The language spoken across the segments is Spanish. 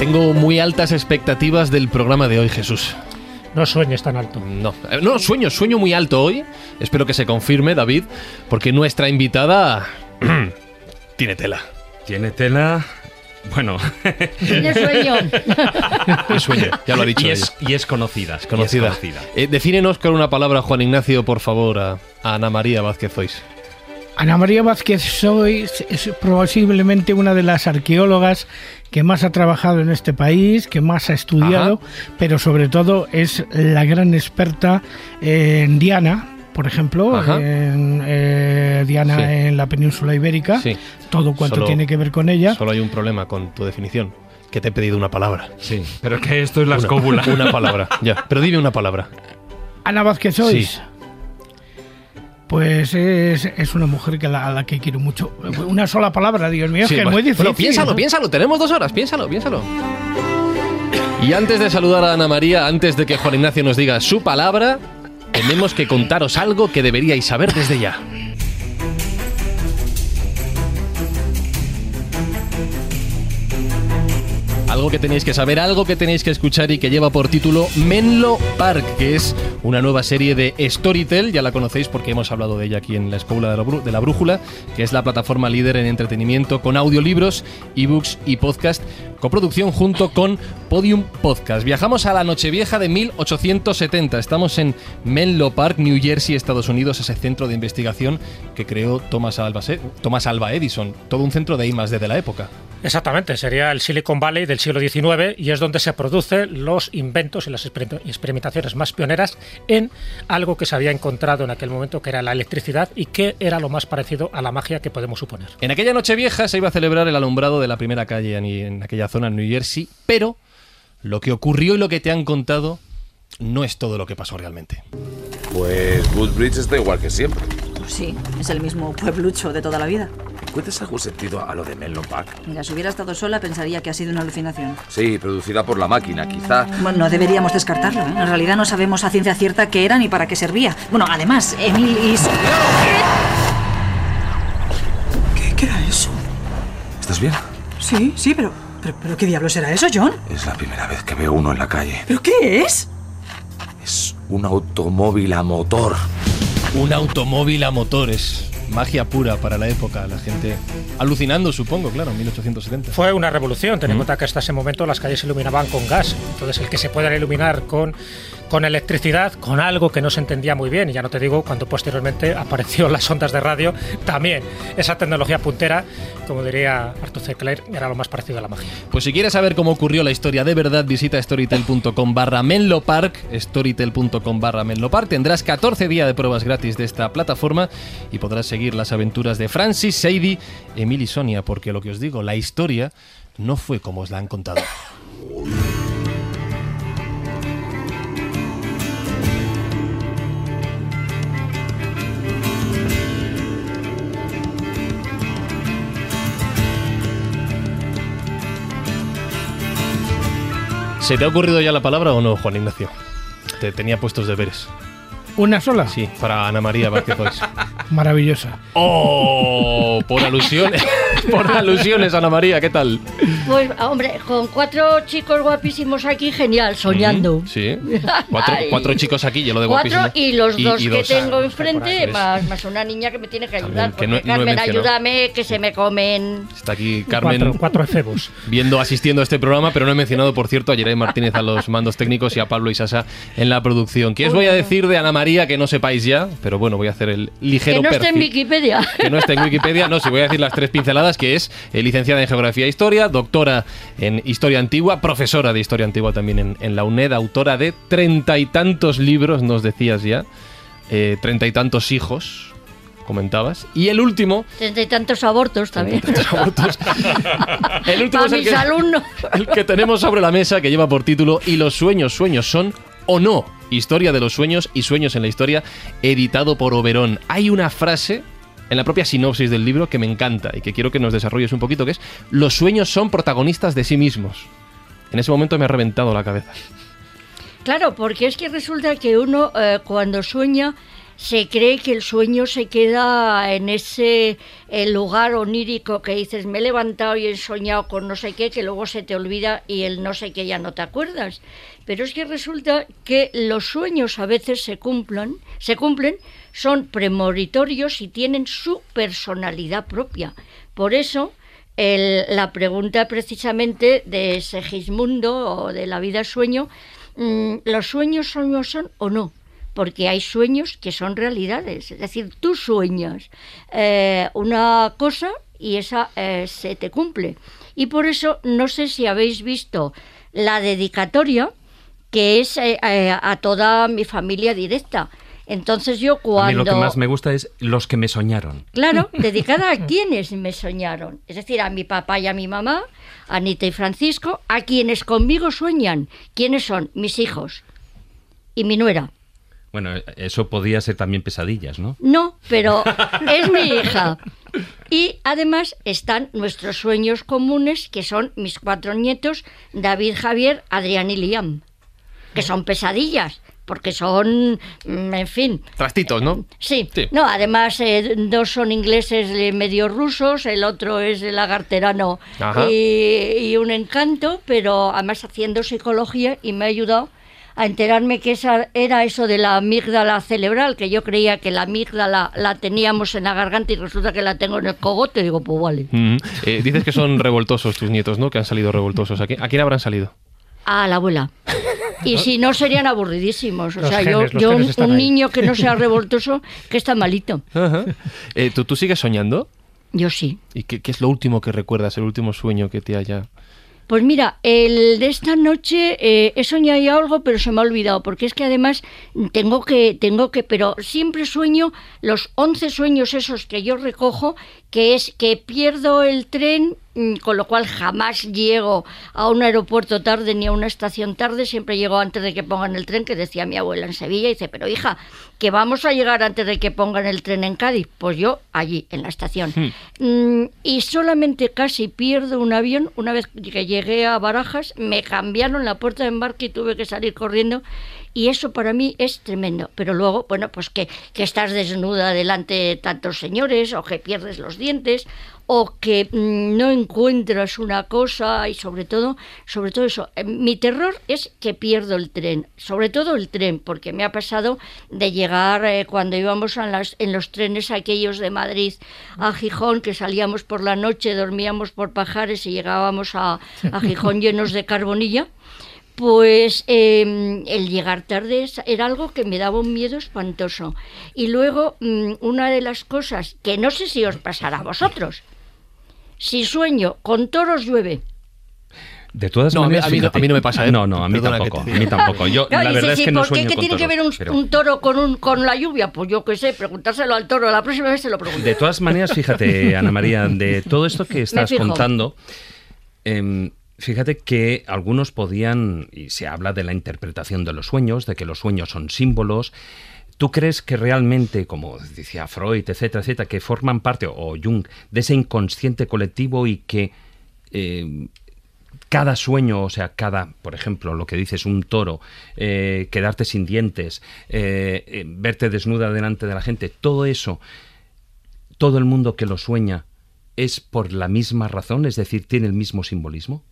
Tengo muy altas expectativas del programa de hoy, Jesús. No sueñes tan alto. No, eh, no, sueño, sueño muy alto hoy. Espero que se confirme, David, porque nuestra invitada tiene tela. Tiene tela. Bueno, Tiene sueño. Sueño, ya lo ha dicho y, ella. es, y es conocida. y es Conocida. conocida. Eh, defínenos con una palabra, Juan Ignacio, por favor, a, a Ana María Vázquez Zois. Ana María Vázquez Sois es posiblemente una de las arqueólogas que más ha trabajado en este país, que más ha estudiado, pero sobre todo es la gran experta en Diana, por ejemplo, en eh, Diana Sí. en la península ibérica, Sí. todo cuanto Solo- tiene que ver con ella. Solo hay un problema con tu definición, que te he pedido una palabra. Sí, pero es que esto es la Una- escóbula. Una palabra, ya. Pero dime una palabra. Ana Vázquez Sois. Sí. Pues es, es una mujer que la- a la que quiero mucho. Una sola palabra, Dios mío, Sí, es que es muy difícil. bueno, piénsalo, ¿no? piénsalo. Tenemos dos horas. Piénsalo, piénsalo. Y antes de saludar a Ana María, antes de que Juan Ignacio nos diga su palabra, tenemos que contaros algo que deberíais saber desde ya. Algo que tenéis que saber, algo que tenéis que escuchar y que lleva por título Menlo Park, que es una nueva serie de Storytel, ya la conocéis porque hemos hablado de ella aquí en la Escuela de la, Brújula, que es la plataforma líder en entretenimiento con audiolibros, ebooks y podcast, coproducción junto con Podium Podcast. Viajamos a la Nochevieja de 1870, estamos en Menlo Park, New Jersey, Estados Unidos, ese centro de investigación que creó Thomas Alva, Thomas Alva Edison, todo un centro de I+D de la época. Exactamente, sería el Silicon Valley del siglo XIX y es donde se producen los inventos y las exper- experimentaciones más pioneras en algo que se había encontrado en aquel momento, que era la electricidad y que era lo más parecido a la magia que podemos suponer. En aquella noche vieja se iba a celebrar el alumbrado de la primera calle en, en aquella zona en New Jersey, pero lo que ocurrió y lo que te han contado no es todo lo que pasó realmente. Pues Woodbridge está igual que siempre. Pues sí, es el mismo pueblucho de toda la vida. ¿Encuentras algún sentido a lo de Menlo Park? Mira, si hubiera estado sola pensaría que ha sido una alucinación. Sí, producida por la máquina, quizá. Bueno, no deberíamos descartarlo. ¿eh? En realidad no sabemos a ciencia cierta qué era ni para qué servía. Bueno, además, Emil y... su- ¿Qué, qué era eso? ¿Estás bien? Sí, sí, pero, pero. ¿Pero qué diablos era eso, John? Es la primera vez que veo uno en la calle. ¿Pero qué es? Es un automóvil a motor. Un automóvil a motores. Magia pura para la época, la gente alucinando, supongo, claro, en 1870. Fue una revolución, ten en cuenta que hasta ese momento las calles se iluminaban con gas. Entonces, el que se pueda iluminar con, con electricidad, con algo que no se entendía muy bien, y ya no te digo cuando posteriormente apareció las ondas de radio, también esa tecnología puntera, como diría Arthur C. Clarke, era lo más parecido a la magia. Pues si quieres saber cómo ocurrió la historia de verdad, visita storytel.com barra Menlo Park, storytel.com barra Menlo Park. Tendrás 14 días de pruebas gratis de esta plataforma y podrás seguir las aventuras de Francis, Sadie, Emil y Sonia, porque lo que os digo, la historia no fue como os la han contado. ¿Se te ha ocurrido ya la palabra o no, Juan Ignacio? Te tenía puestos deberes. ¿Una sola? Sí, para Ana María Vázquez. Maravillosa. ¡Oh! Por alusiones. Por alusiones, Ana María, ¿qué tal? Pues, hombre, con cuatro chicos guapísimos aquí, genial, soñando. Sí. Cuatro, cuatro chicos aquí, yo lo de Cuatro guapísimo. y los dos que tengo Ah, enfrente, más, más una niña que me tiene que ayudar. que no- no Carmen, mencionado. ayúdame, que se me comen. Está aquí Carmen Cuatro, cuatro efebos. viendo, asistiendo a este programa, pero no he mencionado, por cierto, a Yeray Martínez a los mandos técnicos y a Pablo Isasa en la producción. ¿Qué os voy a decir de Ana María que no sepáis ya? Pero bueno, voy a hacer el ligero Que no esté en. Wikipedia. que no está en Wikipedia, no, si voy a decir las tres pinceladas, que es eh, licenciada en Geografía e Historia, doctora en Historia Antigua, profesora de Historia Antigua también en, en la UNED, autora de treinta y tantos libros, nos decías ya, eh, treinta y tantos hijos, comentabas. Y el último, Treinta y tantos abortos también. abortos. el último es el mis que, alumnos. el que tenemos sobre la mesa, que lleva por título Y los sueños, sueños son o no. Historia de los sueños y sueños en la historia, editado por Oberón. Hay una frase en la propia sinopsis del libro que me encanta y que quiero que nos desarrolles un poquito, que es los sueños son protagonistas de sí mismos. En ese momento me ha reventado la cabeza. Claro, porque es que resulta que uno eh, cuando sueña se cree que el sueño se queda en ese eh, lugar onírico que dices, me he levantado y he soñado con no sé qué, que luego se te olvida y el no sé qué ya no te acuerdas. Pero es que resulta que los sueños a veces se cumplen, se cumplen, son premonitorios y tienen su personalidad propia. Por eso el- la pregunta precisamente de Segismundo o de la vida sueño, mm, ¿los sueños son, son o no? Porque hay sueños que son realidades. Es decir, tú sueñas eh, una cosa y esa eh, se te cumple. Y por eso no sé si habéis visto la dedicatoria, que es eh, a toda mi familia directa. Entonces yo cuando... A mí lo que más me gusta es los que me soñaron. Claro, dedicada a quienes me soñaron. Es decir, a mi papá y a mi mamá, Anita y Francisco, a quienes conmigo sueñan. ¿Quiénes son? Mis hijos. Y mi nuera. Bueno, eso podía ser también pesadillas, ¿no? No, pero es mi hija. Y además están nuestros sueños comunes, que son mis cuatro nietos, David, Javier, Adrián y Liam. Que son pesadillas, porque son, mm, en fin, Trastitos, ¿no? Sí. Sí. No, además eh, dos son ingleses eh, medio rusos, el otro es lagarterano y, y un encanto, pero además haciendo psicología y me ha ayudado a enterarme que esa era eso de la amígdala cerebral, que yo creía que la amígdala la teníamos en la garganta y resulta que la tengo en el cogote. Digo, pues vale. Mm. Eh, dices que son revoltosos tus nietos, ¿no? Que han salido revoltosos. ¿A quién, a quién habrán salido? A la abuela. Y si no, serían aburridísimos. O Los sea, yo, genes, los yo un, niño que no sea revoltoso, que está malito. Ajá. Eh, ¿tú, ¿Tú sigues soñando? Yo sí. ¿Y qué, qué es lo último que recuerdas, el último sueño que te haya... Pues mira, el de esta noche eh, he soñado ya algo, pero se me ha olvidado, porque es que además tengo que, tengo que, pero siempre sueño los 11 sueños esos que yo recojo, que es que pierdo el tren, con lo cual jamás llego a un aeropuerto tarde ni a una estación tarde, siempre llego antes de que pongan el tren, que decía mi abuela en Sevilla, y dice, pero hija, que vamos a llegar antes de que pongan el tren en Cádiz, pues yo allí, en la estación. Mm, y solamente casi pierdo un avión. Una vez que llegué a Barajas, me cambiaron la puerta de embarque y tuve que salir corriendo. Y eso para mí es tremendo. Pero luego, bueno, pues que, que estás desnuda delante de tantos señores, o que pierdes los dientes, o que mm, no encuentras una cosa, y sobre todo, sobre todo eso. Eh, Mi terror es que pierdo el tren, sobre todo el tren, porque me ha pasado de llegar eh, cuando íbamos en, las, en los trenes aquellos de Madrid a Gijón, que salíamos por la noche, dormíamos por pajares y llegábamos a, a Gijón llenos de carbonilla. Pues eh, el llegar tarde era algo que me daba un miedo espantoso. Y luego, mm, una de las cosas que no sé si os pasará a vosotros, si sueño con toros llueve. De todas No, a mí- maneras, a mí no- fíjate- a mí no me pasa, ¿eh? No, no, a mí tampoco. A mí tampoco. Yo, No, la verdad es "¿Y que no por qué? sueño ¿Qué con tiene que ver un, pero- un toro con, un, con la lluvia? Pues yo qué sé, preguntárselo al toro. La próxima vez se lo pregunto. De todas maneras, fíjate, Ana María, de todo esto que estás contando, em, fíjate que algunos podían, y se habla de la interpretación de los sueños, de que los sueños son símbolos. ¿Tú crees que realmente, como decía Freud, etcétera, etcétera, que forman parte, o Jung, de ese inconsciente colectivo y que eh, cada sueño, o sea, cada, por ejemplo, lo que dices, un toro, eh, quedarte sin dientes, eh, verte desnuda delante de la gente, todo eso, todo el mundo que lo sueña es por la misma razón, es decir, tiene el mismo simbolismo.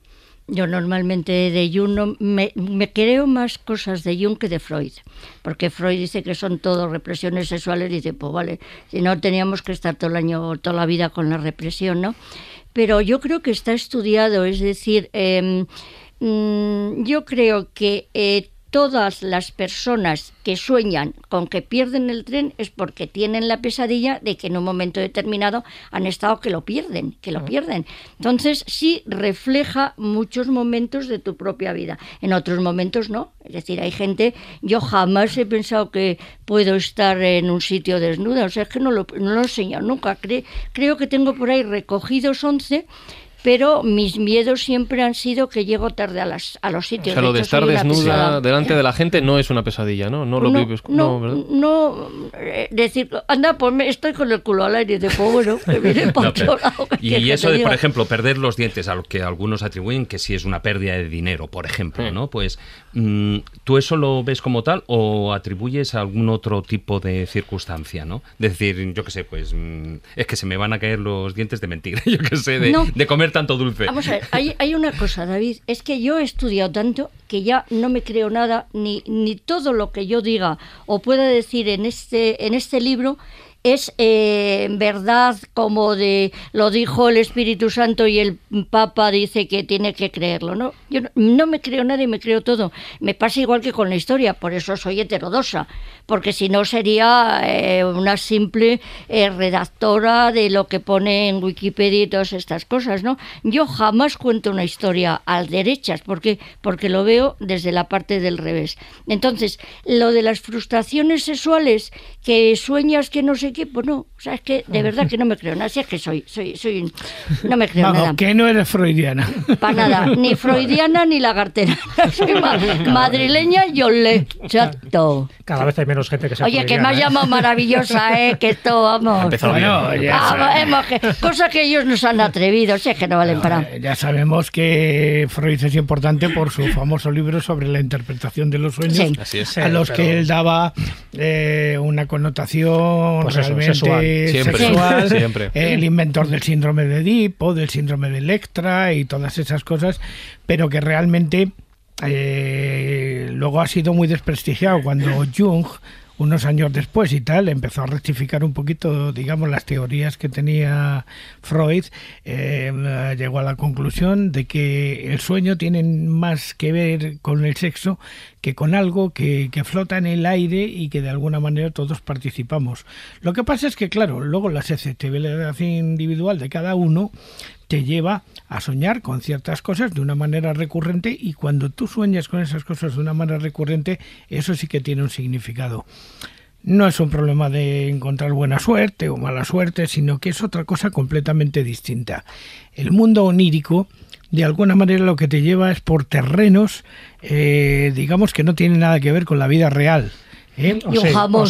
Yo normalmente de Jung no- me, creo más cosas de Jung que de Freud, porque Freud dice que son todo represiones sexuales y dice, pues vale, si no teníamos que estar todo el año, toda la vida con la represión, ¿no? Pero yo creo que está estudiado, es decir, em, mm, yo creo que eh, todas las personas que sueñan con que pierden el tren es porque tienen la pesadilla de que en un momento determinado han estado que lo pierden, que lo pierden. Entonces sí refleja muchos momentos de tu propia vida. En otros momentos no. Es decir, hay gente, yo jamás he pensado que puedo estar en un sitio desnuda, o sea, es que no lo, no lo he enseñado nunca. creo que tengo por ahí recogidos 11 pero mis miedos siempre han sido que llego tarde a, las, a los sitios. O sea, lo de, estar desnuda delante de la gente no es una pesadilla, ¿no? No lo vives. No, no, no, eh, decir, anda, pues estoy con el culo al aire, de pues bueno, que viene por otro lado. Y eso de, por ejemplo, perder los dientes, a lo que algunos atribuyen que si es una pérdida de dinero, por ejemplo, ¿no? Pues, mm, ¿tú eso lo ves como tal o atribuyes a algún otro tipo de circunstancia, ¿no? decir, yo qué sé, pues, mm, es que se me van a caer los dientes de mentira, yo qué sé, de, de comer Vamos a ver, hay, hay, una cosa, David, es que yo he estudiado tanto que ya no me creo nada, ni, ni todo lo que yo diga o pueda decir en este, en este libro es eh, verdad como de lo dijo el Espíritu Santo y el Papa dice que tiene que creerlo, ¿no? Yo no, me creo nada y me creo todo. Me pasa igual que con la historia, por eso soy heterodosa, porque si no sería eh, una simple eh, redactora de lo que pone en Wikipedia y todas estas cosas, ¿no? Yo jamás cuento una historia al derechas, porque porque lo veo desde la parte del revés. Entonces, lo de las frustraciones sexuales que sueñas que no sé pues no, o sea, es que de verdad que no me creo nada, si es que soy, soy, soy, no me creo nada. que no eres freudiana. Para nada, ni freudiana ni lagartera, soy madrileña y olé, chato. Cada vez hay menos gente que se Oye, que me has ¿eh? llamado maravillosa, ¿eh? Que esto, vamos. Bueno, ya que, cosas que ellos nos han atrevido, si es que no valen para. Ya sabemos que Freud es importante por su famoso libro sobre la interpretación de los sueños, a los que él daba eh, una connotación pues realmente sexual, Siempre. el inventor del síndrome de Edipo, del síndrome de Electra y todas esas cosas, pero que realmente eh, luego ha sido muy desprestigiado cuando Jung unos años después y tal, empezó a rectificar un poquito, digamos, las teorías que tenía Freud, eh, llegó a la conclusión de que el sueño tiene más que ver con el sexo que con algo que, que, flota en el aire y que de alguna manera todos participamos. Lo que pasa es que, claro, luego la susceptibilidad individual de cada uno te lleva a soñar con ciertas cosas de una manera recurrente y cuando tú sueñas con esas cosas de una manera recurrente, eso sí que tiene un significado. No es un problema de encontrar buena suerte o mala suerte, sino que es otra cosa completamente distinta. El mundo onírico, de alguna manera lo que te lleva es por terrenos, eh, digamos que no tienen nada que ver con la vida real. ¿eh? Y un jamón.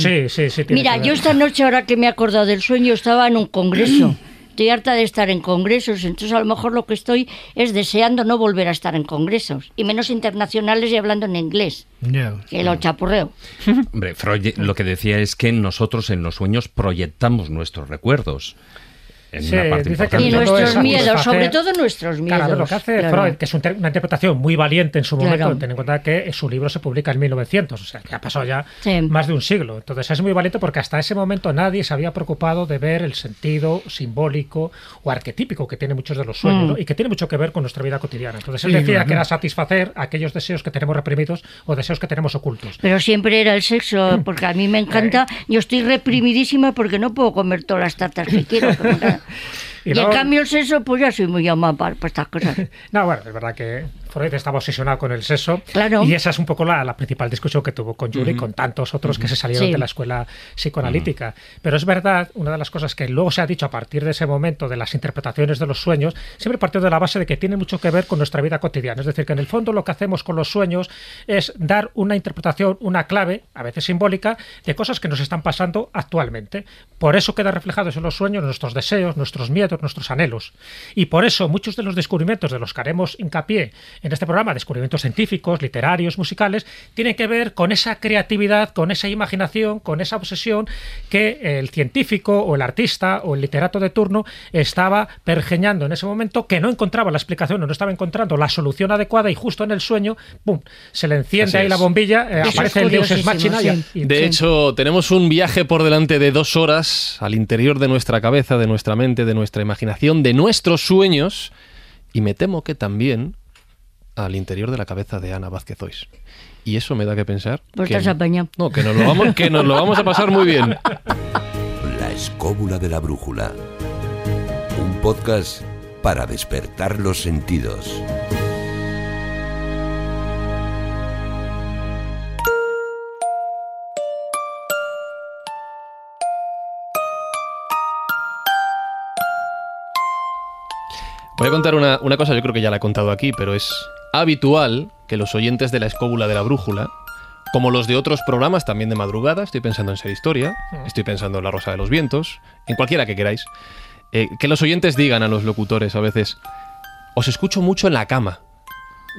Mira, yo esta noche, ahora que me he acordado del sueño, estaba en un congreso. estoy harta de estar en congresos, entonces a lo mejor lo que estoy es deseando no volver a estar en congresos, y menos internacionales y hablando en inglés, que lo chapurreo. Hombre, Freud lo que decía es que nosotros en los sueños proyectamos nuestros recuerdos y nuestros miedos, sobre todo nuestros miedos. Claro, lo que hace Freud, que es una interpretación muy valiente en su momento, ten en cuenta que su libro se publica en 1900, o sea, que ha pasado ya más de un siglo. Entonces es muy valiente porque hasta ese momento nadie se había preocupado de ver el sentido simbólico o arquetípico que tiene muchos de los sueños mm. y que tiene mucho que ver con nuestra vida cotidiana. Entonces él decía que era satisfacer aquellos deseos que tenemos reprimidos o deseos que tenemos ocultos. Pero siempre era el sexo, porque a mí me encanta. Yo estoy reprimidísima porque no puedo comer todas las tartas que quiero. Y, en cambio el sexo, pues ya soy muy llamado para, estas cosas. no, bueno, es verdad que Freud estaba obsesionado con el sexo. Claro. Y esa es un poco la, principal discusión que tuvo con Jung y con tantos otros que se salieron de la escuela psicoanalítica. Pero es verdad, una de las cosas que luego se ha dicho a partir de ese momento de las interpretaciones de los sueños, siempre partió de la base de que tiene mucho que ver con nuestra vida cotidiana. Es decir, que en el fondo lo que hacemos con los sueños es dar una interpretación, una clave, a veces simbólica, de cosas que nos están pasando actualmente. Por eso queda reflejados en los sueños nuestros deseos, nuestros miedos, nuestros anhelos. Y por eso muchos de los descubrimientos de los que haremos hincapié en este programa, descubrimientos científicos, literarios, musicales, tienen que ver con esa creatividad, con esa imaginación, con esa obsesión que el científico o el artista o el literato de turno estaba pergeñando en ese momento, que no encontraba la explicación o no estaba encontrando la solución adecuada y justo en el sueño, ¡pum!, se le enciende ahí la bombilla, eh, aparece el Dios es máquina. de hecho, tenemos un viaje por delante de dos horas al interior de nuestra cabeza, de nuestra mente, de nuestra imaginación, de nuestros sueños, y me temo que también al interior de la cabeza de Ana Vázquez Ois. Y eso me da que pensar. Pues que, no, que nos, lo vamos, que nos lo vamos a pasar muy bien. La escóbula de la brújula. Un podcast para despertar los sentidos. Voy a contar una, una cosa, yo creo que ya la he contado aquí, pero es habitual que los oyentes de la escóbula de la brújula, como los de otros programas también de madrugada, estoy pensando en Ser Historia, estoy pensando en La Rosa de los Vientos, en cualquiera que queráis, eh, que los oyentes digan a los locutores a veces, os escucho mucho en la cama,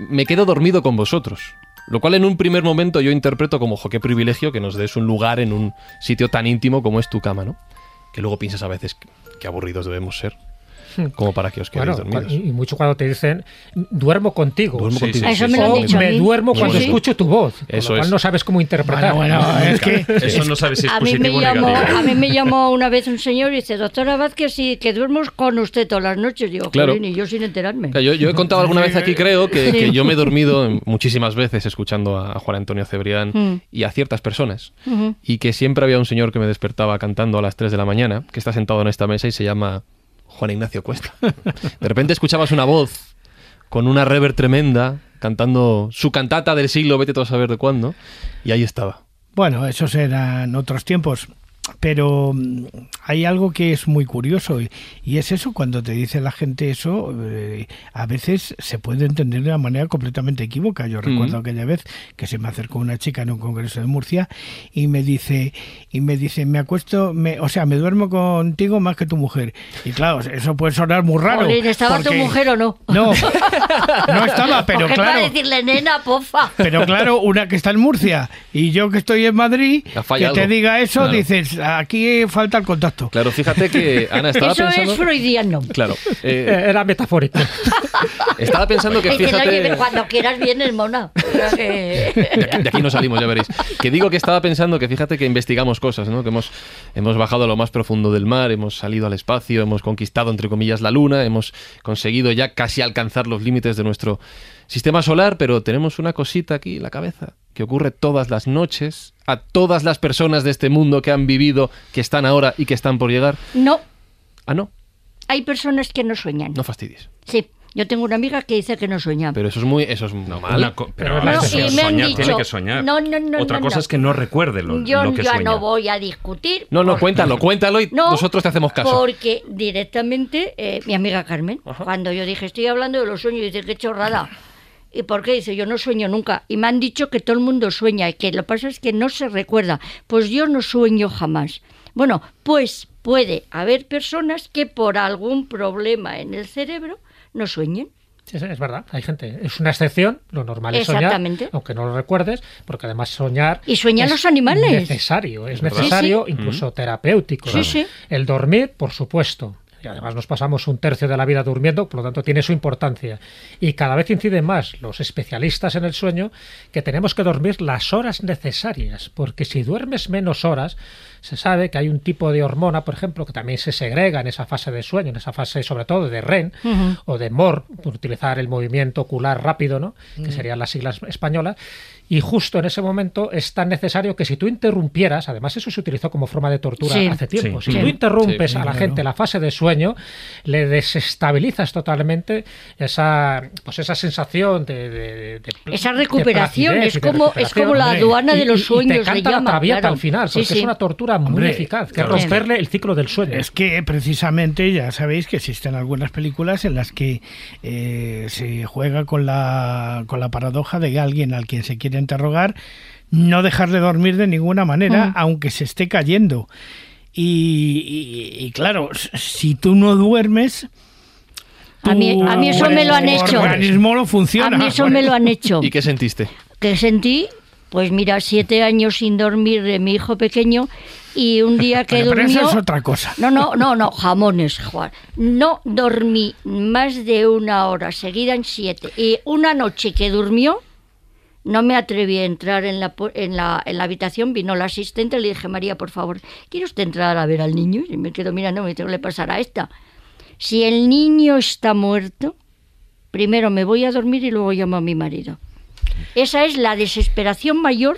me quedo dormido con vosotros. Lo cual en un primer momento yo interpreto como, jo, qué privilegio que nos des un lugar en un sitio tan íntimo como es tu cama, ¿no? Que luego piensas a veces qué aburridos debemos ser, como para que os quedéis Bueno, dormidos. y mucho cuando te dicen duermo contigo. Duermo Sí, contigo. sí, Eso sí, me lo han dicho me duermo cuando sí. escucho tu voz. Con Eso lo cual es. no sabes cómo interpretar. Bueno, bueno, es que Eso no sabes si es A mí, me positivo o llamó, negativo. a mí me llamó una vez un señor y dice, doctora Vázquez, sí, que duermo con usted todas las noches. Digo, Claro. Y yo sin enterarme. Yo, yo he contado alguna vez aquí, creo, que, Sí. que yo me he dormido muchísimas veces escuchando a, Juan Antonio Cebrián Mm. y a ciertas personas. Y que siempre había un señor que me despertaba cantando a las 3 de la mañana, que está sentado en esta mesa y se llama Juan Ignacio Cuesta. De repente escuchabas una voz con una rever tremenda cantando su cantata del siglo, vete tú a saber de cuándo, y ahí estaba. Bueno, esos eran otros tiempos. Pero mm, hay algo que es muy curioso y, y es eso, cuando te dice la gente eso, eh, a veces se puede entender de una manera completamente equívoca. Yo recuerdo Mm. aquella vez que se me acercó una chica en un congreso de Murcia y me dice, y me dice, me acuesto, me, o sea, me duermo contigo más que tu mujer. Y claro, eso puede sonar muy raro. Jolín, ¿estaba tu mujer o no? No, no estaba, pero para claro. decirle, nena, pofa. Pero claro, una que está en Murcia y yo que estoy en Madrid, que te diga eso, Claro. dices, aquí falta el contacto. Claro, fíjate que Ana estaba Eso pensando... es freudiano. Claro, eh, Eh, Era metafórico. estaba pensando que fíjate... lleve cuando quieras vienes, mona. O sea que- De aquí, de aquí no salimos, ya veréis. Que digo que estaba pensando que fíjate que investigamos cosas, ¿no? Que hemos, hemos bajado a lo más profundo del mar, hemos salido al espacio, hemos conquistado, entre comillas, la luna, hemos conseguido ya casi alcanzar los límites de nuestro sistema solar, pero tenemos una cosita aquí en la cabeza que ocurre todas las noches a todas las personas de este mundo que han vivido, que están ahora y que están por llegar. No, Ah, no, hay personas que no sueñan. no fastidies. Sí, yo tengo una amiga que dice que no sueña. Pero eso es muy, eso es normal. Co- pero No, han soñar dicho- tiene que soñar. No, no, no, Otra no, cosa no. es que no recuerde lo, yo lo que ya sueña. no voy a discutir. No, no, porque- cuéntalo, cuéntalo y No, nosotros te hacemos caso. Porque directamente eh, mi amiga Carmen, cuando yo dije, estoy hablando de los sueños, dice, qué chorrada. ¿Y por qué? Dice, yo no sueño nunca. Y me han dicho que todo el mundo sueña y que lo que pasa es que no se recuerda. Pues yo no sueño jamás. Bueno, pues puede haber personas que por algún problema en el cerebro no sueñen. Es verdad, hay gente. Es una excepción, lo normal es soñar, aunque no lo recuerdes, porque además soñar Y sueñan es los animales. necesario, es necesario, Sí, incluso terapéutico. Sí. El dormir, por supuesto. Y además nos pasamos un tercio de la vida durmiendo, por lo tanto tiene su importancia. Y cada vez inciden más los especialistas en el sueño que tenemos que dormir las horas necesarias, porque si duermes menos horas, se sabe que hay un tipo de hormona, por ejemplo, que también se segrega en esa fase de sueño, en esa fase sobre todo de REM Ujú. o de MOR, por utilizar el movimiento ocular rápido, ¿no? que serían las siglas españolas, y justo en ese momento es tan necesario que si tú interrumpieras, además eso se utilizó como forma de tortura Sí. hace tiempo, Sí. si Sí. tú interrumpes Sí, a la claro. gente la fase de sueño, le desestabilizas totalmente esa, pues esa sensación de, de- de- Esa recuperación, es y de como- es como la aduana de y- los y- sueños, Y le te canta llama, la traviata claro. al final, porque sí. es una tortura muy Hombre, eficaz, que es romperle el ciclo del sueño. Es que precisamente ya sabéis que existen algunas películas en las que eh, se juega con la, con la paradoja de que alguien al quien se quiere interrogar no dejarle dormir de ninguna manera, Mm. aunque se esté cayendo. Y, y- y claro, si tú no duermes... A mí- a mí eso me lo han tu hecho. organismo no funciona. A mí eso me lo han hecho. ¿Y qué sentiste? que sentí, pues mira, siete años sin dormir de mi hijo pequeño y un día que Bueno, pero durmió... eso es otra cosa. No, no, no, no, jamones, Juan. No dormí más de una hora seguida en siete. Y una noche que durmió, no me atreví a entrar en la, en la, en la habitación. Vino la asistente, le dije, María, por favor, ¿quiere usted entrar a ver al niño? Y me quedo mirando, me dice, ¿qué le pasará a esta? Si el niño está muerto, primero me voy a dormir y luego llamo a mi marido. Esa es la desesperación mayor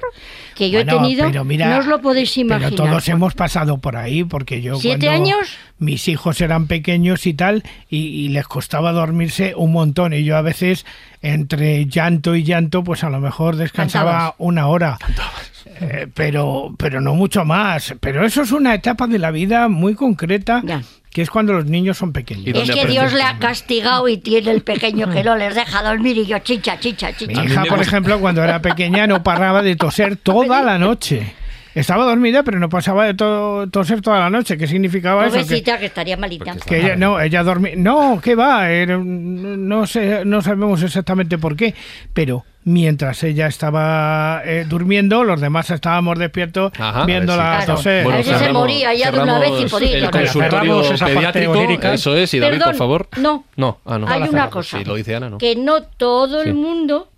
que yo Bueno, he tenido. pero mira, no os lo podéis imaginar. Pero todos hemos pasado por ahí, porque yo ¿Siete cuando años? mis hijos eran pequeños y tal, y, y les costaba dormirse un montón. Y yo a veces, entre llanto y llanto, pues a lo mejor descansaba Cantabas. una hora. Eh, pero, pero no mucho más. Pero eso es una etapa de la vida muy concreta, que es cuando los niños son pequeños. Es que Dios le ha castigado y tiene el pequeño que no les deja dormir y yo chicha, chicha, Mi chicha. hija, por ejemplo, cuando era pequeña no paraba de toser toda la noche. Estaba dormida, pero no pasaba de to- toser toda la noche. ¿Qué significaba eso? Que- Pobrecita que estaría malita. Que ella, no, ella dormía. No, ¿qué va? Era no sé, no sabemos exactamente por qué, pero mientras ella estaba eh, durmiendo, los demás estábamos despiertos Ajá. viéndola A ver si- toser. Bueno, A veces se cerramos- moría ya de una vez y podía. El consultorio cerramos esa parte pediátrico, onírica. eso es, y David, Perdón, por favor. No, No, ah, no. hay una cosa. Sí, lo dice Ana, ¿no? Que no todo Sí. el mundo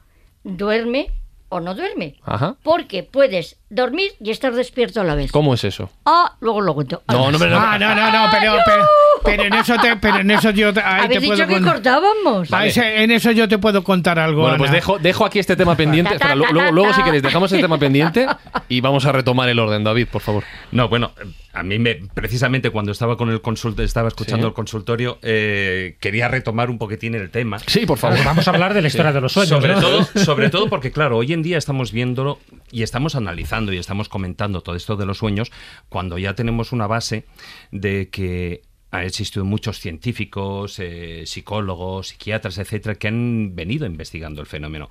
duerme o no duerme. Ajá. Porque puedes dormir y estar despierto a la vez. ¿Cómo es eso? Ah, luego lo cuento. No, no me lo- Ah, no, no, no, pero, pero, pero en eso te, pero en eso yo te, ahí te Habéis puedo dicho que cortábamos. Ah, ese- en eso yo te puedo contar algo. Bueno, pues Ana. dejo, dejo aquí este tema pendiente. Espera, lu- luego, luego, si queréis, dejamos el tema pendiente y vamos a retomar el orden. David, por favor. No, bueno, a mí me, precisamente cuando estaba con el consult, estaba escuchando Sí. el consultorio, eh, quería retomar un poquitín el tema. Sí, por favor. Vamos a hablar de la historia de los sueños. Sobre ¿no? todo, sobre todo porque, claro, hoy en día estamos viéndolo y estamos analizando y estamos comentando todo esto de los sueños cuando ya tenemos una base de que han existido muchos científicos, eh, psicólogos, psiquiatras, etcétera, que han venido investigando el fenómeno.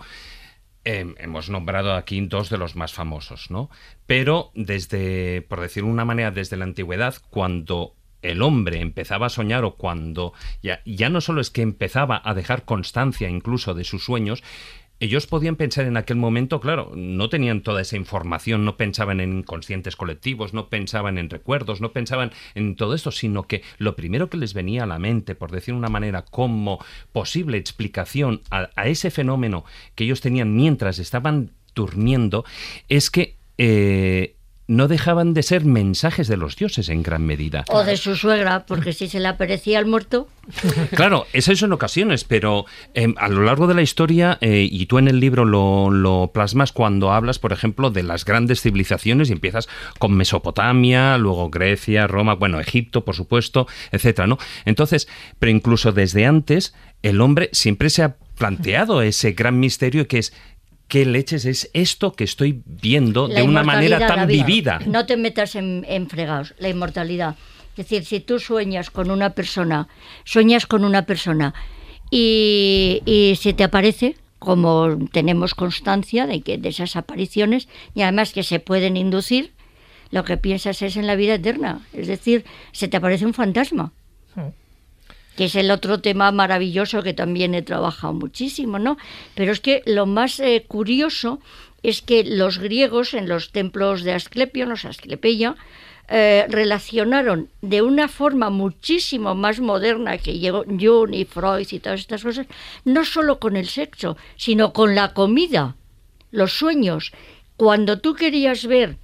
Eh, hemos nombrado aquí dos de los más famosos, ¿no? Pero desde, por decirlo de una manera, desde la antigüedad, cuando el hombre empezaba a soñar o cuando ya, ya no solo es que empezaba a dejar constancia incluso de sus sueños, ellos podían pensar en aquel momento, claro, no tenían toda esa información, no pensaban en inconscientes colectivos, no pensaban en recuerdos, no pensaban en todo esto, sino que lo primero que les venía a la mente, por decir de una manera, como posible explicación a, a ese fenómeno que ellos tenían mientras estaban durmiendo, es que eh, no dejaban de ser mensajes de los dioses en gran medida. O de su suegra, porque si se le aparecía al muerto. Claro, eso es en ocasiones, pero eh, a lo largo de la historia, eh, y tú en el libro lo, lo plasmas cuando hablas, por ejemplo, de las grandes civilizaciones y empiezas con Mesopotamia, luego Grecia, Roma, bueno, Egipto, por supuesto, etcétera, ¿no? Entonces, pero incluso desde antes, el hombre siempre se ha planteado ese gran misterio que es ¿qué leches es esto que estoy viendo La de una manera tan vivida? No te metas en, en fregados, la inmortalidad. Es decir, si tú sueñas con una persona, sueñas con una persona y, y se te aparece, como tenemos constancia de que de esas apariciones y además que se pueden inducir, lo que piensas es en la vida eterna. Es decir, se te aparece un fantasma que es el otro tema maravilloso que también he trabajado muchísimo, ¿no? Pero es que lo más eh, curioso es que los griegos en los templos de Asclepio, los Asclepeia, eh, relacionaron de una forma muchísimo más moderna que Jung y Freud y todas estas cosas, no solo con el sexo, sino con la comida, los sueños. Cuando tú querías ver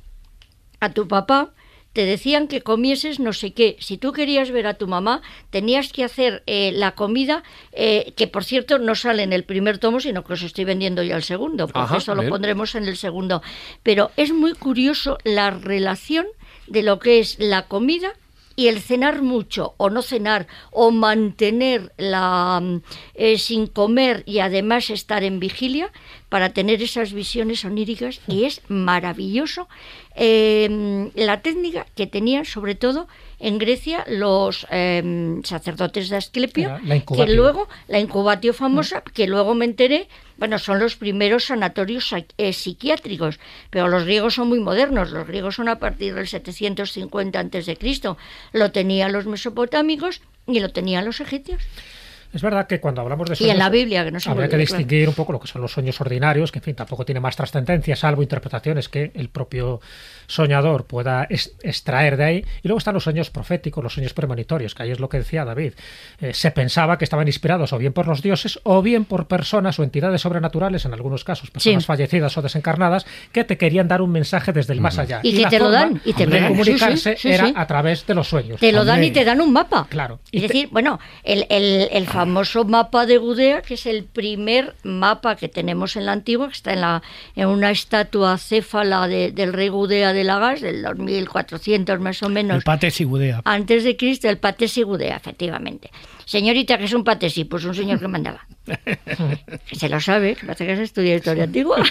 a tu papá, te decían que comieses no sé qué. Si tú querías ver a tu mamá, tenías que hacer eh, la comida, eh, que por cierto no sale en el primer tomo, sino que os estoy vendiendo ya el segundo, porque Ajá, eso lo pondremos en el segundo. Pero es muy curioso la relación de lo que es la comida y el cenar mucho o no cenar o mantener la mm, eh, sin comer y además estar en vigilia para tener esas visiones oníricas y es maravilloso eh, la técnica que tenían sobre todo en Grecia los eh, sacerdotes de Asclepio que luego la incubatio famosa que luego me enteré bueno son los primeros sanatorios eh, psiquiátricos pero los griegos son muy modernos. Los griegos son a partir del 750 antes de Cristo. Lo tenían los mesopotámicos y lo tenían los egipcios Es verdad que cuando hablamos de Y sueños... en la Biblia, que no se Habría que claro. distinguir un poco lo que son los sueños ordinarios, que en fin, tampoco tiene más trascendencia, salvo interpretaciones que el propio soñador pueda extraer de ahí. Y luego están los sueños proféticos, los sueños premonitorios, que ahí es lo que decía David. Eh, se pensaba que estaban inspirados o bien por los dioses o bien por personas o entidades sobrenaturales, en algunos casos, personas Sí. fallecidas o desencarnadas, que te querían dar un mensaje desde el más allá. Y que la te lo dan, y te de dan. comunicarse Sí, sí, sí, era sí. a través de los sueños. Te lo dan y te dan un mapa. Claro. Es decir, bueno, el, el- el famoso mapa de Gudea, que es el primer mapa que tenemos en la antigua, que está en, la, en una estatua céfala de- del rey Gudea de Lagas, del 2400 más o menos. El Pates y Gudea. Antes de Cristo, el Patesi Gudea, efectivamente. Señorita, que es un Patesi? Pues un señor que mandaba. Que se lo sabe, que parece que se estudia historia antigua.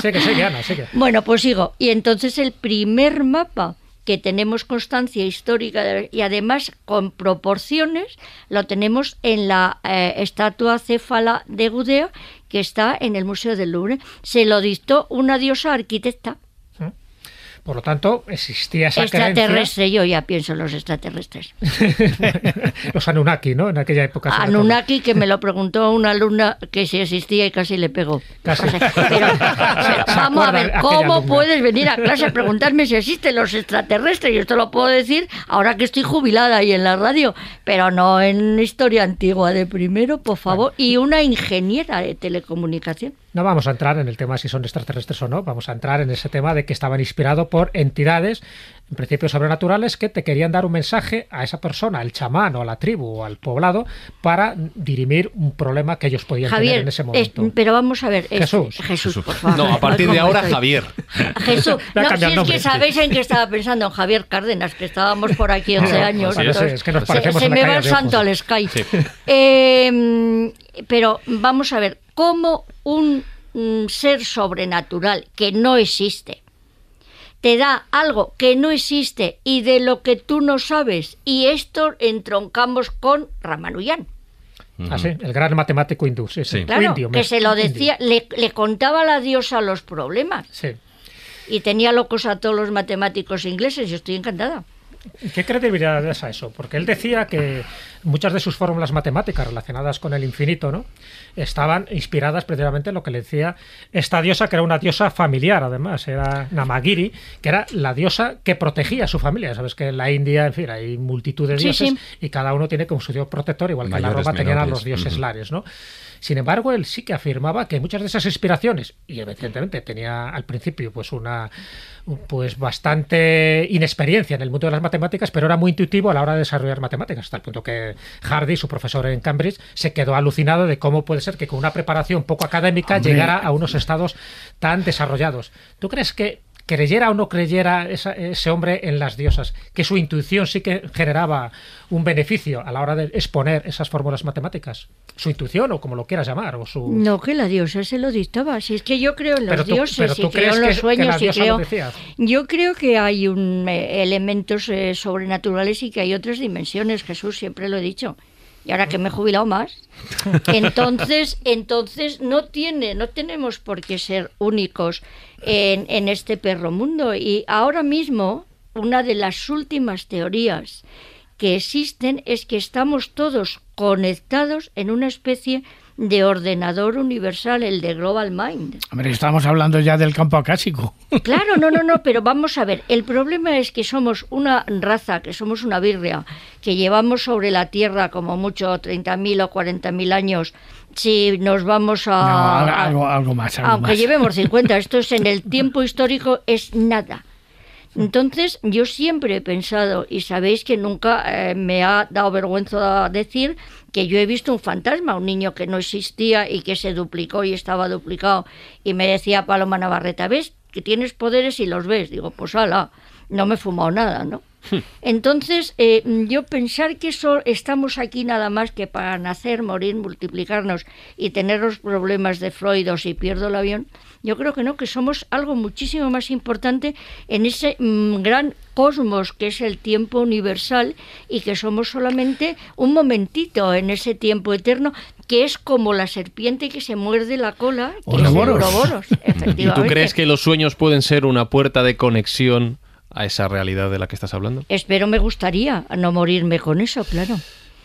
Sé que, sé que, Ana, sé que. Bueno, pues sigo. Y entonces el primer mapa que tenemos constancia histórica y además con proporciones lo tenemos en la eh, estatua céfala de Gudea que está en el Museo del Louvre. Se lo dictó una diosa arquitecta Por lo tanto, existía esa creencia. extraterrestre. Yo ya pienso en los extraterrestres. Los Anunnaki, ¿no? En aquella época. Anunnaki, que me lo preguntó una alumna que si existía y casi le pegó. Casi. O sea, pero- vamos a ver, ¿cómo puedes venir a clase a preguntarme si existen los extraterrestres? Y esto lo puedo decir ahora que estoy jubilada y en la radio, pero no en historia antigua de primero, por favor. Y una ingeniera de telecomunicación. No vamos a entrar en el tema si son extraterrestres o no, vamos a entrar en ese tema de que estaban inspirados por entidades, en principio sobrenaturales, que te querían dar un mensaje a esa persona, al chamán o a la tribu o al poblado, para dirimir un problema que ellos podían tener Javier, en ese es- momento. pero vamos a ver. es- Jesús. Jesús, por favor. No, a partir de ¿Cómo ahora, estoy? Javier. Jesús, no, si es que sabéis en qué estaba pensando, en Javier Cárdenas, que estábamos por aquí 11 años. Pues sí, es que nos se- parecemos se, me va el santo al Sky. Eh, pero vamos a ver, ¿cómo un ser sobrenatural que no existe te da algo que no existe y de lo que tú no sabes? Y esto entroncamos con Ramanujan. Ah, sí, el gran matemático hindú, sí, sí. Claro, Indio, que se lo decía, le, le contaba a la diosa los problemas. Sí. Y tenía locos a todos los matemáticos ingleses, yo estoy encantada. ¿Qué credibilidad es a eso? Porque él decía que muchas de sus fórmulas matemáticas relacionadas con el infinito, ¿no? Estaban inspiradas precisamente en lo que le decía esta diosa, que era una diosa familiar, además, era Namagiri, que era la diosa que protegía a su familia. Sabes que en la India, en fin, hay multitud de dioses sí. y cada uno tiene como su dios protector, igual que en la Roma tenían a los dioses lares, ¿no? Sin embargo, él sí que afirmaba que muchas de esas inspiraciones, y evidentemente tenía al principio pues una pues bastante inexperiencia en el mundo de las matemáticas, pero era muy intuitivo a la hora de desarrollar matemáticas, hasta el punto que Hardy, su profesor en Cambridge, se quedó alucinado de cómo puede ser que con una preparación poco académica Hombre. llegara a unos estados tan desarrollados. ¿Tú crees que creyera o no creyera esa- ese hombre en las diosas, que su intuición sí que generaba un beneficio a la hora de exponer esas fórmulas matemáticas? Su intuición o como lo quieras llamar, o su... No, que la diosa se lo dictaba. Si es que yo creo en los Pero tú- dioses pero y creo en los que sueños y creo. Yo creo que hay un, eh, elementos eh, sobrenaturales y que hay otras dimensiones. Jesús siempre lo he dicho. Y ahora que me he jubilado más, entonces, entonces no tiene, no tenemos por qué ser únicos en, en este perro mundo. Y ahora mismo, una de las últimas teorías que existen es que estamos todos conectados en una especie de ordenador universal, el de Global Mind. Hombre, estamos hablando ya del campo acásico. Claro, no, no, no, pero vamos a ver, el problema es que somos una raza, que somos una birria, que llevamos sobre la Tierra como mucho 30.000 o 40.000 años. Si nos vamos a... No, algo- algo- algo más, algo aunque más. llevemos 50, esto es en el tiempo histórico, es nada. Entonces, yo siempre he pensado, y sabéis que nunca eh, me ha dado vergüenza decir que yo he visto un fantasma, un niño que no existía y que se duplicó y estaba duplicado. Y me decía Paloma Navarrete, ¿ves que tienes poderes y los ves? Digo, pues ala, no me he fumado nada, ¿no? Entonces, eh, yo pensar que eso, estamos aquí nada más que para nacer, morir, multiplicarnos y tener los problemas de Freud o si pierdo el avión, yo creo que no, que somos algo muchísimo más importante en ese mm, gran cosmos que es el tiempo universal y que somos solamente un momentito en ese tiempo eterno que es como la serpiente que se muerde la cola, que es el Ouroboros. Ouroboros, ¿Y efectivamente. tú crees que los sueños pueden ser una puerta de conexión a esa realidad de la que estás hablando? Espero me gustaría no morirme con eso, claro.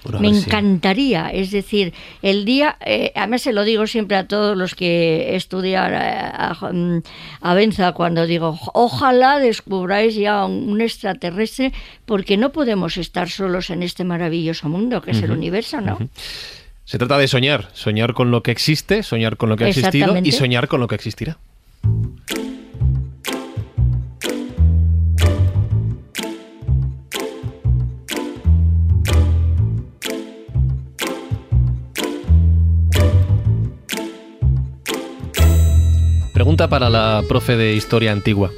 Bueno, a me encantaría, es decir, el día, eh, además se lo digo siempre a todos los que estudian eh, a, mm, a Benza cuando digo, ojalá descubráis ya un, un extraterrestre, porque no podemos estar solos en este maravilloso mundo que es el universo, ¿no? Se trata de soñar, soñar con lo que existe, soñar con lo que ha existido y soñar con lo que existirá. Pregunta para la profe de historia antigua.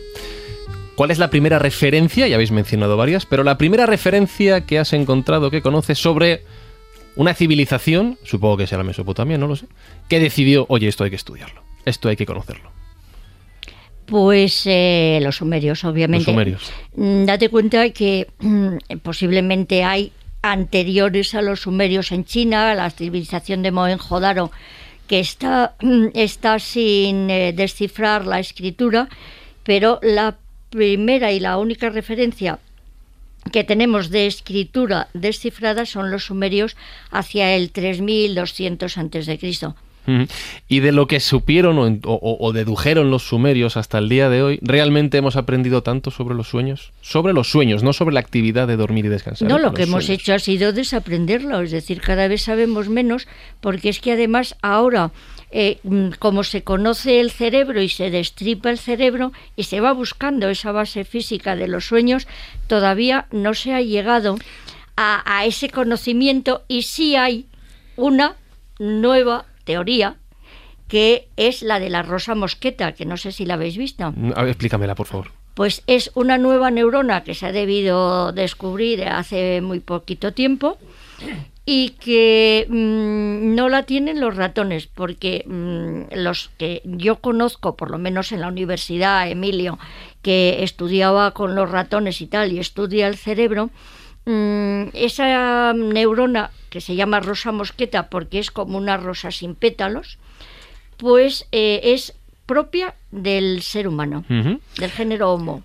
¿Cuál es la primera referencia? Ya habéis mencionado varias, pero la primera referencia que has encontrado, que conoces sobre una civilización, supongo que sea la Mesopotamia, no lo sé, que decidió, oye, esto hay que estudiarlo, esto hay que conocerlo. Pues eh, los sumerios, obviamente. Los sumerios. Mm, Date cuenta que mm, posiblemente hay anteriores a los sumerios en China, la civilización de Mohenjo-Daro, que está, mm, está sin eh, descifrar la escritura, pero la primera y la única referencia que tenemos de escritura descifrada son los sumerios hacia el 3200 antes de Cristo. Ujú. Y de lo que supieron o, o- o dedujeron los sumerios hasta el día de hoy, ¿realmente hemos aprendido tanto sobre los sueños? Sobre los sueños, no sobre la actividad de dormir y descansar. No, ¿eh? lo que hemos sueños. hecho ha sido desaprenderlo, es decir, cada vez sabemos menos, porque es que además ahora, eh, mm, como se conoce el cerebro y se destripa el cerebro y se va buscando esa base física de los sueños, todavía no se ha llegado a, a ese conocimiento y sí hay una nueva teoría que es la de la rosa mosqueta, que no sé si la habéis visto. Mm, A ver, explícamela, por favor. Pues es una nueva neurona que se ha debido descubrir hace muy poquito tiempo y que mm, no la tienen los ratones, porque mm, los que yo conozco, por lo menos en la universidad, Emilio, que estudiaba con los ratones y tal, y estudia el cerebro, mm, esa neurona que se llama rosa mosqueta porque es como una rosa sin pétalos, pues eh, es propia del ser humano, del género Homo.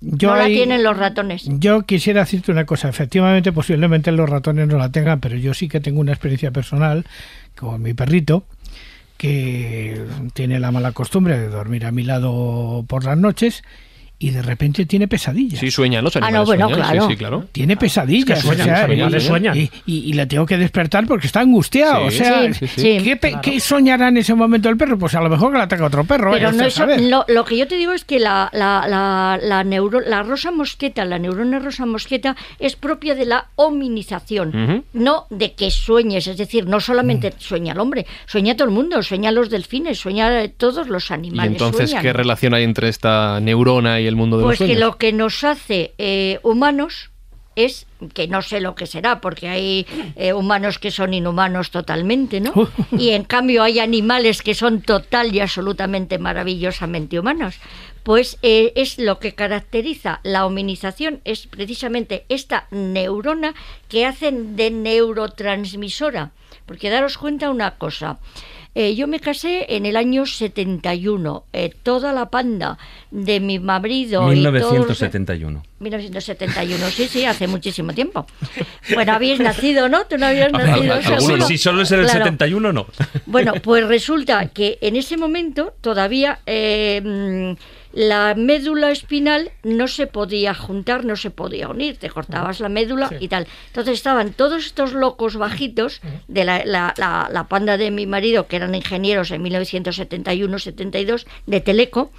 Yo no la tienen los ratones. Yo quisiera decirte una cosa. Efectivamente, posiblemente los ratones no la tengan, pero yo sí que tengo una experiencia personal con mi perrito que tiene la mala costumbre de dormir a mi lado por las noches y de repente tiene pesadillas. Sí, sueñan los Ah, no, animales. bueno, sueñan, claro. Sí, sí, claro. Tiene pesadillas. Es que sueñan, o sea, los animales y- sueñan. Y, y- y le tengo que despertar porque está angustiado. Sí, o sea, sí, sí, sí. ¿qué, qué soñará en ese momento el perro? Pues a lo mejor que la ataca otro perro. Pero no eso, lo, lo que yo te digo es que la, la, la, la, neuro- la rosa mosqueta, la neurona rosa mosqueta, es propia de la hominización, no de que sueñes. Es decir, no solamente sueña el hombre, sueña todo el mundo, sueña los delfines, sueña todos los Y animales. entonces, sueñan. ¿qué relación hay entre esta neurona y el mundo de Pues los que lo que nos hace eh, humanos es que no sé lo que será, porque hay eh, humanos que son inhumanos totalmente, ¿no? Y en cambio hay animales que son total y absolutamente maravillosamente humanos. Pues eh, es lo que caracteriza la hominización, es precisamente esta neurona que hacen de neurotransmisora. Porque daros cuenta una cosa, eh, yo me casé en el año 71, eh, toda la panda de mi marido y todos los- 1971. 1971, sí, sí, hace muchísimo tiempo. Bueno, habíais nacido, ¿no? Tú no habías nacido, seguro. si solo es en el Claro. 71, no. Bueno, pues resulta que en ese momento todavía eh, la médula espinal no se podía juntar, no se podía unir, te cortabas la médula y tal. Entonces estaban todos estos locos bajitos de la, la- la- la panda de mi marido, que eran ingenieros en 1971-72, de Teleco,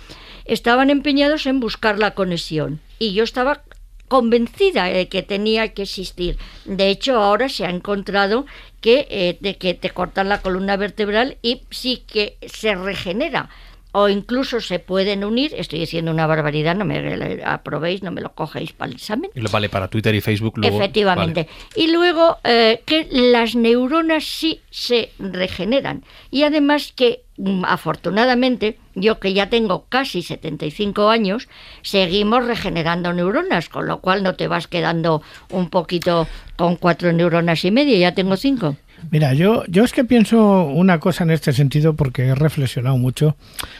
estaban empeñados en buscar la conexión. Y yo estaba convencida de que tenía que existir. De hecho, ahora se ha encontrado que, eh, de que te cortan la columna vertebral y sí que se regenera. O incluso se pueden unir, estoy diciendo una barbaridad, no me aprobéis, no me lo cogéis para el examen. Y lo- Vale, para Twitter y Facebook luego. Efectivamente. vale. Y luego eh, que las neuronas sí se regeneran. Y además que, mm, afortunadamente, yo que ya tengo casi 75 años, seguimos regenerando neuronas, con lo cual no te vas quedando un poquito con cuatro neuronas y media, ya tengo cinco. Mira, yo, yo es que pienso una cosa en este sentido porque he reflexionado mucho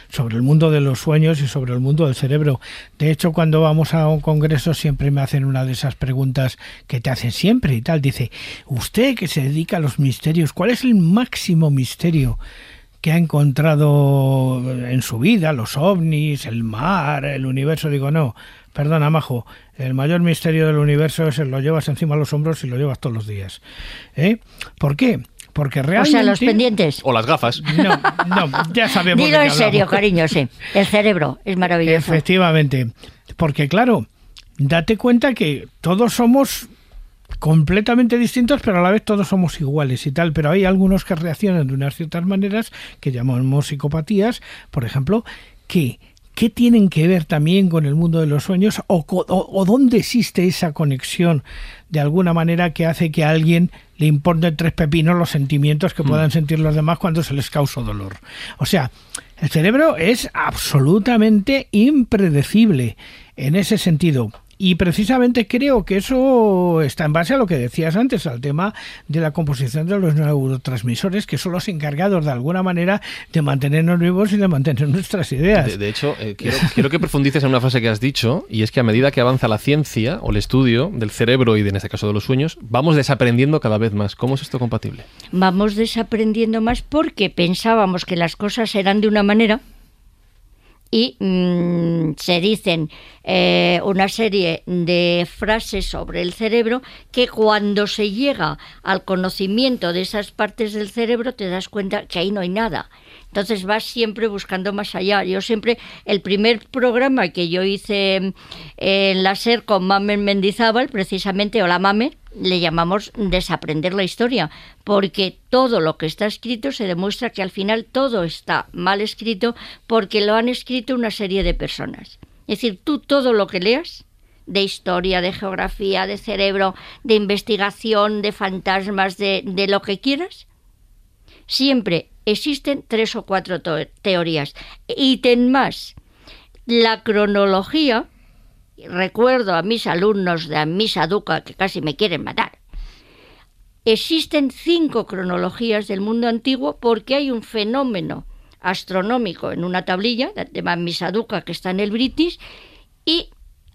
sobre el mundo de los sueños y sobre el mundo del cerebro. De hecho, cuando vamos a un congreso siempre me hacen una de esas preguntas que te hacen siempre y tal. Dice, usted que se dedica a los misterios, ¿cuál es el máximo misterio? que ha encontrado en su vida, los ovnis, el mar, el universo. Digo, no, perdona, Majo, el mayor misterio del universo es el lo llevas encima de los hombros y lo llevas todos los días. ¿Eh? ¿Por qué? Porque O realmente... sea, los pendientes. O las gafas. No, no, ya sabemos. Dilo en serio, cariño, sí. El cerebro es maravilloso. Efectivamente. Porque claro, date cuenta que todos somos completamente distintos, pero a la vez todos somos iguales y tal. Pero hay algunos que reaccionan de unas ciertas maneras que llamamos psicopatías, por ejemplo, qué? ¿Qué tienen que ver también con el mundo de los sueños o, o, o, dónde existe esa conexión de alguna manera que hace que a alguien le importen tres pepinos los sentimientos que Mm. puedan sentir los demás cuando se les causa dolor? O sea, el cerebro es absolutamente impredecible en ese sentido. Y precisamente creo que eso está en base a lo que decías antes, al tema de la composición de los neurotransmisores, que son los encargados de alguna manera de mantenernos vivos y de mantener nuestras ideas. De, de hecho, eh, quiero, quiero, que profundices en una frase que has dicho, y es que a medida que avanza la ciencia o el estudio del cerebro y de, en este caso de los sueños, vamos desaprendiendo cada vez más. ¿Cómo es esto compatible? Vamos desaprendiendo más porque pensábamos que las cosas eran de una manera y mmm, se dicen eh, una serie de frases sobre el cerebro que cuando se llega al conocimiento de esas partes del cerebro te das cuenta que ahí no hay nada. Entonces vas siempre buscando más allá. Yo siempre, el primer programa que yo hice en la SER con Mamen Mendizábal, precisamente, o la Mame, le llamamos desaprender la historia, porque todo lo que está escrito se demuestra que al final todo está mal escrito porque lo han escrito una serie de personas. Es decir, tú todo lo que leas, de historia, de geografía, de cerebro, de investigación, de fantasmas, de, de lo que quieras, siempre existen tres o cuatro teorías. Y ten más, la cronología, recuerdo a mis alumnos de Misa Duca que casi me quieren matar, existen cinco cronologías del mundo antiguo porque hay un fenómeno astronómico en una tablilla, de Misa Duca que está en el British, y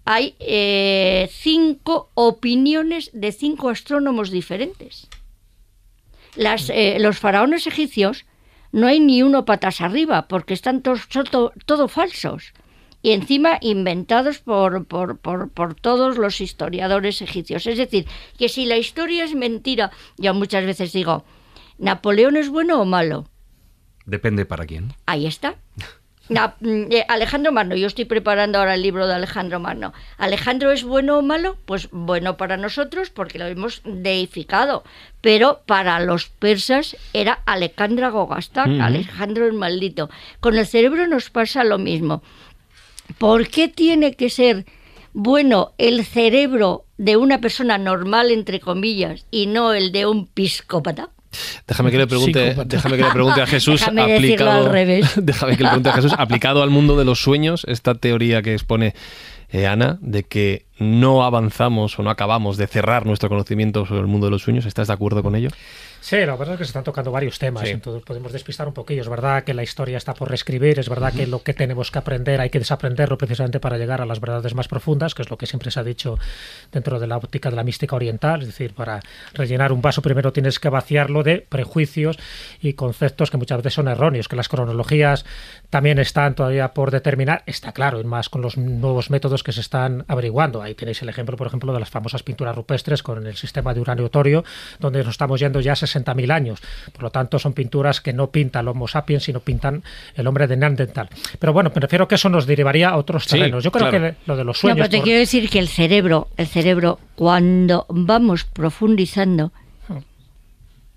hay eh, cinco opiniones de cinco astrónomos diferentes. Eh, los faraones egipcios no hay ni uno patas arriba porque están todos todo, todo falsos y encima inventados por, por, por, por, todos los historiadores egipcios. Es decir, que si la historia es mentira, yo muchas veces digo, ¿Napoleón es bueno o malo? Depende para quién. Ahí está. Na, eh, Alejandro Magno, yo estoy preparando ahora el libro de Alejandro Magno. ¿Alejandro es bueno o malo? Pues bueno para nosotros porque lo hemos deificado. Pero para los persas era Alejandra Gogastán. Alejandro el maldito. Con el cerebro nos pasa lo mismo. ¿Por qué tiene que ser bueno el cerebro de una persona normal, entre comillas, y no el de un psicópata? Déjame que le pregunte, déjame que le pregunte a Jesús déjame aplicado, al revés. déjame que le pregunte a Jesús aplicado al mundo de los sueños esta teoría que expone eh, Ana de que no avanzamos o no acabamos de cerrar nuestro conocimiento sobre el mundo de los sueños. ¿Estás de acuerdo con ello? Sí, la verdad es que se están tocando varios temas, Sí. entonces podemos despistar un poquillo. Es verdad que la historia está por reescribir, es verdad que lo que tenemos que aprender hay que desaprenderlo precisamente para llegar a las verdades más profundas, que es lo que siempre se ha dicho dentro de la óptica de la mística oriental. Es decir, para rellenar un vaso primero tienes que vaciarlo de prejuicios y conceptos que muchas veces son erróneos, que las cronologías también están todavía por determinar, está claro, y más con los nuevos métodos que se están averiguando. Ahí tenéis el ejemplo, por ejemplo, de las famosas pinturas rupestres con el sistema de uranio-torio, donde nos estamos yendo ya a 60.000 años. Por lo tanto, son pinturas que no pintan el Homo sapiens, sino pintan el hombre de Neandertal. Pero bueno, me refiero que eso nos derivaría a otros Sí, terrenos. Yo creo claro. que lo de los No, sueños... pero te por- quiero decir que el cerebro, el cerebro, cuando vamos profundizando,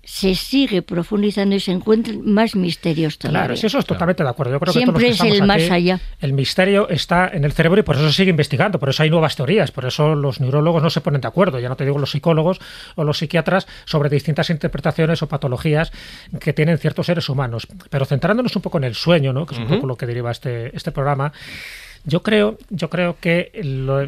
se sigue profundizando y se encuentran más misterios todavía. Claro, sí, eso es totalmente de acuerdo. Yo creo Siempre que es todos los que el estamos más aquí, allá. El misterio está en el cerebro y por eso se sigue investigando, por eso hay nuevas teorías, por eso los neurólogos no se ponen de acuerdo, ya no te digo los psicólogos o los psiquiatras, sobre distintas interpretaciones o patologías que tienen ciertos seres humanos. Pero centrándonos un poco en el sueño, ¿no? que es un poco lo que deriva este, este programa, yo creo, yo creo que lo-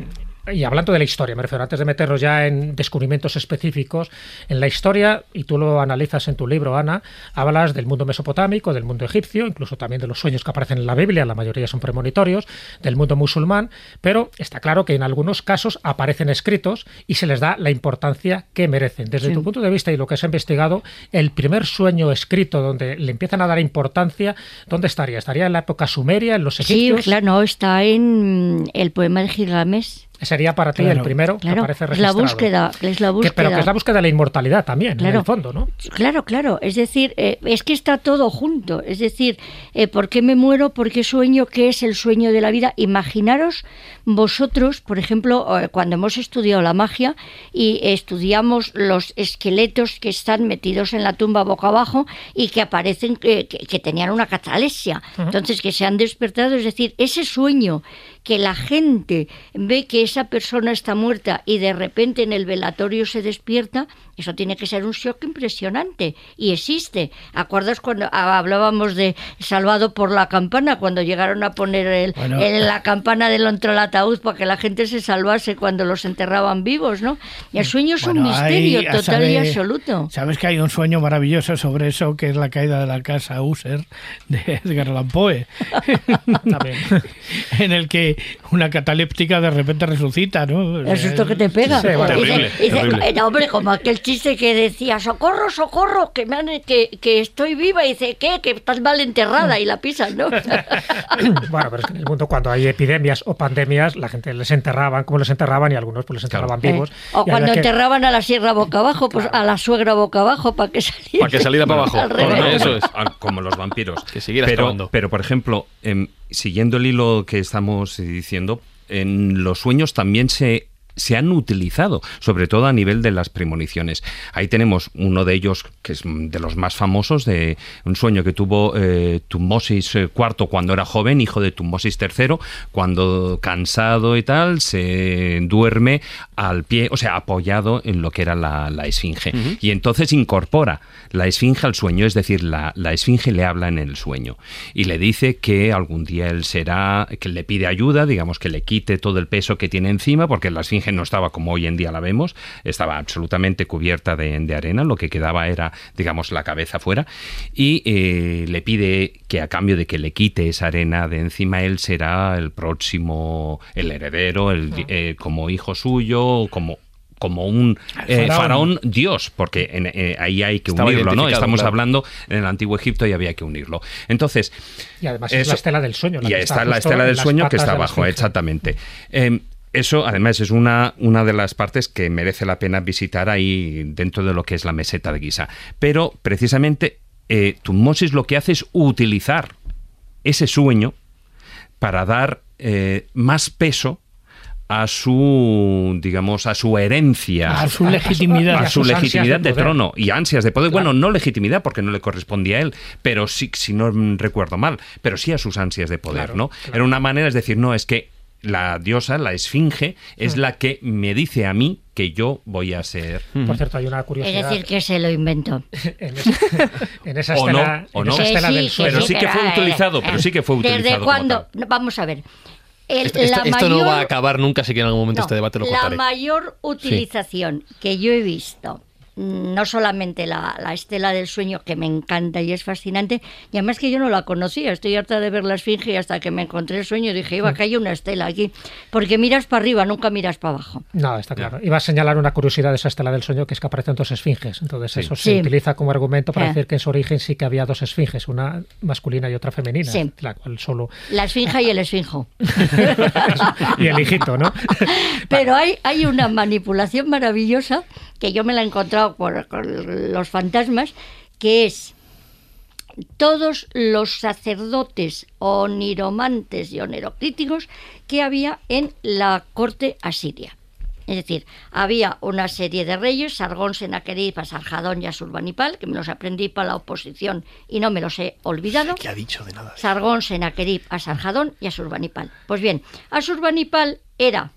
y hablando de la historia, me refiero, antes de meternos ya en descubrimientos específicos, en la historia, y tú lo analizas en tu libro, Ana, hablas del mundo mesopotámico, del mundo egipcio, incluso también de los sueños que aparecen en la Biblia, la mayoría son premonitorios, del mundo musulmán, pero está claro que en algunos casos aparecen escritos y se les da la importancia que merecen. Desde Sí. tu punto de vista y lo que has investigado, el primer sueño escrito donde le empiezan a dar importancia, ¿dónde estaría? ¿Estaría en la época sumeria, en los Sí, egipcios? claro, no, está en el poema de Gilgamesh. Sería para ti Claro. el primero Claro, que aparece es la registrado. búsqueda, es la Que- búsqueda. pero que es la búsqueda de la inmortalidad también, en Claro. el fondo, ¿no? Claro, claro. Es decir, eh, es que está todo junto. Es decir, eh, ¿por qué me muero? ¿Por qué sueño? ¿Qué es el sueño de la vida? Imaginaros vosotros, por ejemplo, eh, cuando hemos estudiado la magia y estudiamos los esqueletos que están metidos en la tumba boca abajo y que aparecen que, que- que tenían una catalepsia. Entonces, que se han despertado. Es decir, ese sueño que la gente ve que esa persona está muerta y de repente en el velatorio se despierta, eso tiene que ser un shock impresionante y existe. ¿Acuerdas cuando hablábamos de salvado por la campana cuando llegaron a poner el- Bueno. el- la campana delante del ataúd para que la gente se salvase cuando los enterraban vivos, ¿no? Y el sueño es un misterio hay- total y absoluto. Sabes que hay un sueño maravilloso sobre eso, que es la caída de la casa User de Edgar Allan Poe, en el que una cataléptica de repente resucita, ¿no? El susto que te pega. Sí, bueno. Dice- Terrible, dice, terrible. eh, no, hombre, como aquel chiste que decía, socorro, socorro, que, me han- que, que estoy viva. Y dice, ¿qué? Que estás mal enterrada y la pisan, ¿no? bueno, pero es que en el mundo cuando hay epidemias o pandemias, la gente les enterraban, como les enterraban, y algunos pues les enterraban vivos. Eh, o cuando que- enterraban a la sierra boca abajo, pues a la suegra boca abajo para que saliera. Para que saliera para abajo. Al revés. Bueno, eso es. Ah, Como los vampiros. Que siguiera pero, pero, por ejemplo, em, siguiendo el hilo que estamos diciendo, en los sueños también se se han utilizado, sobre todo a nivel de las premoniciones. Ahí tenemos uno de ellos, que es mm, de los más famosos, de un sueño que tuvo eh, Tutmosis IV cuando era joven, hijo de Tutmosis III, cuando cansado y tal, se duerme al pie, o sea, apoyado en lo que era la, la esfinge. Y entonces incorpora la esfinge al sueño, es decir, la, la esfinge le habla en el sueño y le dice que algún día él será, que le pide ayuda, digamos que le quite todo el peso que tiene encima, porque la esfinge no estaba como hoy en día la vemos, estaba absolutamente cubierta de, de arena, lo que quedaba era, digamos, la cabeza fuera, y eh, le pide que a cambio de que le quite esa arena de encima, él será el próximo, el heredero, el, eh, como hijo suyo, como como un eh, faraón. dios, porque en- eh, ahí hay que Estaba unirlo, ¿no? Estamos claro. hablando en el antiguo Egipto y había que unirlo. Entonces, Y además es eso- la estela del sueño. la y está, la estela del sueño que está abajo, exactamente. Eh, eso, además, es una, una de las partes que merece la pena visitar ahí dentro de lo que es la meseta de Giza. Pero, precisamente, eh, lo que hace es utilizar ese sueño para dar eh, más peso a su, digamos, a su herencia. A su legitimidad. A a su sus ansias legitimidad de trono y ansias de poder. Bueno, no legitimidad porque no le correspondía a él, pero sí, si no recuerdo mal, pero sí a sus ansias de poder, Claro, ¿no? claro. Era una manera, es decir, no, es que la diosa, la esfinge, es la que me dice a mí que yo voy a ser. Por cierto, hay una Es curiosidad. decir, que se lo inventó. en, esa, en esa O no, estela, o en no. esa sí, del. Pero sí que fue utilizado, pero sí que fue ¿Desde utilizado como cuándo? No, Vamos a ver. El- Esto, esto- la esto no mayor- va a acabar nunca, así que en algún momento no, este debate lo La cortaré. mayor utilización que yo he visto, no solamente la, la estela del sueño, que me encanta y es fascinante, y además que yo no la conocía, estoy harta de ver la esfinge y hasta que me encontré el sueño dije, iba, que hay una estela aquí, porque miras para arriba, nunca miras para abajo. No, está claro. Iba a señalar una curiosidad de esa estela del sueño, que es que aparecen dos esfinges. Entonces eso se Sí. utiliza como argumento para Eh. decir que en su origen sí que había dos esfinges, una masculina y otra femenina, Sí. la cual solo... La esfinge y el esfinjo. y el hijito, ¿no? Pero hay, hay una manipulación maravillosa que yo me la he encontrado por, con los fantasmas, que es todos los sacerdotes oniromantes y onerocríticos que había en la corte asiria. Es decir, había una serie de reyes, Sargón, Senaquerib, Asarjadón y Asurbanipal, que me los aprendí para la oposición y no me los he olvidado. ¿Qué ha dicho de nada? Sargón, Senaquerib, Asarjadón y Asurbanipal. Pues bien, Asurbanipal era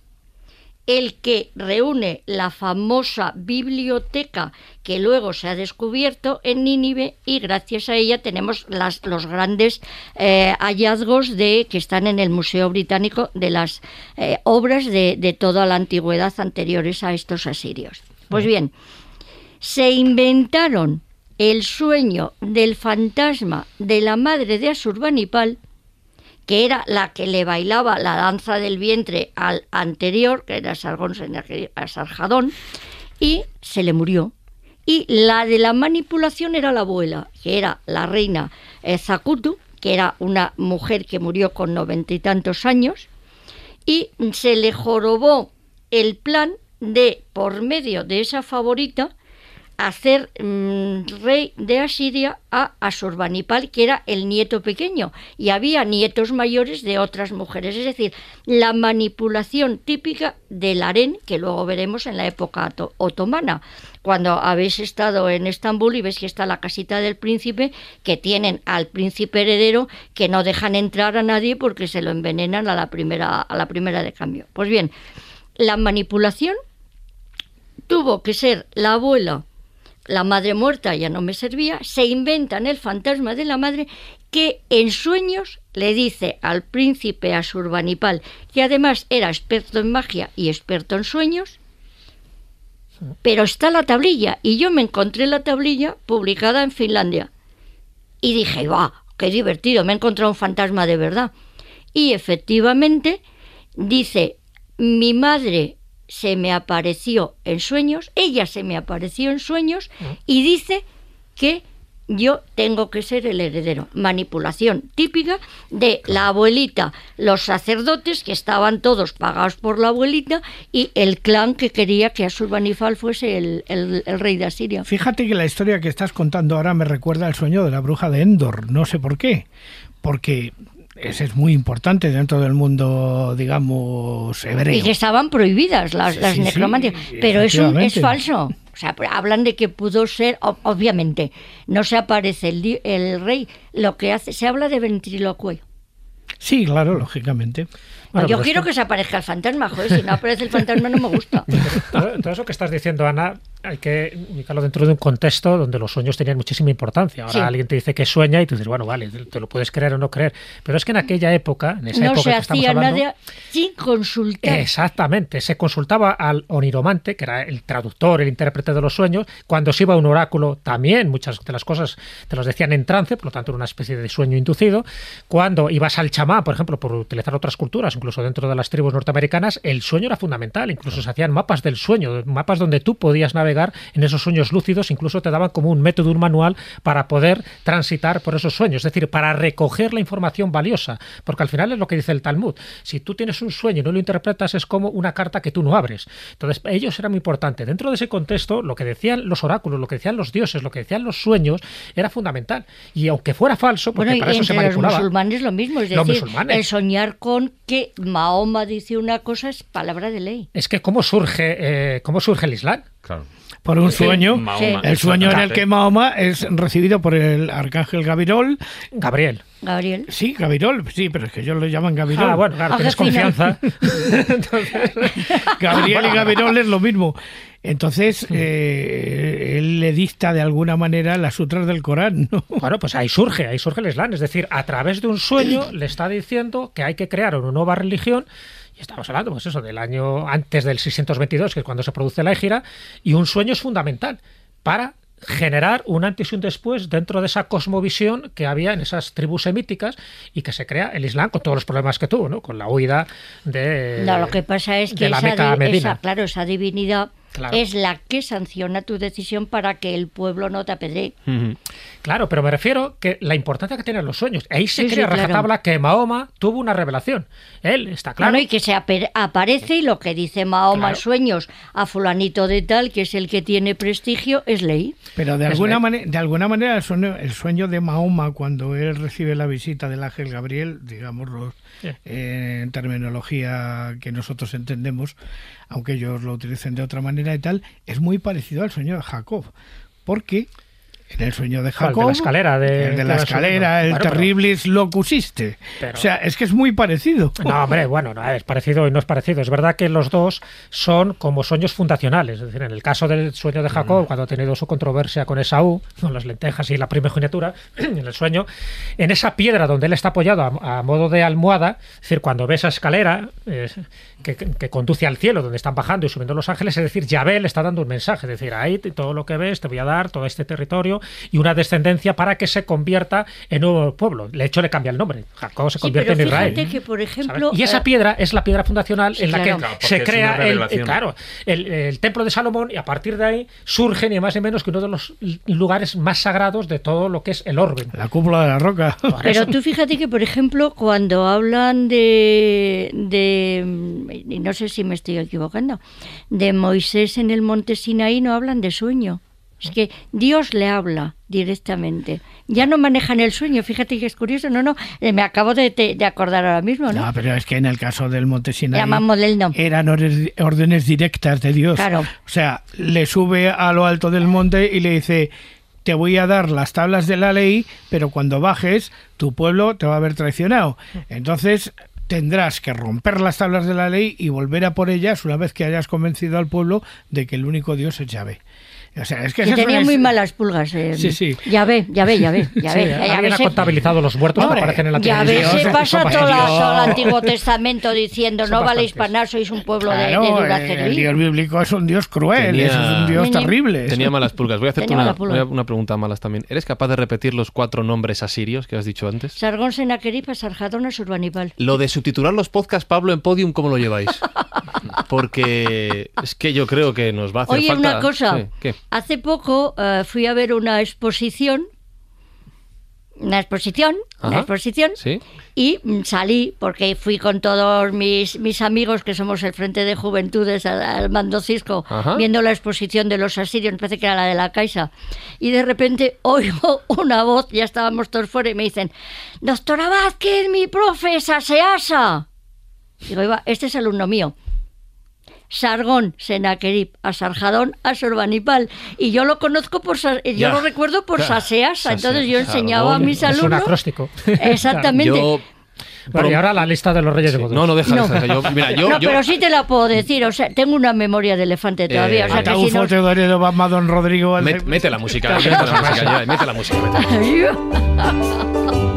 el que reúne la famosa biblioteca que luego se ha descubierto en Nínive y gracias a ella tenemos las, los grandes eh, hallazgos de que están en el Museo Británico de las eh, obras de, de toda la antigüedad anteriores a estos asirios. Pues bien, se inventaron el sueño del fantasma de la madre de Asurbanipal que era la que le bailaba la danza del vientre al anterior, que era Sargón Asarjadón, y se le murió. Y la de la manipulación era la abuela, que era la reina eh, Zacutu, que era una mujer que murió con noventa y tantos años, y se le jorobó el plan de, por medio de esa favorita, hacer mm, rey de Asiria a Asurbanipal, que era el nieto pequeño, y había nietos mayores de otras mujeres. Es decir, la manipulación típica del harén, que luego veremos en la época oto- otomana. Cuando habéis estado en Estambul y ves que está la casita del príncipe, que tienen al príncipe heredero, que no dejan entrar a nadie porque se lo envenenan a la primera, a la primera de cambio. Pues bien, la manipulación tuvo que ser la abuela la madre muerta ya no me servía, se inventan el fantasma de la madre que en sueños le dice al príncipe Asurbanipal, que además era experto en magia y experto en sueños, pero está la tablilla y yo me encontré la tablilla publicada en Finlandia y dije, ¡va! ¡Qué divertido! Me he encontrado un fantasma de verdad. Y efectivamente dice, mi madre se me apareció en sueños, ella se me apareció en sueños y dice que yo tengo que ser el heredero. Manipulación típica de la abuelita, los sacerdotes que estaban todos pagados por la abuelita y el clan que quería que Asurbanipal fuese el, el- el rey de Asiria. Fíjate que la historia que estás contando ahora me recuerda al sueño de la bruja de Endor. No sé por qué. Porque ese es muy importante dentro del mundo, digamos, hebreo. Y que estaban prohibidas las, las Sí, sí, necromancias. Pero es, un- es falso. O sea, hablan de que pudo ser, obviamente, no se aparece el, el rey, lo que hace, se habla de ventriloquio. Sí, claro, lógicamente. Bueno, Yo pero quiero esto- que se aparezca el fantasma, joder, si no aparece el fantasma no me gusta. Todo, todo eso que estás diciendo, Ana, hay que ubicarlo dentro de un contexto donde los sueños tenían muchísima importancia. Ahora Sí. alguien te dice que sueña y tú dices, bueno, vale, te lo puedes creer o no creer. Pero es que en aquella época, en esa No época se que estamos hacía hablando, nada sin consultar. Exactamente, se consultaba al oniromante, que era el traductor, el intérprete de los sueños. Cuando se iba a un oráculo, también muchas de las cosas te las decían en trance, por lo tanto era una especie de sueño inducido. Cuando ibas al chamán, por ejemplo, por utilizar otras culturas, incluso dentro de las tribus norteamericanas, el sueño era fundamental. Incluso se hacían mapas del sueño, mapas donde tú podías navegar en esos sueños lúcidos, incluso te daban como un método, un manual para poder transitar por esos sueños, es decir, para recoger la información valiosa, porque al final es lo que dice el Talmud. Si tú tienes un sueño y no lo interpretas, es como una carta que tú no abres. Entonces, ellos era muy importante. Dentro de ese contexto, lo que decían los oráculos, lo que decían los dioses, lo que decían los sueños, era fundamental. Y aunque fuera falso, porque Bueno, para eso se entre los manipulaba. musulmanes lo mismo, es Los decir, musulmanes. el soñar con que Mahoma dice una cosa es palabra de ley. Es que cómo surge, eh, cómo surge el Islam. Claro. Por un Sí, sueño, Mahoma. el sueño en el que Mahoma es recibido por el arcángel Gabirol. Gabriel. Gabriel. Sí, Gabirol, sí, pero es que ellos lo llaman Gabirol. Ah, bueno, claro, tienes confianza. Gabriel y Gabirol es lo mismo. Entonces, eh, él le dicta de alguna manera las sutras del Corán, ¿no? Bueno, pues ahí surge, ahí surge el Islam. Es decir, a través de un sueño le está diciendo que hay que crear una nueva religión. Y estamos hablando, pues eso, del año antes del 622, que es cuando se produce la égira. Y un sueño es fundamental para generar un antes y un después dentro de esa cosmovisión que había en esas tribus semíticas y que se crea el Islam con todos los problemas que tuvo, ¿no? Con la huida de, No, lo que pasa es que la esa, Meca esa- claro, esa divinidad Claro. es la que sanciona tu decisión para que el pueblo no te apedree. Claro, pero me refiero que la importancia que tienen los sueños. Ahí se Sí, sí, claro. rajatabla que Mahoma tuvo una revelación. Él, está claro. Bueno, y que se ape- aparece y lo que dice Mahoma Claro. en sueños a fulanito de tal, que es el que tiene prestigio, es ley. Pero de Es alguna, ley. manera, de alguna manera el sueño, el sueño de Mahoma cuando él recibe la visita del ángel Gabriel, digámoslo Sí. eh, en terminología que nosotros entendemos, aunque ellos lo utilicen de otra manera y tal, es muy parecido al sueño de Jacob. Porque en el sueño de Ah, el de la Jacob, escalera, de- el de la escalera, el pero- terriblis locusiste. Pero- O sea, es que es muy parecido. No, hombre, bueno, no, es parecido y no es parecido. Es verdad que los dos son como sueños fundacionales. Es decir, en el caso del sueño de Jacob, cuando ha tenido su controversia con Esaú, con las lentejas y la primogenitura, en el sueño, en esa piedra donde él está apoyado a, a modo de almohada, es decir, cuando ve esa escalera eh, que, que conduce al cielo, donde están bajando y subiendo los ángeles, es decir, Yahvé le está dando un mensaje. Es decir, ahí todo lo que ves te voy a dar, todo este territorio, y una descendencia para que se convierta en nuevo pueblo. De hecho, le cambia el nombre. Jacob se Sí, convierte pero en Israel. fíjate que, por ¿sabes? ejemplo... Y esa eh, piedra es la piedra fundacional Sí, en la claro. que Claro, se crea el, revelación. claro, el, el templo de Salomón y a partir de ahí surge ni más ni menos que uno de los lugares más sagrados de todo lo que es el orbe. La cúpula de la roca. Pero tú fíjate que, por ejemplo, cuando hablan de, de, y no sé si me estoy equivocando, de Moisés en el monte Sinaí no hablan de sueño. Es que Dios le habla directamente. Ya no manejan el sueño. Fíjate que es curioso. No, no. eh, Me acabo de, de- acordar ahora mismo, ¿no? No, pero es que en el caso del Monte Sinaí Llamamos del no. eran órdenes, órdenes directas de Dios. Claro. O sea, le sube a lo alto del monte y le dice, te voy a dar las tablas de la ley, pero cuando bajes, tu pueblo te va a haber traicionado. Entonces tendrás que romper las tablas de la ley y volver a por ellas una vez que hayas convencido al pueblo de que el único Dios es Yahvé. O sea, es que, Que esas tenía muy malas pulgas. eh. Sí, sí. Ya ve, ya ve, ya ve. Ya Sí, ve, ya alguien ve, ha se- contabilizado los muertos que aparecen en la Ya televisión. ves, se pasa todo, el Antiguo Testamento diciendo Son no valéis bastantes. para nada, sois un pueblo de- de, eh, duracería". el Dios bíblico es un Dios cruel, Tenía- es un Dios Tenía- terrible. Tenía malas pulgas. Voy a hacerte una, pulga. una pregunta malas también. ¿Eres capaz de repetir los cuatro nombres asirios que has dicho antes? Sargón, Senaqueripa, Sarjadona, Surbanipal. Lo de subtitular los podcasts, Pablo, en Podium, ¿cómo lo lleváis? Porque es que yo creo que nos va a hacer Oye, falta... una cosa. Sí, ¿qué? Hace poco eh, fui a ver una exposición. Una exposición, una exposición, ¿Sí? y mm, salí porque fui con todos mis, mis amigos que somos el Frente de Juventudes al, Mando Cisco Ajá. viendo la exposición de los asirios, me parece que era la de la Caixa, y de repente oigo una voz, ya estábamos todos fuera y me dicen, doctora Vázquez, mi profe es Aseasa. Digo, "Iba, este es alumno mío. Sargón, Senaquerib, Asarjadón, Asurbanipal. Y yo lo conozco por, Sa- yo Ya. lo recuerdo por Claro. Saseasa. Entonces yo Sargón. enseñaba a mis Es un alumnos. acróstico. Exactamente. Yo... Bueno, y ahora la lista de los reyes de Godot. No, no, deja, No. Yo, mira, yo... no, yo- pero sí te la puedo decir. O sea, tengo una memoria de elefante todavía. Eh, o sea que si no. Don Rodrigo. el- mete la música, mete la música, mete la música.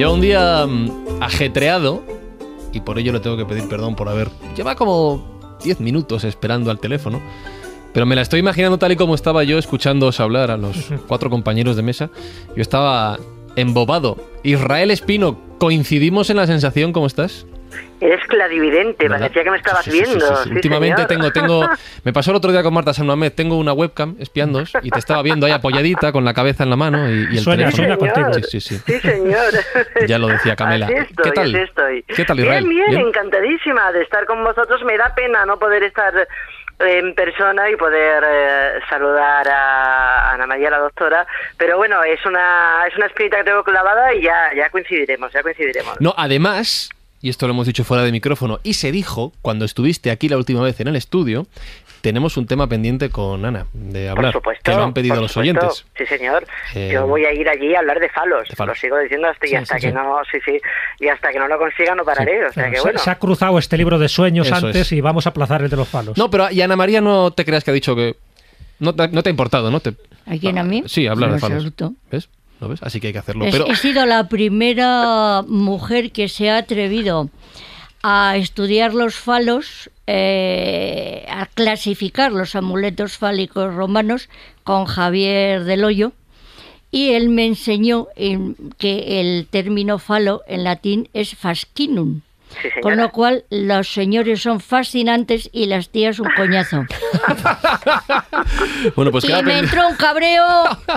Lleva un día mm, ajetreado y por ello le tengo que pedir perdón por haber... Lleva como 10 minutos esperando al teléfono, pero me la estoy imaginando tal y como estaba yo escuchándoos hablar a los cuatro compañeros de mesa. Yo estaba embobado. Israel Espino, ¿coincidimos en la sensación? ¿Cómo estás? Eres clarividente, ¿Verdad? parecía que me estabas Sí, sí, viendo. sí, sí. sí, Últimamente señor. tengo, tengo. Me pasó el otro día con Marta San Mamés, tengo una webcam espiándos y te estaba viendo ahí apoyadita con la cabeza en la mano y, y el Suena, teléfono. suena contigo. Sí, sí, sí. Sí, señor. Ya lo decía Camela. Así estoy, ¿Qué tal? así estoy. ¿Qué tal, Israel? Bien, bien, ¿Bien? encantadísima de estar con vosotros. Me da pena no poder estar en persona y poder eh, saludar a Ana María, la doctora, pero bueno, es una es una espinita que tengo clavada y ya, ya coincidiremos, ya coincidiremos. No, además, y esto lo hemos dicho fuera de micrófono, y se dijo cuando estuviste aquí la última vez en el estudio, tenemos un tema pendiente con Ana de hablar, por supuesto, que lo han pedido por los supuesto. oyentes. Sí, señor. Eh, Yo voy a ir allí a hablar de falos. de falos. Lo sigo diciendo hasta, y hasta sí, que sí. no, sí, sí, y hasta que no lo consiga no pararé. O sea Bueno, que se, bueno. se ha cruzado este libro de sueños Eso antes es. y vamos a aplazar el de los palos. No, pero y Ana María no te creas que ha dicho que... No te, no te ha importado, ¿no? Te, ¿A quién a mí? Sí, hablar de falos. absoluto. ¿Ves? ¿Lo ves? Así que hay que hacerlo. Es- Pero He sido la primera mujer que se ha atrevido a estudiar los falos, eh, a clasificar los amuletos fálicos romanos con Javier del Hoyo. Y él me enseñó en- que el término falo en latín es fascinum. Sí. Con lo cual, los señores son fascinantes y las tías un coñazo. bueno, pues y me pendiente- entró un cabreo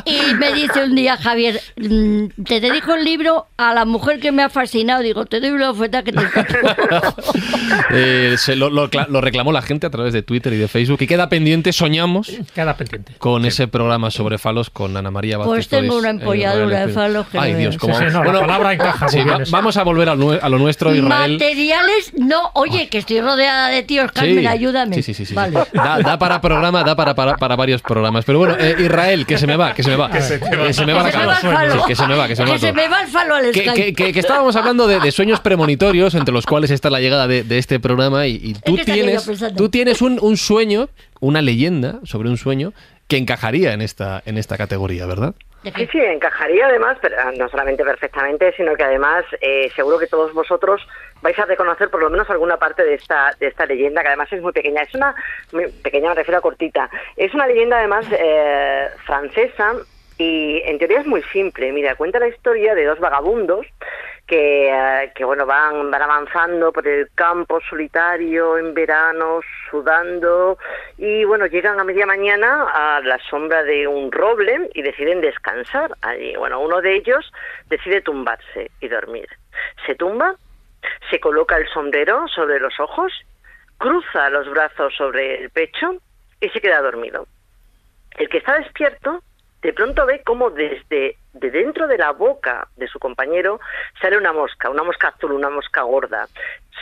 y me dice un día Javier, mm, te dedico el libro a la mujer que me ha fascinado. Digo, te doy una oferta que te Eh, se lo, lo cla- lo reclamó la gente a través de Twitter y de Facebook y queda pendiente, soñamos Queda pendiente. con ese programa sobre falos con Ana María Vázquez. Pues tengo una eh, empolladura Israel de falos que Ay, Dios, cómo... Sí, sí, no, la palabra encaja va- vamos a volver a lo nuestro, Israel. Materiales, no, oye, que estoy rodeada de tíos, Carmen, Sí. ayúdame. Sí, sí, sí, sí, sí. Vale. Da, da para programa, da para, para, para varios programas. Pero bueno, eh, Israel, que se me va, que se me va. Que se, me va la Que se me va cabeza. que se me va, que se me va. Que se me va el falo al Que, que- que- que estábamos hablando de, de sueños premonitorios, entre los cuales está la llegada de, de este programa, y, y tú tienes, tú tienes un, un sueño, una leyenda sobre un sueño que encajaría en esta, en esta categoría, ¿verdad? Sí, sí, encajaría además, pero ah, no solamente perfectamente, sino que además eh, seguro que todos vosotros vais a reconocer por lo menos alguna parte de esta, de esta leyenda, que además es muy pequeña. Es una, muy pequeña me refiero a cortita, es una leyenda además eh, francesa y en teoría es muy simple. Mira, cuenta la historia de dos vagabundos que, eh, que bueno van, van avanzando por el campo solitario en verano, sudando y bueno llegan a media mañana a la sombra de un roble y deciden descansar allí. Bueno, uno de ellos decide tumbarse y dormir. Se tumba, se coloca el sombrero sobre los ojos, cruza los brazos sobre el pecho y se queda dormido. El que está despierto de pronto ve cómo desde de dentro de la boca de su compañero sale una mosca, una mosca azul, una mosca gorda.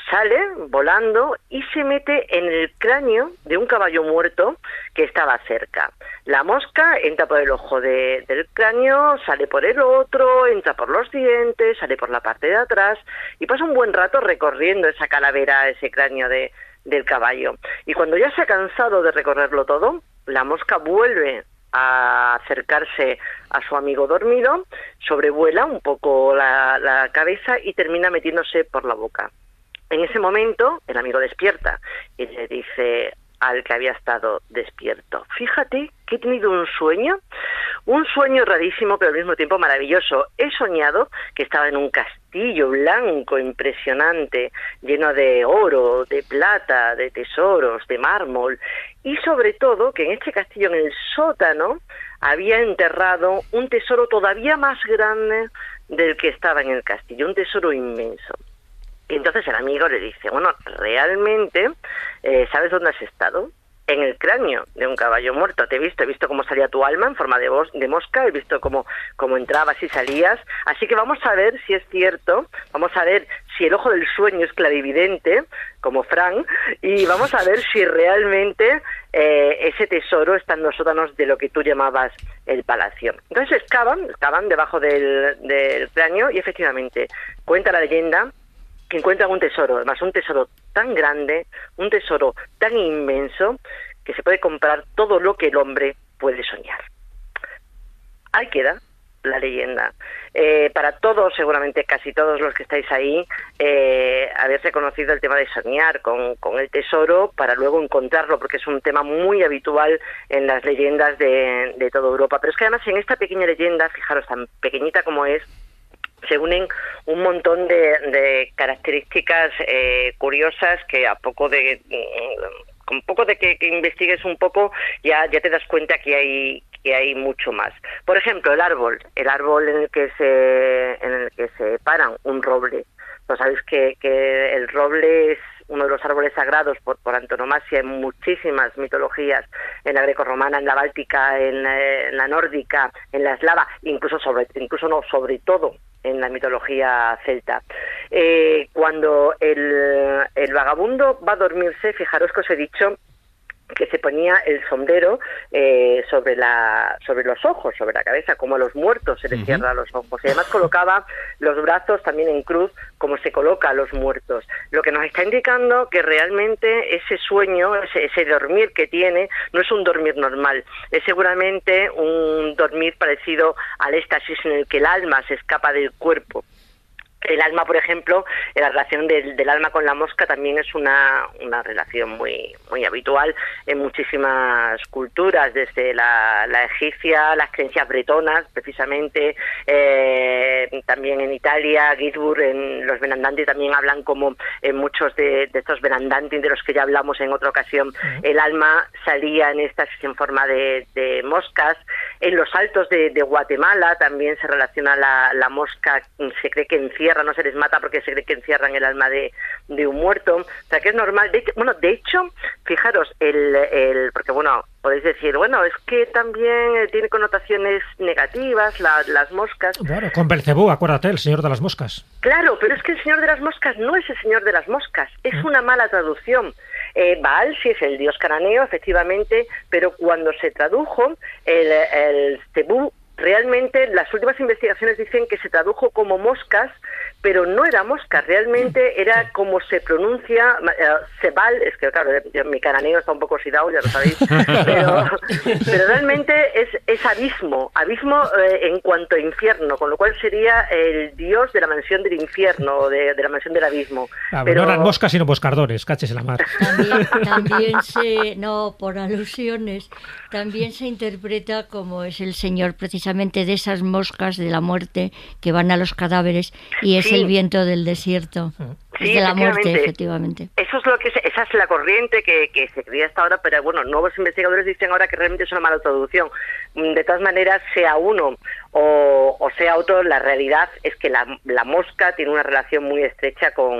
Sale volando y se mete en el cráneo de un caballo muerto que estaba cerca. La mosca entra por el ojo de, del cráneo, sale por el otro, entra por los dientes, sale por la parte de atrás y pasa un buen rato recorriendo esa calavera, ese cráneo de, del caballo. Y cuando ya se ha cansado de recorrerlo todo, la mosca vuelve a acercarse a su amigo dormido, sobrevuela un poco la, la, cabeza y termina metiéndose por la boca. En ese momento, el amigo despierta y le dice al que había estado despierto, fíjate que he tenido un sueño, un sueño rarísimo pero al mismo tiempo maravilloso. He soñado que estaba en un castillo blanco impresionante, lleno de oro, de plata, de tesoros, de mármol, y sobre todo que en este castillo, en el sótano, había enterrado un tesoro todavía más grande del que estaba en el castillo, un tesoro inmenso. Y entonces el amigo le dice, bueno, realmente, eh, ¿sabes dónde has estado? En el cráneo de un caballo muerto. Te he visto, he visto cómo salía tu alma en forma de, de mosca, he visto cómo, cómo entrabas y salías. Así que vamos a ver si es cierto, vamos a ver si el ojo del sueño es clarividente, como Frank, y vamos a ver si realmente eh, ese tesoro está en los sótanos de lo que tú llamabas el palacio. Entonces excavan, excavan debajo del, del cráneo y efectivamente cuenta la leyenda que encuentran un tesoro, además un tesoro tan grande, un tesoro tan inmenso, que se puede comprar todo lo que el hombre puede soñar. Ahí queda la leyenda. Eh, para todos, seguramente casi todos los que estáis ahí, eh, habéis reconocido el tema de soñar con, con, el tesoro para luego encontrarlo, porque es un tema muy habitual en las leyendas de, de toda Europa. Pero es que además en esta pequeña leyenda, fijaros, tan pequeñita como es, se unen un montón de, de características eh, curiosas que a poco de con poco de que, investigues un poco ya ya te das cuenta que hay que hay mucho más. Por ejemplo el árbol el árbol en el que se en el que se paran un roble. No sabéis que, que el roble es uno de los árboles sagrados por, por antonomasia en muchísimas mitologías, en la grecorromana, en la báltica, en, eh, en la nórdica, en la eslava, incluso sobre, incluso no, sobre todo en la mitología celta. Eh, cuando el, el vagabundo va a dormirse, fijaros que os he dicho que se ponía el sombrero eh, sobre la sobre los ojos, sobre la cabeza, como a los muertos se les uh -huh. cierra los ojos. Y además colocaba los brazos también en cruz, como se coloca a los muertos. Lo que nos está indicando que realmente ese sueño, ese, ese dormir que tiene, no es un dormir normal, es seguramente un dormir parecido al éxtasis en el que el alma se escapa del cuerpo el alma, por ejemplo, la relación del, del, alma con la mosca también es una, una relación muy, muy habitual en muchísimas culturas, desde la, la egipcia, las creencias bretonas, precisamente, eh, también en Italia, Gisburg, en los Benandanti también hablan como en muchos de, de, estos Benandanti de los que ya hablamos en otra ocasión, el alma salía en estas en forma de, de moscas. En los altos de, de Guatemala también se relaciona la, la mosca, se cree que encierra no se les mata porque se cree que encierran el alma de, de un muerto. O sea, que es normal. De, bueno, de hecho, fijaros, el, el, porque bueno, podéis decir, bueno, es que también tiene connotaciones negativas la, las moscas. Claro, con Belcebú, acuérdate, el señor de las moscas. Claro, pero es que el señor de las moscas no es el señor de las moscas, es ¿Eh? una mala traducción. Eh, Baal sí es el dios cananeo, efectivamente, pero cuando se tradujo, el, el Cebú realmente las últimas investigaciones dicen que se tradujo como moscas pero no era mosca, realmente era como se pronuncia, eh, Sebal, es que claro, yo- mi cananeo está un poco oxidado, ya lo sabéis, pero, pero realmente es, es abismo, abismo eh, en cuanto a infierno, con lo cual sería el dios de la mansión del infierno, o de, de la mansión del abismo. Ah, pero No eran moscas, sino moscardones, caches en la mar. También, también se, no, por alusiones, también se interpreta como es el señor precisamente de esas moscas de la muerte que van a los cadáveres y es Sí. el viento del desierto. Sí, es de la muerte, efectivamente. Eso es lo que se- esa es la corriente que, que se cría hasta ahora, pero bueno, nuevos investigadores dicen ahora que realmente es una mala traducción. De todas maneras, sea uno o, o sea otro, la realidad es que la, la mosca tiene una relación muy estrecha con,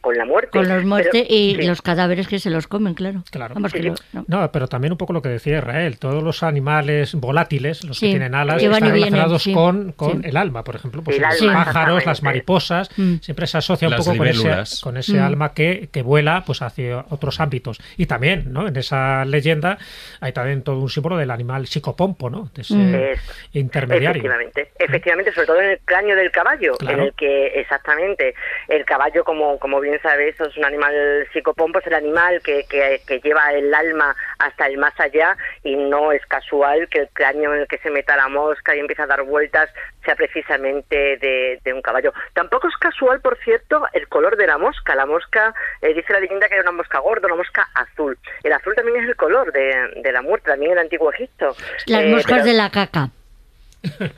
con la muerte. Con los muertes Pero- y sí. los cadáveres que se los comen, claro. Claro. Vamos, que lo- no. No, pero también un poco lo que decía Israel, todos los animales volátiles, los Sí, que tienen alas, que están vienen, relacionados sí. con, con Sí. el alma, por ejemplo, pues El los alma, pájaros, las mariposas, Mm. siempre se asocia un Las poco con ese, con ese Mm. alma que, que vuela pues hacia otros ámbitos. Y también, ¿no? En esa leyenda hay también todo un símbolo del animal psicopompo, ¿no? De ese Mm. Intermediario. Efectivamente, efectivamente, sobre todo en el cráneo del caballo, Claro. en el que exactamente el caballo, como, como bien sabes, es un animal psicopompo, es el animal que, que, que lleva el alma hasta el más allá y no es casual que el cráneo en el que se meta la mosca y empieza a dar vueltas sea precisamente de, de un caballo. Tampoco es casual, por cierto, el color de la mosca. La mosca, eh, dice la leyenda que era una mosca gorda, una mosca azul. El azul también es el color de, de la muerte, también en el antiguo Egipto. Las Eh, moscas pero- de la caca.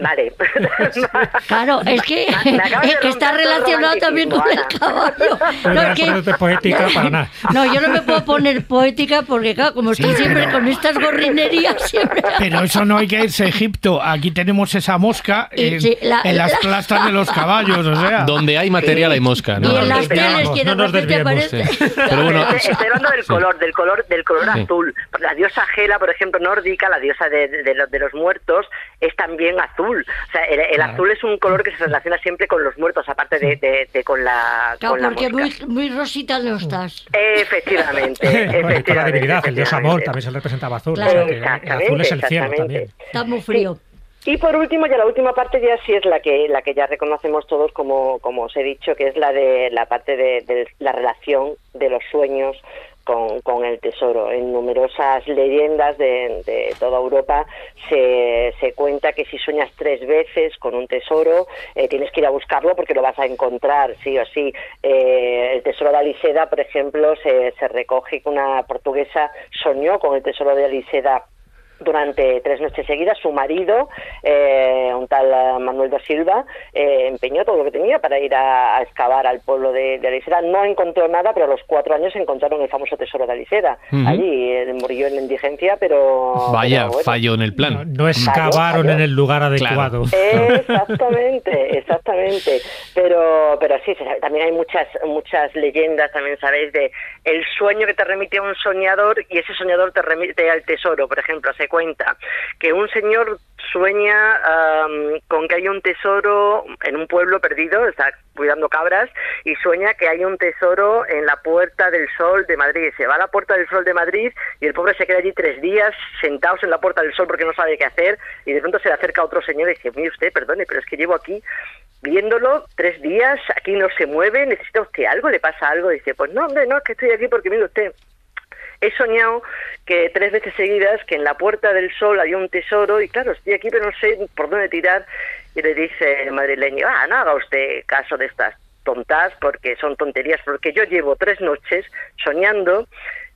Vale. Claro, es que, es que está relacionado también con el caballo. No No, es que- poética para nada. no, yo no me puedo poner poética porque, claro, como estoy Sí, siempre pero- con estas gorrinerías, siempre. Pero eso no hay que irse a Egipto. Aquí tenemos esa mosca en, sí, la- en las la- plastas de los caballos, o sea. Donde hay material hay mosca, ¿no? y en las teles, no, que de no nos repente desviemos, aparece. Sí. Pero bueno, Estoy, estoy hablando del Sí. color, del color, del color Sí. azul. La diosa Gela, por ejemplo, nórdica, la diosa de, de- de los, de los muertos, es también azul. O sea, el, el Claro. azul es un color que se relaciona siempre con los muertos, aparte de, de- de con la, Claro, con porque muy, muy rosita no estás. Efectivamente, Bueno, y toda la efectivamente, divinidad, el dios amor efectivamente. también se le representaba azul. Claro. o sea que el azul es el cielo también. Está muy frío. Y por último, ya la última parte ya sí es la que la que ya reconocemos todos como como os he dicho, que es la de la parte de, de la relación de los sueños con, con el tesoro. En numerosas leyendas de, toda Europa se, se cuenta que si sueñas tres veces con un tesoro, eh, tienes que ir a buscarlo porque lo vas a encontrar, sí o sí. Eh, el tesoro de Aliseda, por ejemplo, se, se recoge que una portuguesa soñó con el tesoro de Aliseda durante tres noches seguidas. Su marido, eh, un tal eh, Manuel da Silva, eh, empeñó todo lo que tenía para ir a, a excavar al pueblo de, de Aliseda. No encontró nada, pero a los cuatro años encontraron el famoso tesoro de Aliseda. Ujú. Allí eh, murió en la indigencia, pero... Vaya pero bueno. fallo en el plan. no excavaron en el lugar Claro. adecuado. Exactamente, exactamente. Pero, pero sí, también hay muchas, muchas leyendas, también sabéis, de el sueño que te remite a un soñador y ese soñador te remite al tesoro. Por ejemplo, cuenta que un señor sueña am, con que hay un tesoro en un pueblo perdido, está cuidando cabras, y sueña que hay un tesoro en la Puerta del Sol de Madrid. Se va a la Puerta del Sol de Madrid y el pobre se queda allí tres días sentados en la Puerta del Sol porque no sabe qué hacer y de pronto se le acerca otro señor y dice, mire usted, perdone, pero es que llevo aquí viéndolo tres días, aquí no se mueve, necesita usted algo, le pasa algo, dice, pues no, hombre, no, es que estoy aquí porque mire usted, he soñado que tres veces seguidas que en la Puerta del Sol había un tesoro y claro, estoy aquí pero no sé por dónde tirar y le dice el madrileño, ah, no haga usted caso de estas tontas porque son tonterías, porque yo llevo tres noches soñando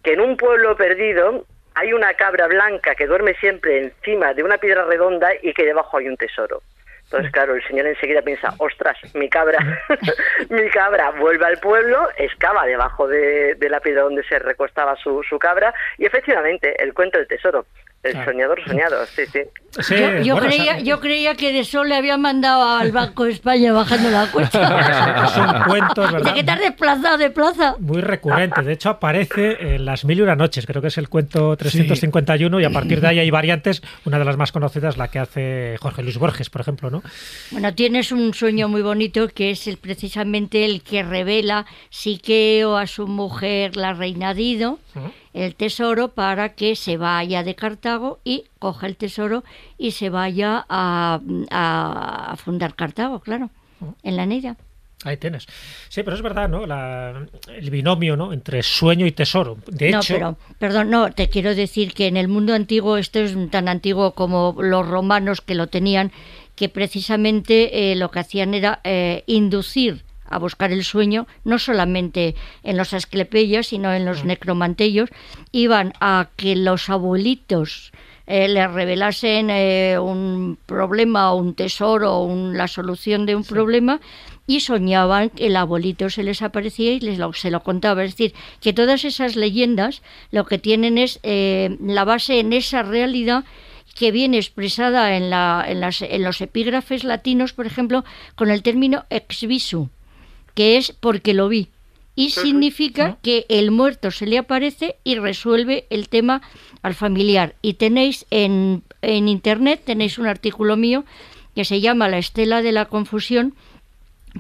que en un pueblo perdido hay una cabra blanca que duerme siempre encima de una piedra redonda y que debajo hay un tesoro. Entonces, claro, el señor enseguida piensa, ostras, mi cabra, mi cabra vuelve al pueblo, excava debajo de, de la piedra donde se recostaba su, su cabra, y efectivamente, el cuento del tesoro, el Claro. soñador soñado, sí, sí. Sí, Yo, yo bueno, creía, yo creía que de Sol le habían mandado al Banco de España bajando la cuesta. son cuentos, ¿verdad? ¿De qué te has desplazado de plaza? Muy recurrente. De hecho, aparece en Las Mil y una Noches. Creo que es el cuento 351 y a partir de ahí hay variantes. Una de las más conocidas, la que hace Jorge Luis Borges, por ejemplo, ¿no? Bueno, tienes un sueño muy bonito que es el, precisamente el que revela Siqueo a su mujer, la reina Dido, el tesoro para que se vaya de Cartago y coja el tesoro y se vaya a, a- a fundar Cartago, claro, en la Neira. Ahí tienes. Sí, pero es verdad, ¿no? La- el binomio, ¿no? Entre sueño y tesoro. De no, hecho, pero, perdón, no, te quiero decir que en el mundo antiguo, esto es tan antiguo como los romanos que lo tenían, que precisamente eh, lo que hacían era eh, inducir a buscar el sueño, no solamente en los asclepeyas, sino en los necromantellos, iban a que los abuelitos eh, les revelasen eh, un problema o un tesoro o un- la solución de un problema y soñaban que el abuelito se les aparecía y les lo, se lo contaba. Es decir, que todas esas leyendas lo que tienen es eh, la base en esa realidad que viene expresada en, la, en, las, en los epígrafes latinos, por ejemplo, con el término ex visu, que es porque lo vi. Y significa que el muerto se le aparece y resuelve el tema al familiar. Y tenéis en, en internet, tenéis un artículo mío que se llama La estela de la confusión,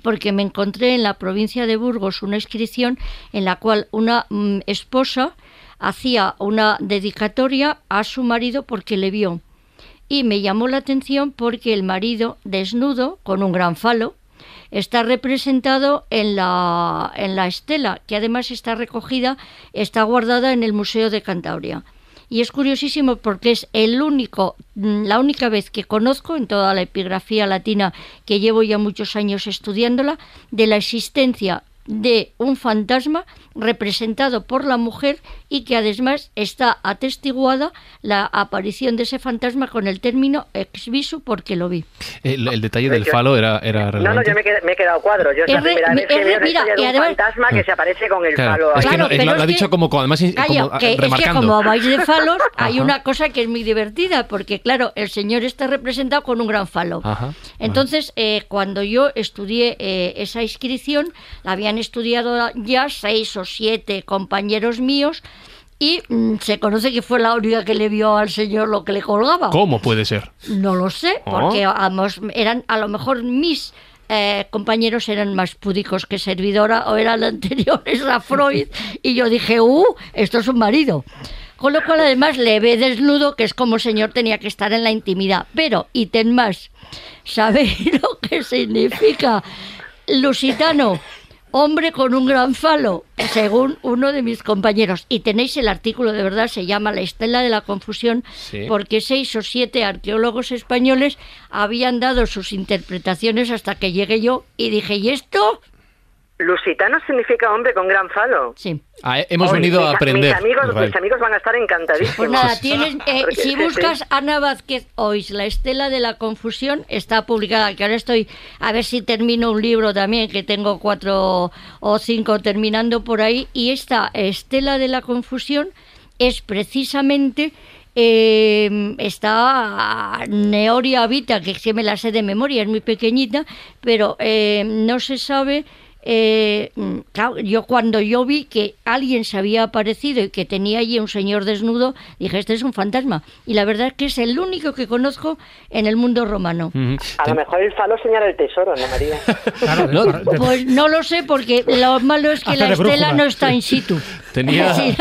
porque me encontré en la provincia de Burgos una inscripción en la cual una mm, esposa hacía una dedicatoria a su marido porque le vio. Y me llamó la atención porque el marido, desnudo, con un gran falo, está representado en la, en la estela, que además está recogida, está guardada en el Museo de Cantabria. Y es curiosísimo porque es el único, mm, la única vez que conozco en toda la epigrafía latina que llevo ya muchos años estudiándola, de la existencia de un fantasma representado por la mujer y que además está atestiguada la aparición de ese fantasma con el término ex visu porque lo vi. El, el detalle del falo era, era No, no, yo me, qued- me he quedado cuadro. Yo es la Es re- primera me- vez que es re- veo la mira, historia de y un además- fantasma que se aparece con el Claro, falo. es que ahí. no- Claro, eh, pero lo, ha es que- dicho como, además como, ah, es que como vais de falos, hay una cosa que es muy divertida, porque claro, el señor está representado con un gran falo. Ajá, Entonces, eh, cuando yo estudié eh, esa inscripción, la habían estudiado ya seis o siete compañeros míos y mm, se conoce que fue la única que le vio al señor lo que le colgaba. ¿Cómo puede ser? No lo sé, Oh. porque eran a lo mejor mis eh, compañeros eran más púdicos que servidora o eran anteriores a Freud y yo dije, ¡uh! Esto es un marido. Con lo cual además le ve desnudo, que es como el señor tenía que estar en la intimidad. Pero, ítem más, ¿sabéis lo que significa lusitano? Hombre con un gran falo, según uno de mis compañeros. Y tenéis el artículo, de verdad, se llama La Estela de la Confusión, Sí. porque seis o siete arqueólogos españoles habían dado sus interpretaciones hasta que llegué yo y dije, ¿y esto? Lusitano significa hombre con gran falo. Sí. Ah, eh, hemos venido mis- a aprender. Mis amigos, Israel. mis amigos van a estar encantadísimos. Pues nada, tienes, eh, Porque si sí, sí. buscas Ana Vázquez Ois, La Estela de la Confusión, está publicada, que ahora estoy, a ver si termino un libro también, que tengo cuatro o cinco terminando por ahí, y esta Estela de la Confusión es precisamente... eh, está Neoria Vita, que sí me la sé de memoria, es muy pequeñita, pero eh, no se sabe eh, mm, claro, yo cuando yo vi que alguien se había aparecido y que tenía allí un señor desnudo, dije, este es un fantasma. Y la verdad es que es el único que conozco en el mundo romano. A lo mejor el falo señala el tesoro, ¿no, María? claro, No, de- Pues no lo sé porque lo malo es que la estela brújula, no está sí. in situ. Tenía, Sí.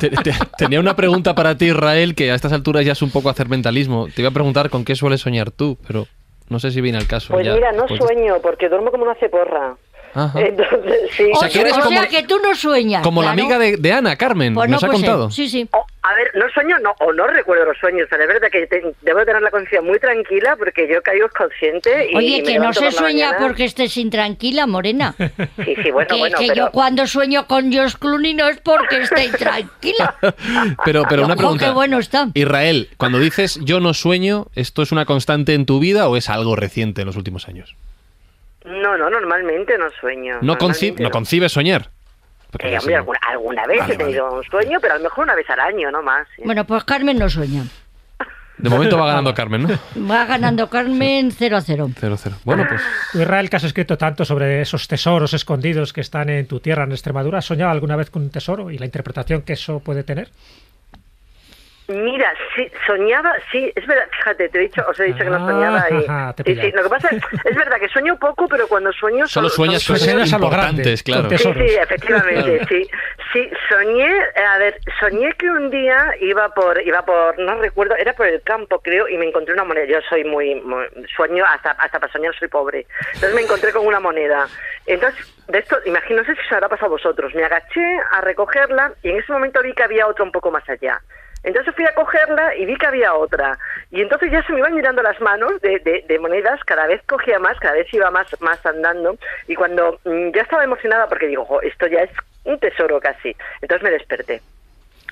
te- te- tenía una pregunta para ti, Israel, que a estas alturas ya es un poco hacer mentalismo. Te iba a preguntar con qué sueles soñar tú, pero no sé si viene al caso. Pues ya mira, no de- sueño porque duermo como una ceporra. Ajá. Entonces, sí. O, sea, que eres o como- sea que tú no sueñas. Como la claro. amiga de, de Ana, Carmen, Pues nos no ha puede ser. contado. Sí, sí. O- a ver, no sueño no, o no recuerdo los sueños, pero es verdad que te- debo tener la conciencia muy tranquila porque yo caigo consciente y Oye, me que no se la sueña mañana. porque estés intranquila, Morena. Sí, sí, bueno, que bueno, que pero... yo cuando sueño con George Clooney no es porque esté intranquila. Pero, pero una Ojo, pregunta. qué bueno está. Israel, cuando dices yo no sueño, ¿esto es una constante en tu vida o es algo reciente en los últimos años? No, no, normalmente no sueño. No, conci- normalmente no concibes soñar. Porque Eh, hombre, alguna, alguna vez Vale, he tenido un sueño, pero a lo mejor una vez al año, no más. ¿sí? Bueno, pues Carmen no sueña. De momento va ganando Carmen, ¿no? Va ganando Carmen 0 a 0. 0-0. Bueno, pues Israel, que has escrito tanto sobre esos tesoros escondidos que están en tu tierra, en Extremadura, ¿has soñado alguna vez con un tesoro y la interpretación que eso puede tener? Mira, sí, soñaba, sí, es verdad, fíjate, te he dicho, os he dicho que no soñaba y... Ah, te sí, lo que pasa es, es verdad que sueño poco, pero cuando sueño... Solo son- sueñas son- cosas importantes, claro. Sí, sí, efectivamente, sí. Sí, soñé, a ver, soñé que un día iba por, iba por, no recuerdo, era por el campo, creo, y me encontré una moneda. Yo soy muy, muy- sueño, hasta, hasta para soñar soy pobre. Entonces me encontré con una moneda. Entonces, de esto, imagino, no sé si os habrá pasado a vosotros. Me agaché a recogerla y en ese momento vi que había otra un poco más allá. Entonces fui a cogerla y vi que había otra. Y entonces ya se me iban mirando las manos de, de- de monedas, cada vez cogía más, cada vez iba más, más andando. Y cuando mm, ya estaba emocionada porque digo, "Jo, esto ya es un tesoro casi. Entonces me desperté.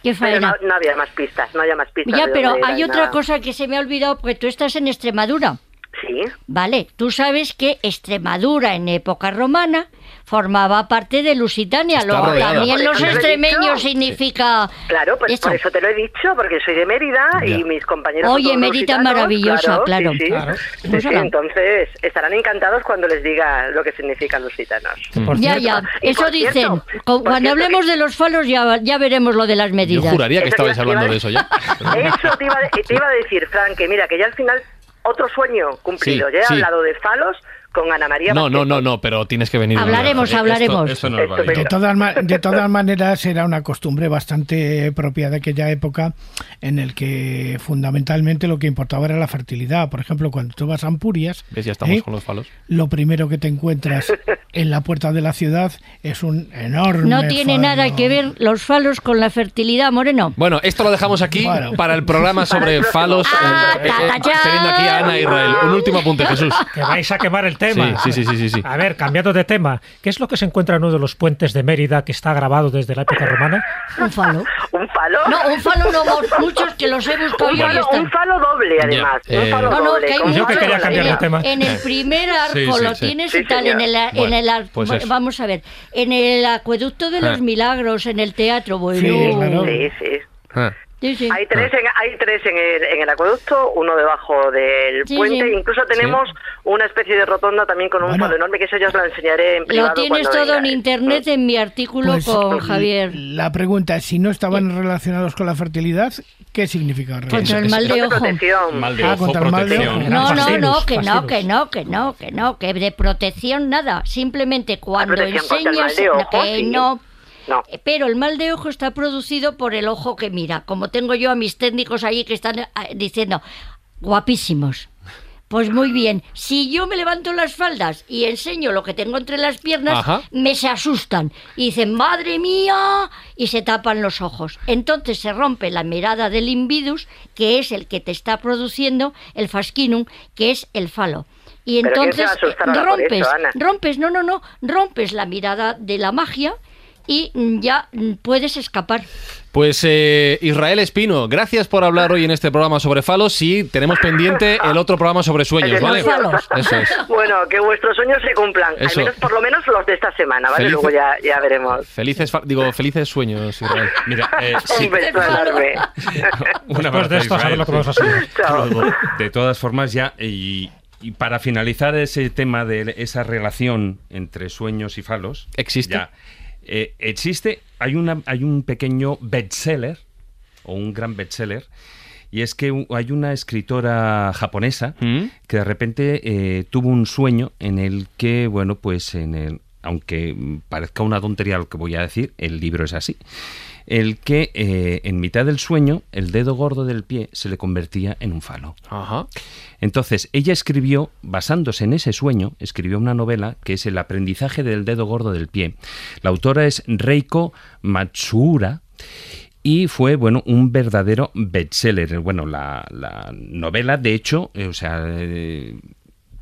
Qué Pero no, no había más pistas, no había más pistas. Ya, pero era hay otra nada. cosa que se me ha olvidado porque tú estás en Extremadura. Sí. Vale, tú sabes que Extremadura en época romana formaba parte de Lusitania. Está Luego también los lo extremeños dicho. significa Claro, pues eso. por eso te lo he dicho, porque soy de Mérida Ya. y mis compañeros. Oye, Mérida lusitanos, maravillosa, claro. Sí, sí. Claro. Sí, Pues entonces estarán encantados cuando les diga lo que significan lusitanos. Por Ya, cierto, ya, Y eso por dicen. cierto, Cuando cierto hablemos que- de los falos ya, ya veremos lo de las Yo medidas. juraría que Eso te estabais hablando a- de eso ya. Eso te iba, a, te iba a decir, Frank, que mira, que ya al final otro sueño cumplido. Sí, ya he sí. hablado de falos con Ana María. No, no, no, no, pero tienes que venir. Hablaremos, hablaremos. Esto, no. De todas, ma- de todas maneras, era una costumbre bastante propia de aquella época en el que fundamentalmente lo que importaba era la fertilidad. Por ejemplo, cuando tú vas a Ampurias, ¿Ves? Ya estamos ¿eh? con los falos. lo primero que te encuentras en la puerta de la ciudad es un enorme. No tiene falo. nada que ver los falos con la fertilidad, Moreno. Bueno, esto lo dejamos aquí Bueno. para el programa sobre falos. Ah, eh, eh, ta, ya. teniendo aquí a Ana Israel. Un último apunte, Jesús. que vais a quemar el tema. Sí, sí, sí, sí, sí. A ver, cambiando de tema, ¿qué es lo que se encuentra en uno de los puentes de Mérida que está grabado desde la época romana? Un falo. ¿Un falo? No, un falo no, muchos que los he buscado Un yo un falo doble, además. Un eh, falo No, no, doble. que hay Yo que muchos. quería cambiar de tema. En el primer arco Sí, sí, lo sí. tienes Sí, y tal, en el, en el pues vamos a ver, en el acueducto de los Ah. milagros, en el teatro, bueno. Sí, claro. Sí, sí. Ah. Sí, sí. Hay tres, en, hay tres en, el, en el acueducto, uno debajo del Sí, puente, sí. incluso tenemos una especie de rotonda también con un Bueno. enorme, que eso ya os lo enseñaré en privado. Lo tienes todo en internet en mi artículo Pues, con Javier. La pregunta es, si no estaban relacionados con la fertilidad, ¿qué significa? Contra el mal de Contra ojo. protección. Mal de Ah, ojo, contra el mal de protección. ojo. No, no, no, que no, que no, que no, que no, que de protección nada. Simplemente cuando enseñas que sí. no. No. Eh, Pero el mal de ojo está producido por el ojo que mira. Como tengo yo a mis técnicos allí que están eh, diciendo, guapísimos. Pues muy bien, si yo me levanto las faldas y enseño lo que tengo entre las piernas, Ajá. me se asustan y dicen, madre mía, y se tapan los ojos. Entonces se rompe la mirada del invidus, que es el que te está produciendo el fascinum, que es el falo. Y Pero ¿quién se entonces rompes, eso, rompes, no, no, no, rompes la mirada de la magia y ya puedes escapar. Pues eh, Israel Espino, gracias por hablar hoy en este programa sobre falos y tenemos pendiente el otro programa sobre sueños, ¿vale? Eso es. Bueno, que vuestros sueños se cumplan, Eso. al menos por lo menos los de esta semana, ¿vale? Luego ya, ya veremos. Felices, digo, felices sueños, Israel. Mira, eh, sí, Un beso enorme. un Después abrazo, de esto, Israel. lo que vamos a hacer. Chao. De todas formas, ya, y, y para finalizar ese tema de esa relación entre sueños y falos. ¿Existe? ya, eh, existe, hay, una, hay un pequeño bestseller, o un gran bestseller, y es que hay una escritora japonesa ¿Mm? que de repente eh, tuvo un sueño en el que, bueno, pues en el, aunque mm, parezca una tontería lo que voy a decir, el libro es así, el que eh, en mitad del sueño el dedo gordo del pie se le convertía en un falo. Ajá. Entonces, ella escribió, basándose en ese sueño, escribió una novela que es El aprendizaje del dedo gordo del pie. La autora es Reiko Matsuura y fue, bueno, un verdadero bestseller. Bueno, la, la novela, de hecho, eh, o sea, eh,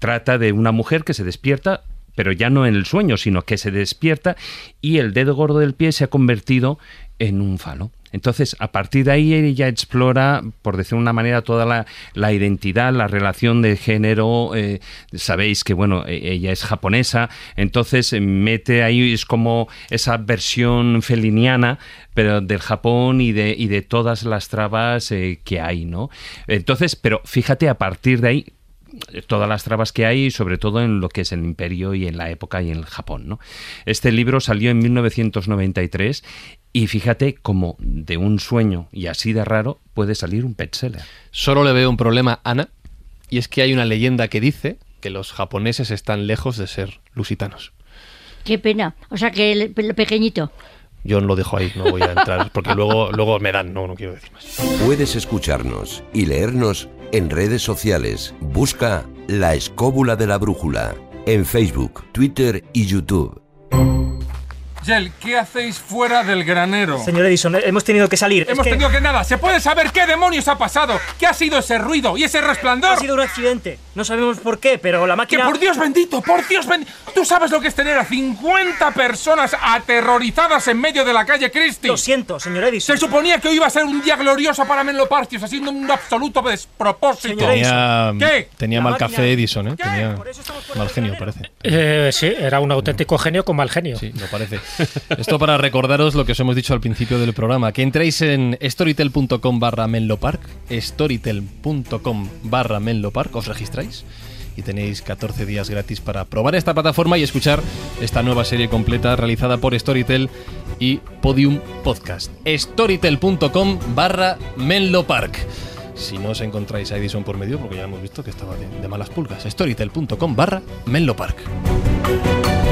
trata de una mujer que se despierta pero ya no en el sueño, sino que se despierta y el dedo gordo del pie se ha convertido en un falo. Entonces, a partir de ahí ella explora, por decir de una manera, toda la, la identidad, la relación de género. eh, sabéis que, bueno, e- ella es japonesa, entonces eh, mete ahí, es como esa versión feliniana, pero del Japón y de, y de todas las trabas eh, que hay, ¿no? Entonces, pero fíjate, a partir de ahí, todas las trabas que hay, sobre todo en lo que es el imperio y en la época y en el Japón. ¿no? Este libro salió en 1993 y fíjate cómo de un sueño y así de raro puede salir un bestseller. Solo le veo un problema, Ana, y es que hay una leyenda que dice que los japoneses están lejos de ser lusitanos. Qué pena. O sea, que el, el pequeñito. Yo lo dejo ahí, no voy a entrar, porque luego, luego me dan, no, no quiero decir más. Puedes escucharnos y leernos en redes sociales. Busca La Escóbula de la Brújula en Facebook, Twitter y YouTube. Yel, ¿qué hacéis fuera del granero? Señor Edison, hemos tenido que salir. Hemos Es que tenido que nada. ¿Se puede saber qué demonios ha pasado? ¿Qué ha sido ese ruido y ese resplandor? Ha sido un accidente. No sabemos por qué, pero la ¡Que máquina... por Dios bendito, por Dios bendito! ¿Tú sabes lo que es tener a 50 personas aterrorizadas en medio de la calle Christie? Lo siento, señor Edison. Se suponía que hoy iba a ser un día glorioso para Menlo Park, haciendo un absoluto despropósito. Tenía, ¿Qué? tenía La mal máquina- café Edison, ¿eh? Tenía mal genio, parece. Eh, sí, era un auténtico genio con mal genio. Sí, lo parece. Esto para recordaros lo que os hemos dicho al principio del programa, que entréis en storytel.com barra menlopark, storytel.com barra menlopark, os registráis y tenéis 14 días gratis para probar esta plataforma y escuchar esta nueva serie completa realizada por Storytel y Podium Podcast. storytel.com barra menlopark. Si no os encontráis a Edison por medio, porque ya hemos visto que estaba de, de malas pulgas, storytel.com barra menlopark. ha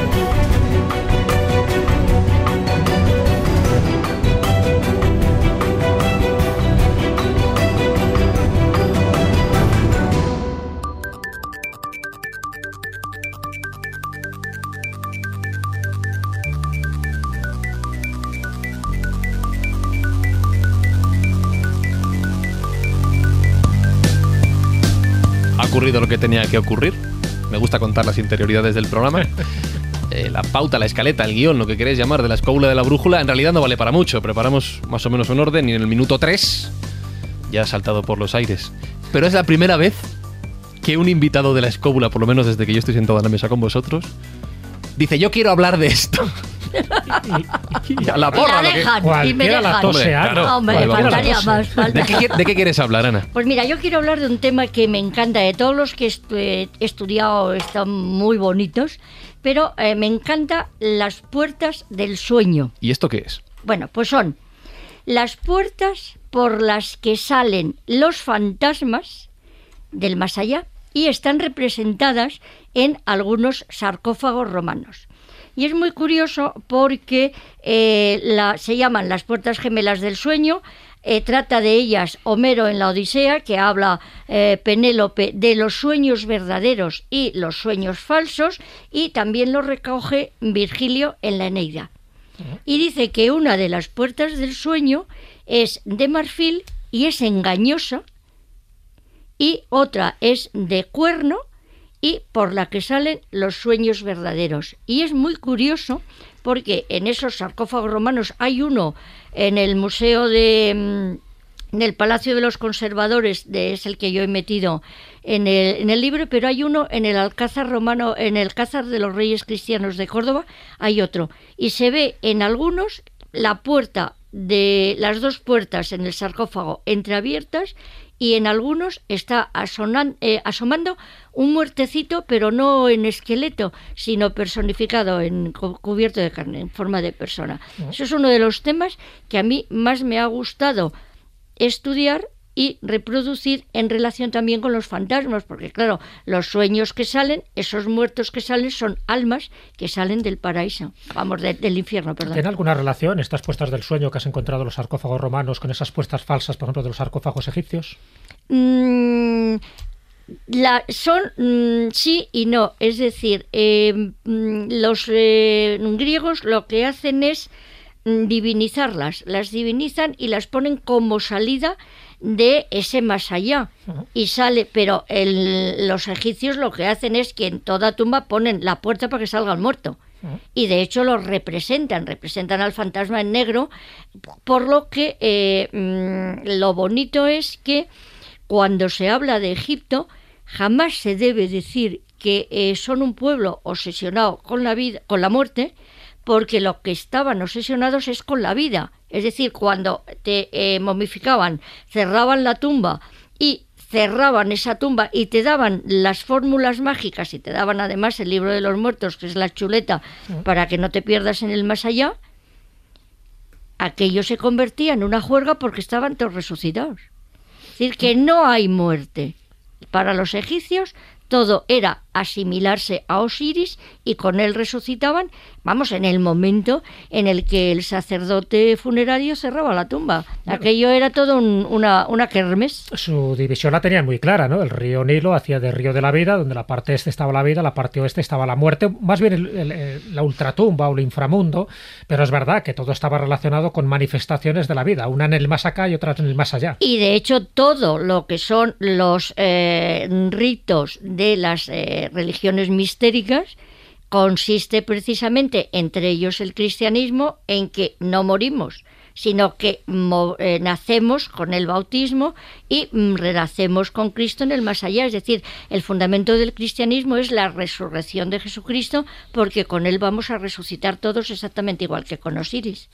ocurrido lo que tenía que ocurrir. Me gusta contar las interioridades del programa. Eh, la pauta, la escaleta, el guion, lo que queréis llamar de la escóbula de la brújula, en realidad no vale para mucho. Preparamos más o menos un orden y en el minuto 3 ya ha saltado por los aires. Pero es la primera vez que un invitado de la escóbula, por lo menos desde que yo estoy sentado en la mesa con vosotros, dice, yo quiero hablar de esto. Y a la porra. la lo que- dejan, y me dejan. tose, Ana. claro. Hombre, faltaría más. falta- ¿De qué, de qué quieres hablar, Ana? Pues mira, yo quiero hablar de un tema que me encanta. De todos los que estu- he estudiado están muy bonitos, pero eh, me encanta las puertas del sueño. ¿Y esto qué es? Bueno, pues son las puertas por las que salen los fantasmas del más allá y están representadas en algunos sarcófagos romanos. Y es muy curioso porque eh, la- se llaman las puertas gemelas del sueño. eh, trata de ellas Homero en la Odisea, que habla eh, Penélope de los sueños verdaderos y los sueños falsos, y también lo recoge Virgilio en la Eneida. Y dice que una de las puertas del sueño es de marfil y es engañosa, y otra es de cuerno y por la que salen los sueños verdaderos. Y es muy curioso porque en esos sarcófagos romanos hay uno en el Museo de, mm, del Palacio de los Conservadores, de, es el que yo he metido en el, en el libro, pero hay uno en el Alcázar romano, en el Alcázar de los Reyes Cristianos de Córdoba, hay otro. Y se ve en algunos la puerta de las dos puertas en el sarcófago entreabiertas y en algunos está asonan- eh, asomando un muertecito, pero no en esqueleto, sino personificado, en cu- cubierto de carne, en forma de persona. Eso es uno de los temas que a mí más me ha gustado estudiar y reproducir en relación también con los fantasmas, porque claro, los sueños que salen, esos muertos que salen, son almas que salen del paraíso, vamos, de- del infierno, perdón. ¿Tiene alguna relación estas puestas del sueño que has encontrado en los sarcófagos romanos con esas puestas falsas, por ejemplo, de los sarcófagos egipcios? Mm, la, son mm, sí y no. Es decir, eh, mm, los eh, griegos lo que hacen es mm, divinizarlas. Las divinizan y las ponen como salida de ese más allá. Y sale, pero el- los egipcios lo que hacen es que en toda tumba ponen la puerta para que salga el muerto. Y de hecho lo representan, representan al fantasma en negro, por lo que eh, mm, lo bonito es que cuando se habla de Egipto, jamás se debe decir que eh, son un pueblo obsesionado con la vida, con la muerte, porque lo que estaban obsesionados es con la vida. Es decir, cuando te eh, momificaban, cerraban la tumba y cerraban esa tumba y te daban las fórmulas mágicas y te daban además el libro de los muertos, que es la chuleta, para que no te pierdas en el más allá, aquello se convertía en una juerga porque estaban todos resucitados. Es decir, que no hay muerte. Para los egipcios todo era asimilarse a Osiris y con él resucitaban, vamos, en el momento en el que el sacerdote funerario cerraba la tumba. Aquello era todo un- una, una kermes. Su división la tenían muy clara, ¿no? El río Nilo hacía de río de la vida, donde la parte este estaba la vida, la parte oeste estaba la muerte, más bien el- el- el- la ultratumba o el inframundo, pero es verdad que todo estaba relacionado con manifestaciones de la vida, una en el más acá y otra en el más allá. Y de hecho todo lo que son los eh, ritos de las eh, religiones mistéricas consiste precisamente, entre ellos el cristianismo, en que no morimos, sino que eh, nacemos con el bautismo y mm, renacemos con Cristo en el más allá. Es decir, el fundamento del cristianismo es la resurrección de Jesucristo, porque con él vamos a resucitar todos exactamente igual que con Osiris.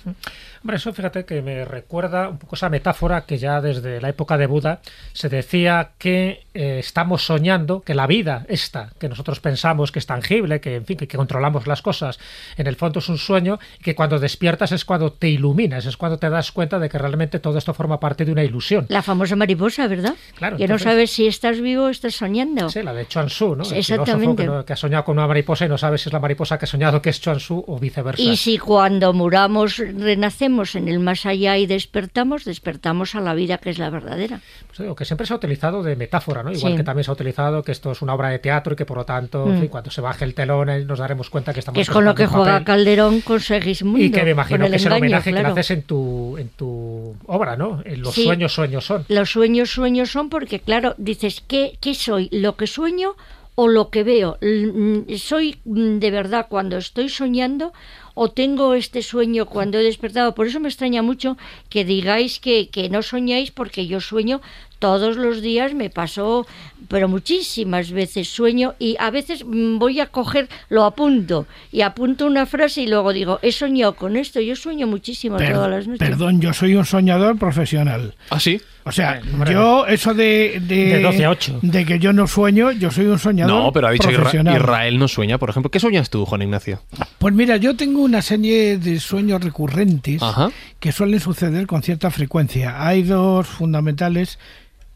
Hombre, eso fíjate que me recuerda un poco esa metáfora que ya desde la época de Buda se decía que eh, estamos soñando, que la vida esta, que nosotros pensamos que es tangible, que en fin, que, que controlamos las cosas, en el fondo es un sueño, y que cuando despiertas es cuando te iluminas, es cuando te das cuenta de que realmente todo esto forma parte de una ilusión. La famosa mariposa, ¿verdad? Claro, que no entonces- sabes si estás vivo o estás soñando. Sí, la de Chuan Tzu, ¿no? El Exactamente. que, no- que ha soñado con una mariposa y no sabe si es la mariposa que ha soñado que es Chuan Tzu o viceversa. Y si cuando muramos renacemos en el más allá y despertamos, despertamos a la vida que es la verdadera. Pues digo, que siempre se ha utilizado de metáfora, ¿no? Igual Sí. que también se ha utilizado que esto es una obra de teatro y que por lo tanto, en Mm. fin, cuando se baje el telón eh, nos daremos cuenta que estamos Que es con lo que juega papel. Calderón con Segismundo. Y que me imagino que es el engaño, homenaje que le haces en tu, en tu obra, ¿no? En los Sí. sueños, sueños son. Los sueños, sueños son porque, claro, dices, ¿qué, qué soy? ¿Lo que sueño o lo que veo? Mm, ¿Soy mm, de verdad cuando estoy soñando o tengo este sueño cuando he despertado? Por eso me extraña mucho que digáis que, que no soñáis porque yo sueño todos los días, me pasó, pero muchísimas veces sueño y a veces mm, voy a coger, lo apunto y apunto una frase y luego digo, he soñado con esto, yo sueño muchísimo Per- todas las noches. Perdón, yo soy un soñador profesional. ¿Ah, sí? O sea, hombre, yo eso de, de, de 12 a 8. de que yo no sueño, yo soy un soñador No, pero ha dicho que. Israel no sueña, por ejemplo. ¿Qué sueñas tú, Juan Ignacio? Pues mira, yo tengo una serie de sueños recurrentes Ajá. que suelen suceder con cierta frecuencia. Hay dos fundamentales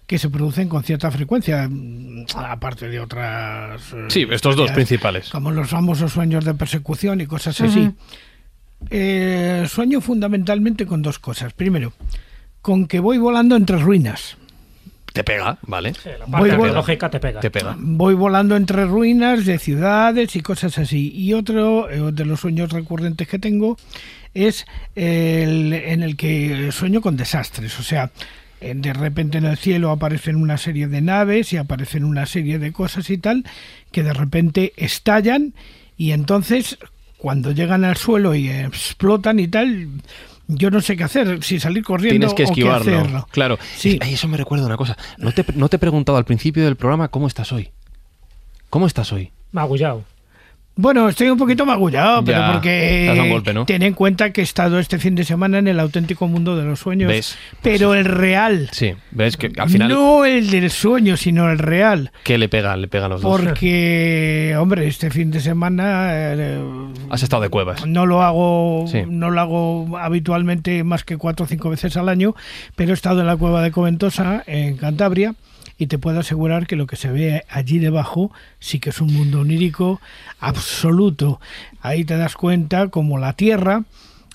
que se producen con cierta frecuencia, mm, aparte de otras... eh, Sí, estos dos principales. Como los famosos sueños de persecución y cosas así. Eh, sueño fundamentalmente con dos cosas. Primero, con que voy volando entre ruinas. Te pega, ¿vale? La Voy parte vol- arqueológica te pega. Te pega. Voy volando entre ruinas de ciudades y cosas así. Y otro eh, de los sueños recurrentes que tengo es el en el que sueño con desastres. O sea, eh, de repente en el cielo aparecen una serie de naves y aparecen una serie de cosas y tal que de repente estallan y entonces cuando llegan al suelo y explotan y tal, yo no sé qué hacer, si salir corriendo Tienes que o qué esquivarlo. hacerlo. Claro. Sí. Ay, eso me recuerda una cosa. No te, no te he preguntado al principio del programa cómo estás hoy. ¿Cómo estás hoy? Magullao. Bueno, estoy un poquito magullado, pero Ya, porque golpe, ¿no? ten en cuenta que he estado este fin de semana en el auténtico mundo de los sueños, ¿Ves? pero el real, Sí, ves que al final. no el del sueño, sino el real, ¿Qué le pega? Le pega a los dos. porque hombre, este fin de semana eh, Has estado de cuevas. no lo hago, Sí. no lo hago habitualmente más que cuatro o cinco veces al año, pero he estado en la cueva de Coventosa en Cantabria. Y te puedo asegurar que lo que se ve allí debajo sí que es un mundo onírico absoluto. Ahí te das cuenta como la Tierra,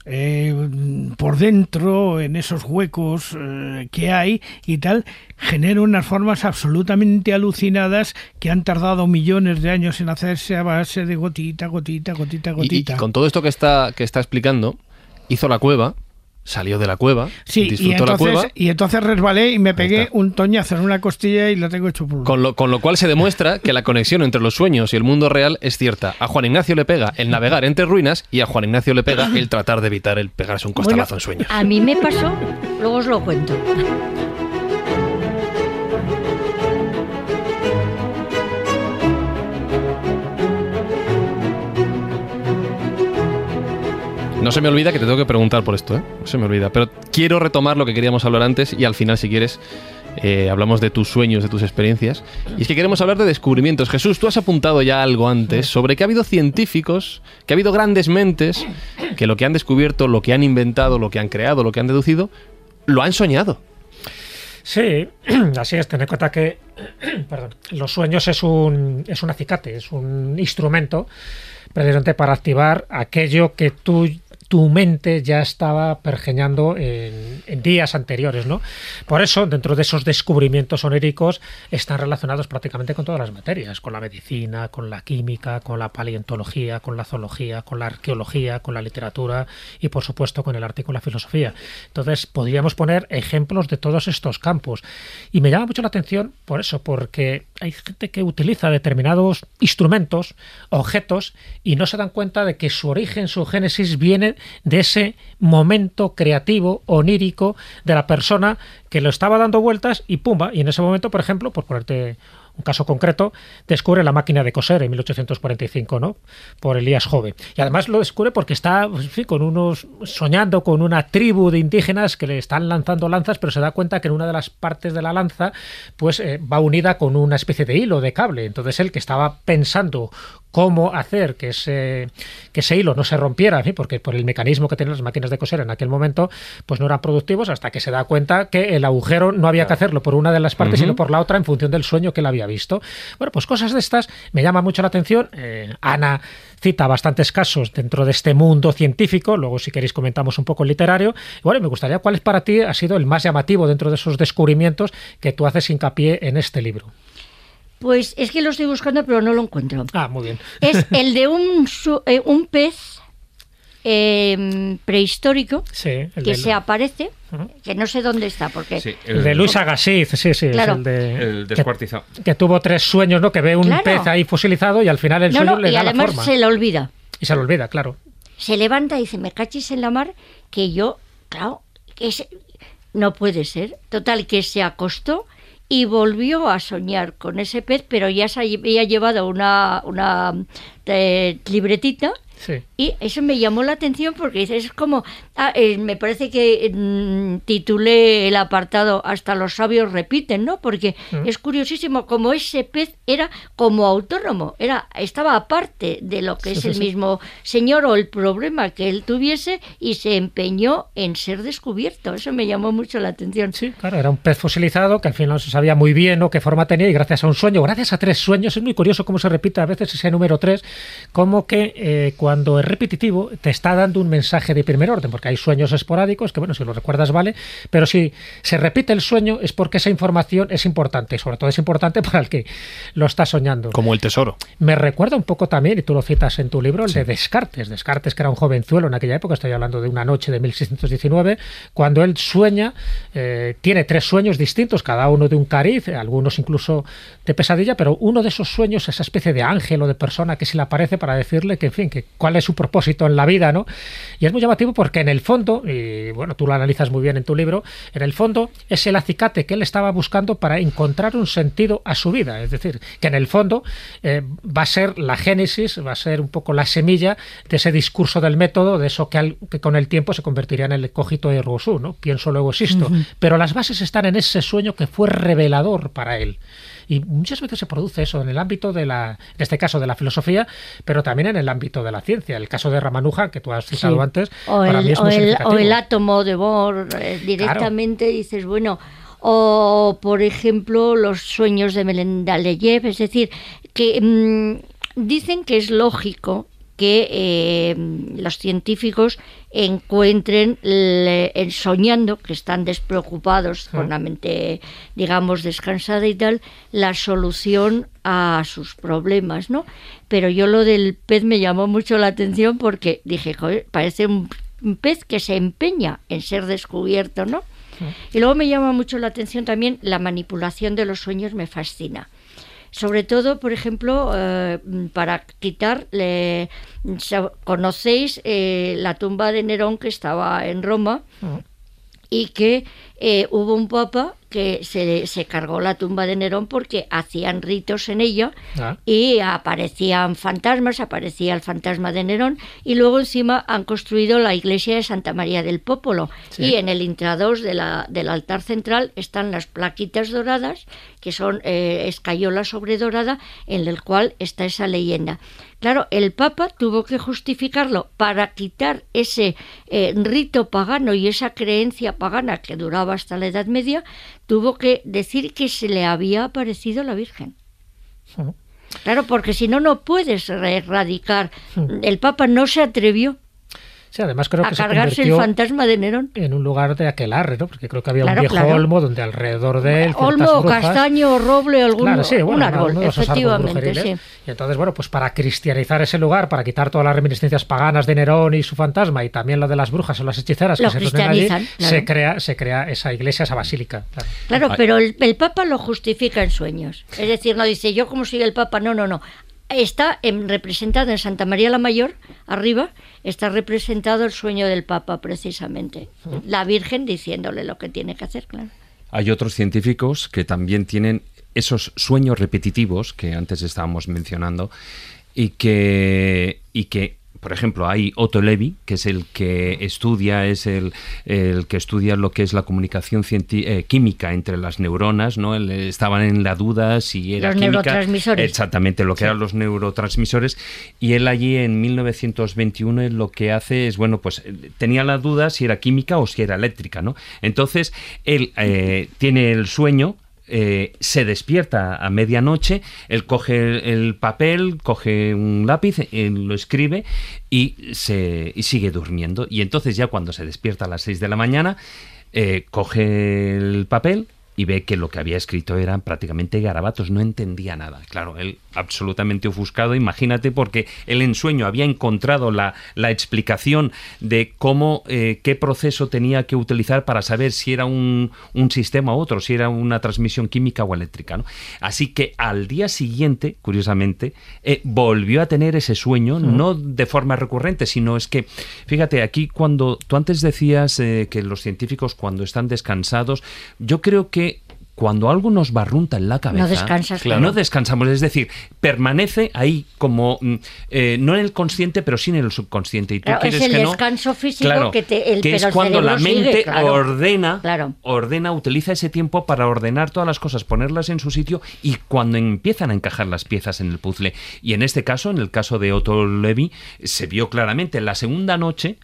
eh, por dentro, en esos huecos eh, que hay y tal, genera unas formas absolutamente alucinadas que han tardado millones de años en hacerse a base de gotita, gotita, gotita, Y- Y, gotita. con todo esto que está, que está explicando, hizo la cueva, salió de la cueva, Sí, y disfrutó la entonces, cueva. y entonces resbalé y me pegué un toñazo en una costilla y la tengo hecho Con lo, con lo cual se demuestra que la conexión entre los sueños y el mundo real es cierta. A Juan Ignacio le pega el navegar entre ruinas y a Juan Ignacio le pega el tratar de evitar el pegarse un costalazo en sueños. A mí me pasó, luego os lo cuento. No se me olvida que te tengo que preguntar por esto, ¿eh? No se me olvida. Pero quiero retomar lo que queríamos hablar antes y al final, si quieres, eh, hablamos de tus sueños, de tus experiencias, y es que queremos hablar de descubrimientos. Jesús, tú has apuntado ya algo antes sobre que ha habido científicos, que ha habido grandes mentes, que lo que han descubierto, lo que han inventado, lo que han creado, lo que han deducido, lo han soñado. Sí, así es. Ten en cuenta que los sueños es un, es un acicate, es un instrumento precisamente para activar aquello que tú tu mente ya estaba pergeñando en, días anteriores, ¿no? Por eso, dentro de esos descubrimientos oníricos, están relacionados prácticamente con todas las materias, con la medicina, con la química, con la paleontología, con la zoología, con la arqueología, con la literatura y, por supuesto, con el arte y con la filosofía. Entonces, podríamos poner ejemplos de todos estos campos. Y me llama mucho la atención por eso, porque hay gente que utiliza determinados instrumentos, objetos, y no se dan cuenta de que su origen, su génesis viene de ese momento creativo, onírico de la persona que lo estaba dando vueltas y pumba. Y en ese momento, por ejemplo, por ponerte un caso concreto, descubre la máquina de coser en 1845, ¿no? Por Elías Jove. Y además lo descubre porque está fin, con unos soñando con una tribu de indígenas que le están lanzando lanzas, pero se da cuenta que en una de las partes de la lanza pues eh, va unida con una especie de hilo de cable. Entonces él que estaba pensando cómo hacer que ese, que ese hilo no se rompiera, ¿sí? porque por el mecanismo que tenían las máquinas de coser en aquel momento, pues no eran productivos hasta que se da cuenta que el agujero no había que hacerlo por una de las partes, sino por la otra en función del sueño que él había visto. Bueno, pues cosas de estas me llama mucho la atención. Eh, Ana cita bastantes casos dentro de este mundo científico, luego si queréis comentamos un poco el literario. Y bueno, me gustaría cuál es para ti ha sido el más llamativo dentro de esos descubrimientos que tú haces hincapié en este libro. Pues es que lo estoy buscando, pero no lo encuentro. Ah, muy bien. Es el de un, su- eh, un pez eh, prehistórico Sí, el que se aparece, que no sé dónde está, porque... Sí, El de Luis Agassiz, sí, sí, Claro. es el de... El descuartizado. Que, que tuvo tres sueños, ¿no? Que ve un Claro. pez ahí fosilizado y al final el no, sueño no, le y da la además forma. se le olvida. Y se lo olvida, claro. Se levanta y dice, me cachis en la mar, que yo, claro, que es- no puede ser. Total, que se acostó y volvió a soñar con ese pez, pero ya se había llevado una, una eh, libretita Sí. Y eso me llamó la atención porque es como, ah, eh, me parece que mm, titulé el apartado Hasta los sabios repiten, ¿no? Porque Mm. es curiosísimo como ese pez era como autónomo, era estaba aparte de lo que Sí, es sí, el sí. mismo señor o el problema que él tuviese y se empeñó en ser descubierto. Eso me llamó mucho la atención. Sí, claro, era un pez fosilizado que al final no se sabía muy bien ¿no? qué forma tenía y gracias a un sueño, gracias a tres sueños, es muy curioso cómo se repite a veces ese número tres, como que eh, cuando es repetitivo te está dando un mensaje de primer orden, porque hay sueños esporádicos que, bueno, si lo recuerdas vale, pero si se repite el sueño es porque esa información es importante, y sobre todo es importante para el que lo está soñando. Como el tesoro. Me recuerda un poco también, y tú lo citas en tu libro, el de Descartes. Descartes, que era un jovenzuelo en aquella época, estoy hablando de una noche de 1619, cuando él sueña, eh, tiene tres sueños distintos, cada uno de un cariz, algunos incluso de pesadilla, pero uno de esos sueños, esa especie de ángel o de persona que se le aparece para decirle que, en fin, que cuál es su propósito en la vida, ¿no? Y es muy llamativo porque en el fondo, y bueno, tú lo analizas muy bien en tu libro, en el fondo es el acicate que él estaba buscando para encontrar un sentido a su vida. Es decir, que en el fondo eh, va a ser la génesis, va a ser un poco la semilla de ese discurso del método, de eso que, al- que con el tiempo se convertiría en el cogito de Rousseau, ¿no? Pienso, luego existo. Pero las bases están en ese sueño que fue revelador para él. Y muchas veces se produce eso en el ámbito de la, en este caso de la filosofía, pero también en el ámbito de la ciencia. El caso de Ramanuja, que tú has citado Sí. antes, O para el, mí es o muy el- o el átomo de Bohr, eh, directamente dices, bueno, o por ejemplo los sueños de Mendeleev, es decir, que mm, dicen que es lógico que eh, los científicos encuentren le- soñando que están despreocupados con la mente digamos descansada y tal la solución a sus problemas no pero yo lo del pez me llamó mucho la atención porque dije "Joder, parece un, un pez que se empeña en ser descubierto no y luego me llama mucho la atención también la manipulación de los sueños me fascina sobre todo, por ejemplo, eh, para quitar, le- conocéis eh, la tumba de Nerón que estaba en Roma y que eh, hubo un papa que se, se cargó la tumba de Nerón porque hacían ritos en ella Ah. y aparecían fantasmas, aparecía el fantasma de Nerón y luego encima han construido la iglesia de Santa María del Popolo Sí. y en el intradós de la, del altar central están las plaquitas doradas que son eh, escayola sobre dorada en el cual está esa leyenda. Claro, el Papa tuvo que justificarlo para quitar ese eh, rito pagano y esa creencia pagana que duraba hasta la Edad Media, tuvo que decir que se le había aparecido la Virgen. Claro, porque si no, no puedes erradicar. El Papa no se atrevió Sí, además creo a que se cargarse el fantasma de Nerón. en un lugar de aquelarre, ¿no? Porque creo que había Claro, un viejo claro. olmo donde alrededor de él Olmo, brujas- castaño, roble, algún Claro, sí, bueno, un uno- árbol, uno de esos árboles efectivamente, sí. Y entonces, bueno, pues para cristianizar ese lugar, para quitar todas las reminiscencias paganas de Nerón y su fantasma, y también lo de las brujas o las hechiceras Lo que se allí, se crea, se crea esa iglesia, esa basílica. claro. Pero el, el Papa lo justifica en sueños. Es decir, no dice yo como soy el Papa, no, no, no. Está en- representado en Santa María la Mayor, arriba, está representado el sueño del Papa precisamente. La Virgen diciéndole lo que tiene que hacer, claro. Hay otros científicos que también tienen esos sueños repetitivos que antes estábamos mencionando y que, y que por ejemplo, hay Otto Levy, que es el que estudia, es el, el que estudia lo que es la comunicación eh, química entre las neuronas, ¿no? Él, eh, estaban en la duda si era Los química. neurotransmisores. Exactamente, lo que eran los neurotransmisores. Y él allí en 1921 él lo que hace es, bueno, pues eh, tenía la duda si era química o si era eléctrica, ¿no? Entonces, él eh, tiene el sueño, eh, se despierta a medianoche, él coge el, el papel, coge un lápiz, él lo escribe y, se, y sigue durmiendo. Y entonces ya cuando se despierta a las 6 de la mañana, eh, coge el papel y ve que lo que había escrito eran prácticamente garabatos, no entendía nada. Claro, él absolutamente ofuscado, imagínate, porque él en sueño había encontrado la, la explicación de cómo, eh, qué proceso tenía que utilizar para saber si era un, un sistema u otro, si era una transmisión química o eléctrica. ¿no? Así que al día siguiente, curiosamente, eh, volvió a tener ese sueño, no de forma recurrente, sino es que, fíjate, aquí cuando tú antes decías eh, que los científicos cuando están descansados, yo creo que cuando algo nos barrunta en la cabeza, descansas, claro. no descansamos, es decir, permanece ahí como mm, eh, no en el consciente, pero sí en el subconsciente. Y tú Claro, es el que no, descanso físico Claro, que, te, el, que pero es cuando la mente sigue, ordena, Claro. ordena, utiliza ese tiempo para ordenar todas las cosas, ponerlas en su sitio y cuando empiezan a encajar las piezas en el puzzle. Y en este caso, en el caso de Otto Levy, se vio claramente en la segunda noche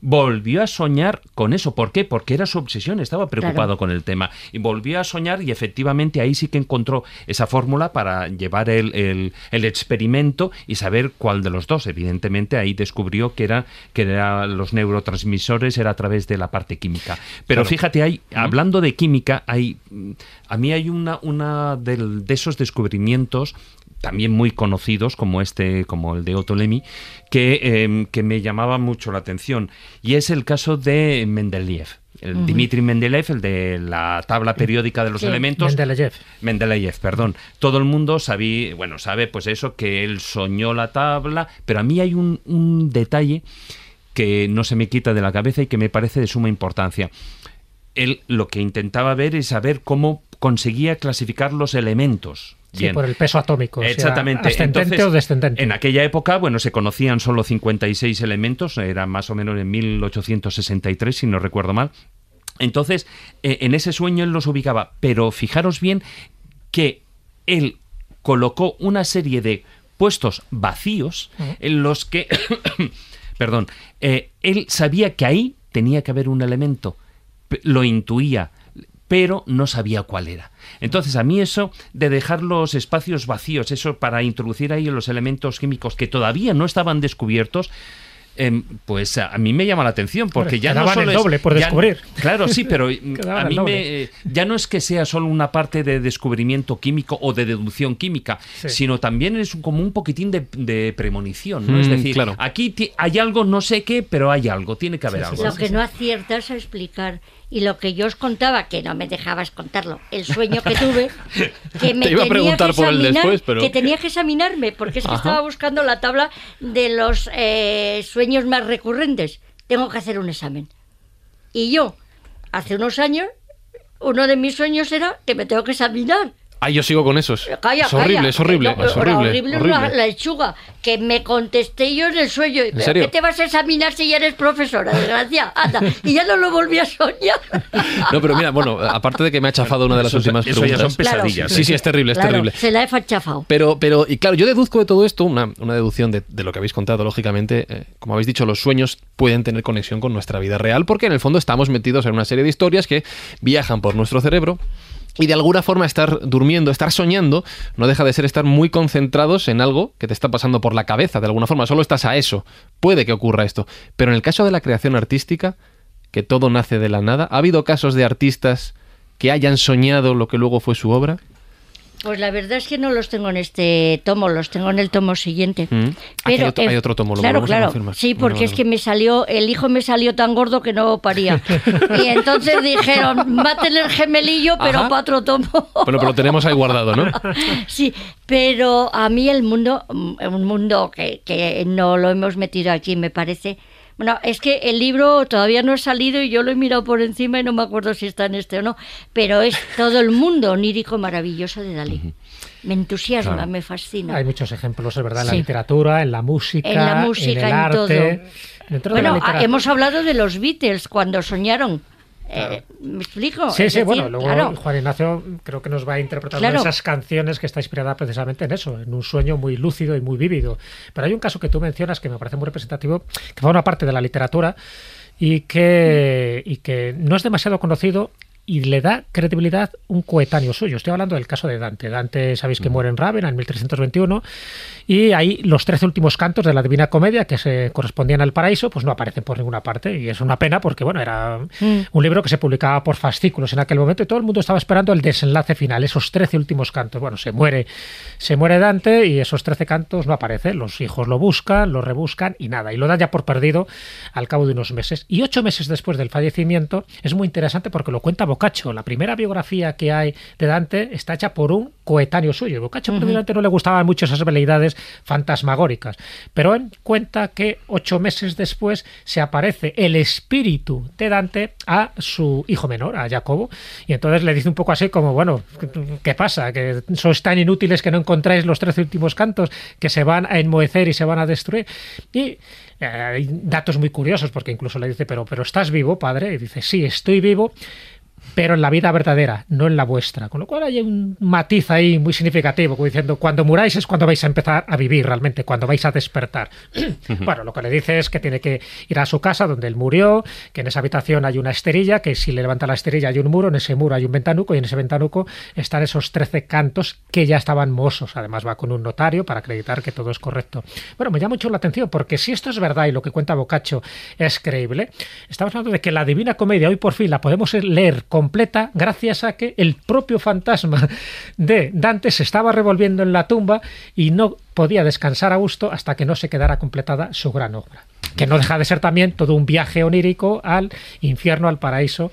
volvió a soñar con eso. ¿Por qué? Porque era su obsesión, estaba preocupado Claro. con el tema. Y volvió a soñar y efectivamente ahí sí que encontró esa fórmula para llevar el, el- el experimento y saber cuál de los dos. Evidentemente ahí descubrió que era que era los neurotransmisores era a través de la parte química. Pero Claro. fíjate, hay, hablando de química, hay, a mí hay una, una del- de esos descubrimientos también muy conocidos como este, como el de Otto Lemy, que, eh, que me llamaba mucho la atención. Y es el caso de Mendeleev. El. Dmitri Mendeleev, el de la tabla periódica de los Sí. elementos. Mendeleev. Mendeleev, perdón. Todo el mundo sabía, bueno, sabe pues eso, que él soñó la tabla, pero a mí hay un, un detalle que no se me quita de la cabeza y que me parece de suma importancia. Él lo que intentaba ver es saber cómo conseguía clasificar los elementos. Sí, por el peso atómico. Exactamente. Ascendente Entonces, o descendente. En aquella época, bueno, se conocían solo 56 elementos, era más o menos en 1863, si no recuerdo mal. Entonces, eh, en ese sueño él los ubicaba, pero fijaros bien que él colocó una serie de puestos vacíos en los que, perdón, eh, él sabía que ahí tenía que haber un elemento, lo intuía, pero no sabía cuál era. Entonces, a mí eso de dejar los espacios vacíos, eso para introducir ahí los elementos químicos que todavía no estaban descubiertos, em, pues a, mí me llama la atención porque ya no el es- doble por ya- descubrir. claro, sí, pero mm, a mí me, eh, ya no es que sea solo una parte de descubrimiento químico o de deducción química, Sí. sino también es como un poquitín de, de premonición, ¿no? es Mm, decir, claro. aquí hay algo, no sé qué, pero hay algo, tiene que haber algo. Lo que no aciertas a explicar. Y lo que yo os contaba, que no me dejabas contarlo, el sueño que tuve, que me Te iba a tenía preguntar que por el examinar, después, pero- que tenía que examinarme, porque es que Ajá. estaba buscando la tabla de los eh, sueños más recurrentes. Tengo que hacer un examen. Y yo, hace unos años, uno de mis sueños era que me tengo que examinar. Ah, yo sigo con esos. Calla, es horrible, calla. es horrible, No, es horrible. horrible horrible. La, la lechuga. Que me contesté yo en el sueño. ¿Pero serio? ¿Qué te vas a examinar si ya eres profesora, desgracia? Anda. Y ya no lo volví a soñar. No, pero mira, bueno, aparte de que me ha chafado una de las Eso- últimas eso ya preguntas. son pesadillas, Sí, ¿eh? sí, es terrible, es Claro, terrible. Se la he fachafado. Pero, pero, y claro, yo deduzco de todo esto una, una deducción de, de lo que habéis contado, lógicamente. eh, como habéis dicho, los sueños pueden tener conexión con nuestra vida real, porque en el fondo estamos metidos en una serie de historias que viajan por nuestro cerebro. Y de alguna forma estar durmiendo, estar soñando, no deja de ser estar muy concentrados en algo que te está pasando por la cabeza, de alguna forma, solo estás a eso. Puede que ocurra esto. Pero en el caso de la creación artística, que todo nace de la nada, ¿ha habido casos de artistas que hayan soñado lo que luego fue su obra? Pues la verdad es que no los tengo en este tomo, los tengo en el tomo siguiente. Mm. Aquí hay otro- eh, hay otro tomo, lo claro, a claro. confirmar. Sí, porque es que me salió, el hijo me salió tan gordo que no paría. y entonces dijeron, va a tener gemelillo, pero Ajá. para otro tomo. Bueno, pero lo tenemos ahí guardado, ¿no? Sí, pero a mí el mundo, un mundo que, que no lo hemos metido aquí, me parece. Bueno, es que el libro todavía no ha salido y yo lo he mirado por encima y no me acuerdo si está en este o no, pero es todo el mundo onírico maravilloso de Dalí. Me entusiasma, Claro. me fascina. Hay muchos ejemplos, es verdad, en la literatura, en la música, En la música, en el en arte. todo. Dentro de la Bueno, hemos hablado de los Beatles cuando soñaron. Eh, ¿Me explico? Sí, Es sí, decir, bueno, luego claro. Juan Ignacio creo que nos va a interpretar Claro. una de esas canciones que está inspirada precisamente en eso, en un sueño muy lúcido y muy vívido. Pero hay un caso que tú mencionas que me parece muy representativo, que forma parte de la literatura y que, y que no es demasiado conocido y le da credibilidad un coetáneo suyo. Estoy hablando del caso de Dante. Dante, sabéis que muere en Rávena en 1321 y ahí los trece últimos cantos de la Divina Comedia que se correspondían al paraíso pues no aparecen por ninguna parte y es una pena porque bueno, era Mm. un libro que se publicaba por fascículos en aquel momento y todo el mundo estaba esperando el desenlace final, esos trece últimos cantos. Bueno, se muere, se muere Dante y esos trece cantos no aparecen. Los hijos lo buscan, lo rebuscan y nada, y lo dan ya por perdido al cabo de unos meses. Y ocho meses después del fallecimiento es muy interesante porque lo cuenta Boccaccio. La primera biografía que hay de Dante está hecha por un coetáneo suyo. Boccaccio Ujú. probablemente no le gustaban mucho esas veleidades fantasmagóricas, pero cuenta que ocho meses después se aparece el espíritu de Dante a su hijo menor, a Jacobo, y entonces le dice un poco así como, bueno, ¿qué pasa? ¿Que sois tan inútiles que no encontráis los trece últimos cantos que se van a enmohecer y se van a destruir? Y eh, hay datos muy curiosos, porque incluso le dice, pero, pero ¿estás vivo, padre? Y dice, sí, estoy vivo, pero en la vida verdadera, no en la vuestra. Con lo cual hay un matiz ahí muy significativo, como diciendo, cuando muráis es cuando vais a empezar a vivir realmente, cuando vais a despertar. bueno, lo que le dice es que tiene que ir a su casa donde él murió, que en esa habitación hay una esterilla, que si le levanta la esterilla hay un muro, en ese muro hay un ventanuco y en ese ventanuco están esos 13 cantos que ya estaban mozos. Además va con un notario para acreditar que todo es correcto. Bueno, me llama mucho la atención porque si esto es verdad y lo que cuenta Boccaccio es creíble, estamos hablando de que la Divina Comedia hoy por fin la podemos leer completa gracias a que el propio fantasma de Dante se estaba revolviendo en la tumba y no podía descansar a gusto hasta que no se quedara completada su gran obra. Que no deja de ser también todo un viaje onírico al infierno, al paraíso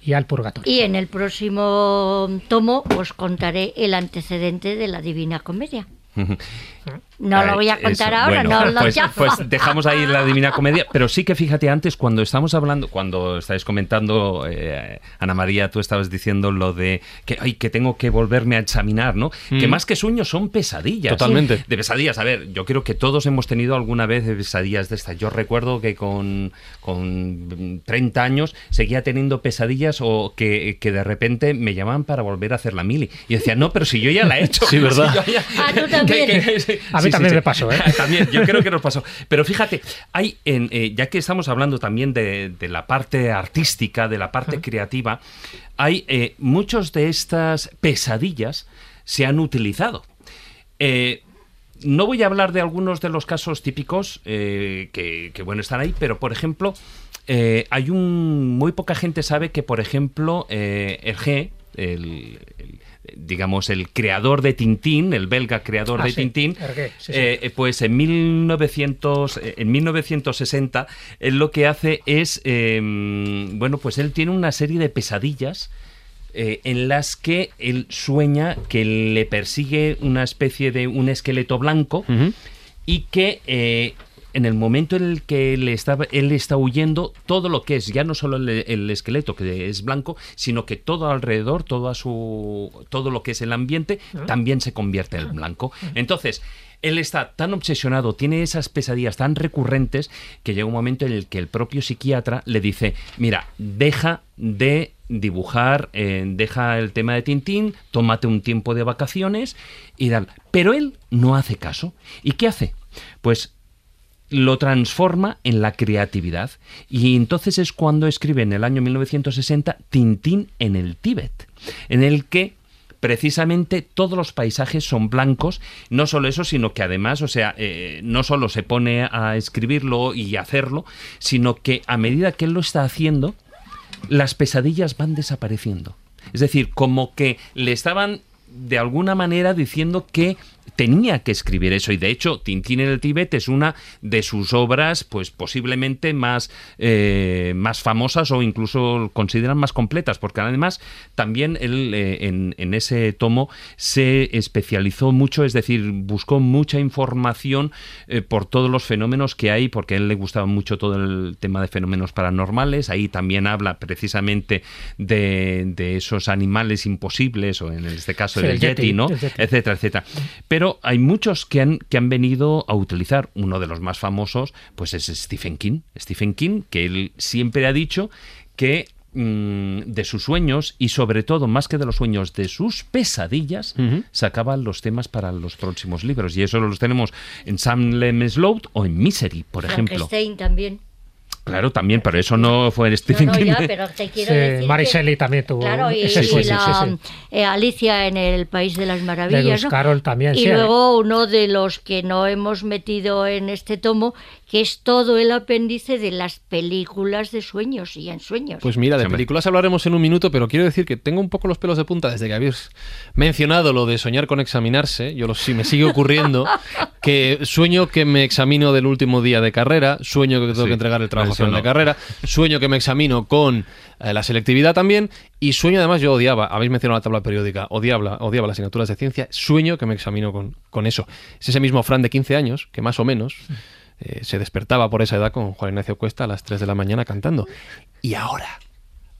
y al purgatorio. Y en el próximo tomo os contaré el antecedente de la Divina Comedia. No lo voy a contar Eso, ahora, bueno, no lo pues, llamo. pues dejamos ahí la Divina Comedia, pero sí que fíjate antes cuando estamos hablando, cuando estáis comentando, eh, Ana María, tú estabas diciendo lo de que, ay, que tengo que volverme a examinar, ¿no? Que Mm. más que sueños son pesadillas. Totalmente. De pesadillas, a ver, yo creo que todos hemos tenido alguna vez pesadillas de estas. Yo recuerdo que con, con 30 años seguía teniendo pesadillas o que, que de repente me llamaban para volver a hacer la mili. Y decía, no, pero si yo ya la he hecho. Sí, ¿verdad? Si yo ya- Ah, tú también. que- que- sí, A mí sí, también sí, me pasó, ¿eh? también, yo creo que nos pasó. Pero fíjate, hay en, eh, ya que estamos hablando también de, de la parte artística, de la parte creativa, hay eh, muchos de estas pesadillas se han utilizado. Eh, no voy a hablar de algunos de los casos típicos eh, que, que, bueno, están ahí, pero por ejemplo, eh, hay un. Muy poca gente sabe que, por ejemplo, eh, el, el- digamos, el creador de Tintín, el belga creador Ah, de sí, Tintín, Hergé, sí, sí. eh, eh, pues en 1900, eh, en 1960, él lo que hace es, eh, bueno, pues él tiene una serie de pesadillas eh, en las que él sueña que le persigue una especie de un esqueleto blanco y que en el momento en el que él está, él está huyendo, todo lo que es, ya no solo el, el esqueleto que es blanco, sino que todo alrededor, todo, a su, todo lo que es el ambiente, también se convierte en blanco. Entonces, él está tan obsesionado, tiene esas pesadillas tan recurrentes, que llega un momento en el que el propio psiquiatra le dice, mira, deja de dibujar, eh, deja el tema de Tintín, tómate un tiempo de vacaciones y tal. Pero él no hace caso. ¿Y qué hace? Pues lo transforma en la creatividad. Y entonces es cuando escribe en el año 1960 Tintín en el Tíbet, en el que precisamente todos los paisajes son blancos. No solo eso, sino que además, o sea, eh, no solo se pone a escribirlo y hacerlo, sino que a medida que él lo está haciendo, las pesadillas van desapareciendo. Es decir, como que le estaban de alguna manera diciendo que tenía que escribir eso y de hecho Tintín en el Tíbet es una de sus obras pues posiblemente más, eh, más famosas o incluso consideran más completas porque además también él eh, en, ese tomo se especializó mucho es decir buscó mucha información eh, por todos los fenómenos que hay porque a él le gustaba mucho todo el tema de fenómenos paranormales. Ahí también habla precisamente de, esos animales imposibles o en este caso el, yeti, ¿no? etcétera etcétera. pero hay muchos que han, que han venido a utilizar. Uno de los más famosos, pues es Stephen King. Stephen King, que él siempre ha dicho que mm, de sus sueños y sobre todo más que de los sueños de sus pesadillas sacaban los temas para los próximos libros y eso los tenemos en Sam Lem Sloat o en Misery por ejemplo también Claro, también, pero eso no fue el Stephen King. pero te quiero decir Mary Shelley también tuvo claro, y, eh, Alicia en el País de las Maravillas. De Carol también. Y luego uno de los que no hemos metido en este tomo, que es todo el apéndice de las películas de sueños y en sueños. Pues mira, de películas hablaremos en un minuto, pero quiero decir que tengo un poco los pelos de punta desde que habéis mencionado lo de soñar con examinarse. Yo lo sí me sigue ocurriendo que sueño que me examino del último día de carrera, sueño que tengo que entregar el trabajo final de carrera, sueño que me examino con eh, la selectividad también y sueño además yo odiaba, habéis mencionado la tabla periódica, odiaba, odiaba las asignaturas de ciencia, sueño que me examino con, con eso. Es ese mismo Fran de 15 años, que más o menos eh, se despertaba por esa edad con Juan Ignacio Cuesta a las 3 de la mañana cantando. Y ahora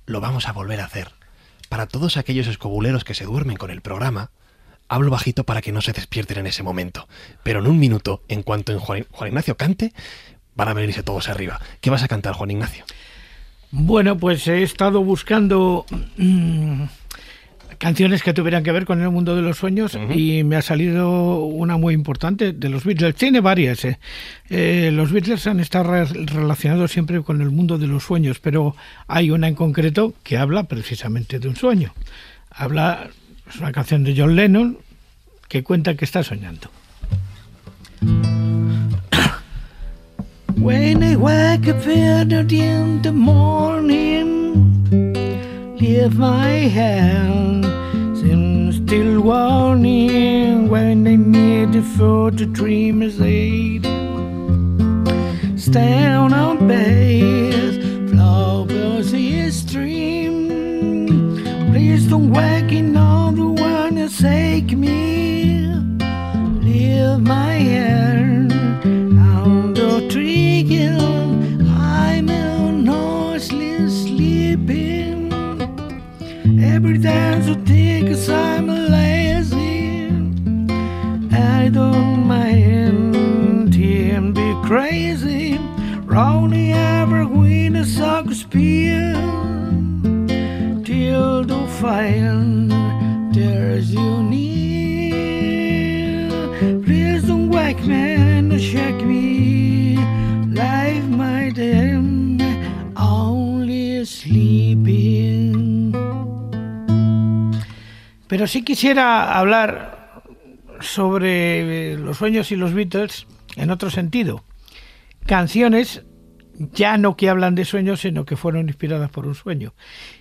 lo vamos a volver a hacer. Para todos aquellos escobuleros que se duermen con el programa, hablo bajito para que no se despierten en ese momento. Pero en un minuto, en cuanto en Juan, Ignacio cante, van a venirse todos arriba. ¿Qué vas a cantar, Juan Ignacio? Bueno, pues he estado buscando mm, canciones que tuvieran que ver con el mundo de los sueños y me ha salido una muy importante de los Beatles. Tiene varias. ¿eh? Eh, los Beatles han estado relacionados siempre con el mundo de los sueños, pero hay una en concreto que habla precisamente de un sueño. Habla, es una canción de John Lennon que cuenta que está soñando. When I wake up in the morning Leave my hand in still warning when they made it for the dreamers aid. Stand on base, flowers is stream. Please don't another take me. Leave my hand on the tree. I'm noisily sleeping. Every dance I take, I'm lazy. I don't mind him be crazy. Ronnie evergreen, a sucker spear. Till the find don't wake me shake me. Life only sleeping. Pero sí quisiera hablar sobre los sueños y los Beatles en otro sentido. Canciones ya no que hablan de sueños, sino que fueron inspiradas por un sueño.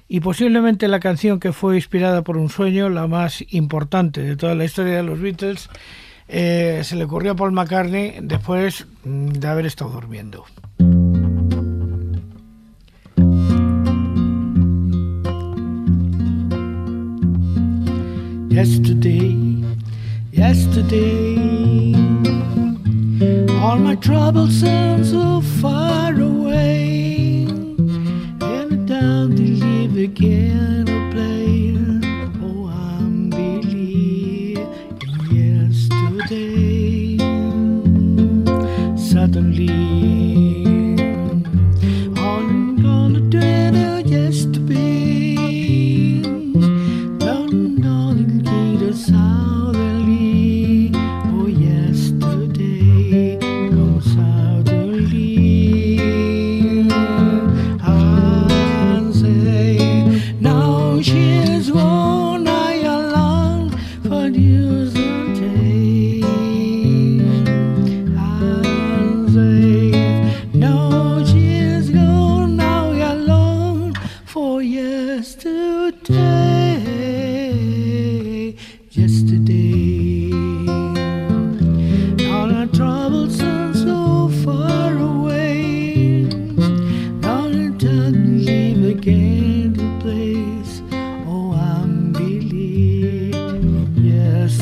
Y posiblemente la canción que fue inspirada por un sueño, la más importante de toda la historia de los Beatles, eh, se le ocurrió a Paul McCartney después de haber estado durmiendo. yesterday, yesterday. All my troubles sound so far away. Down to live again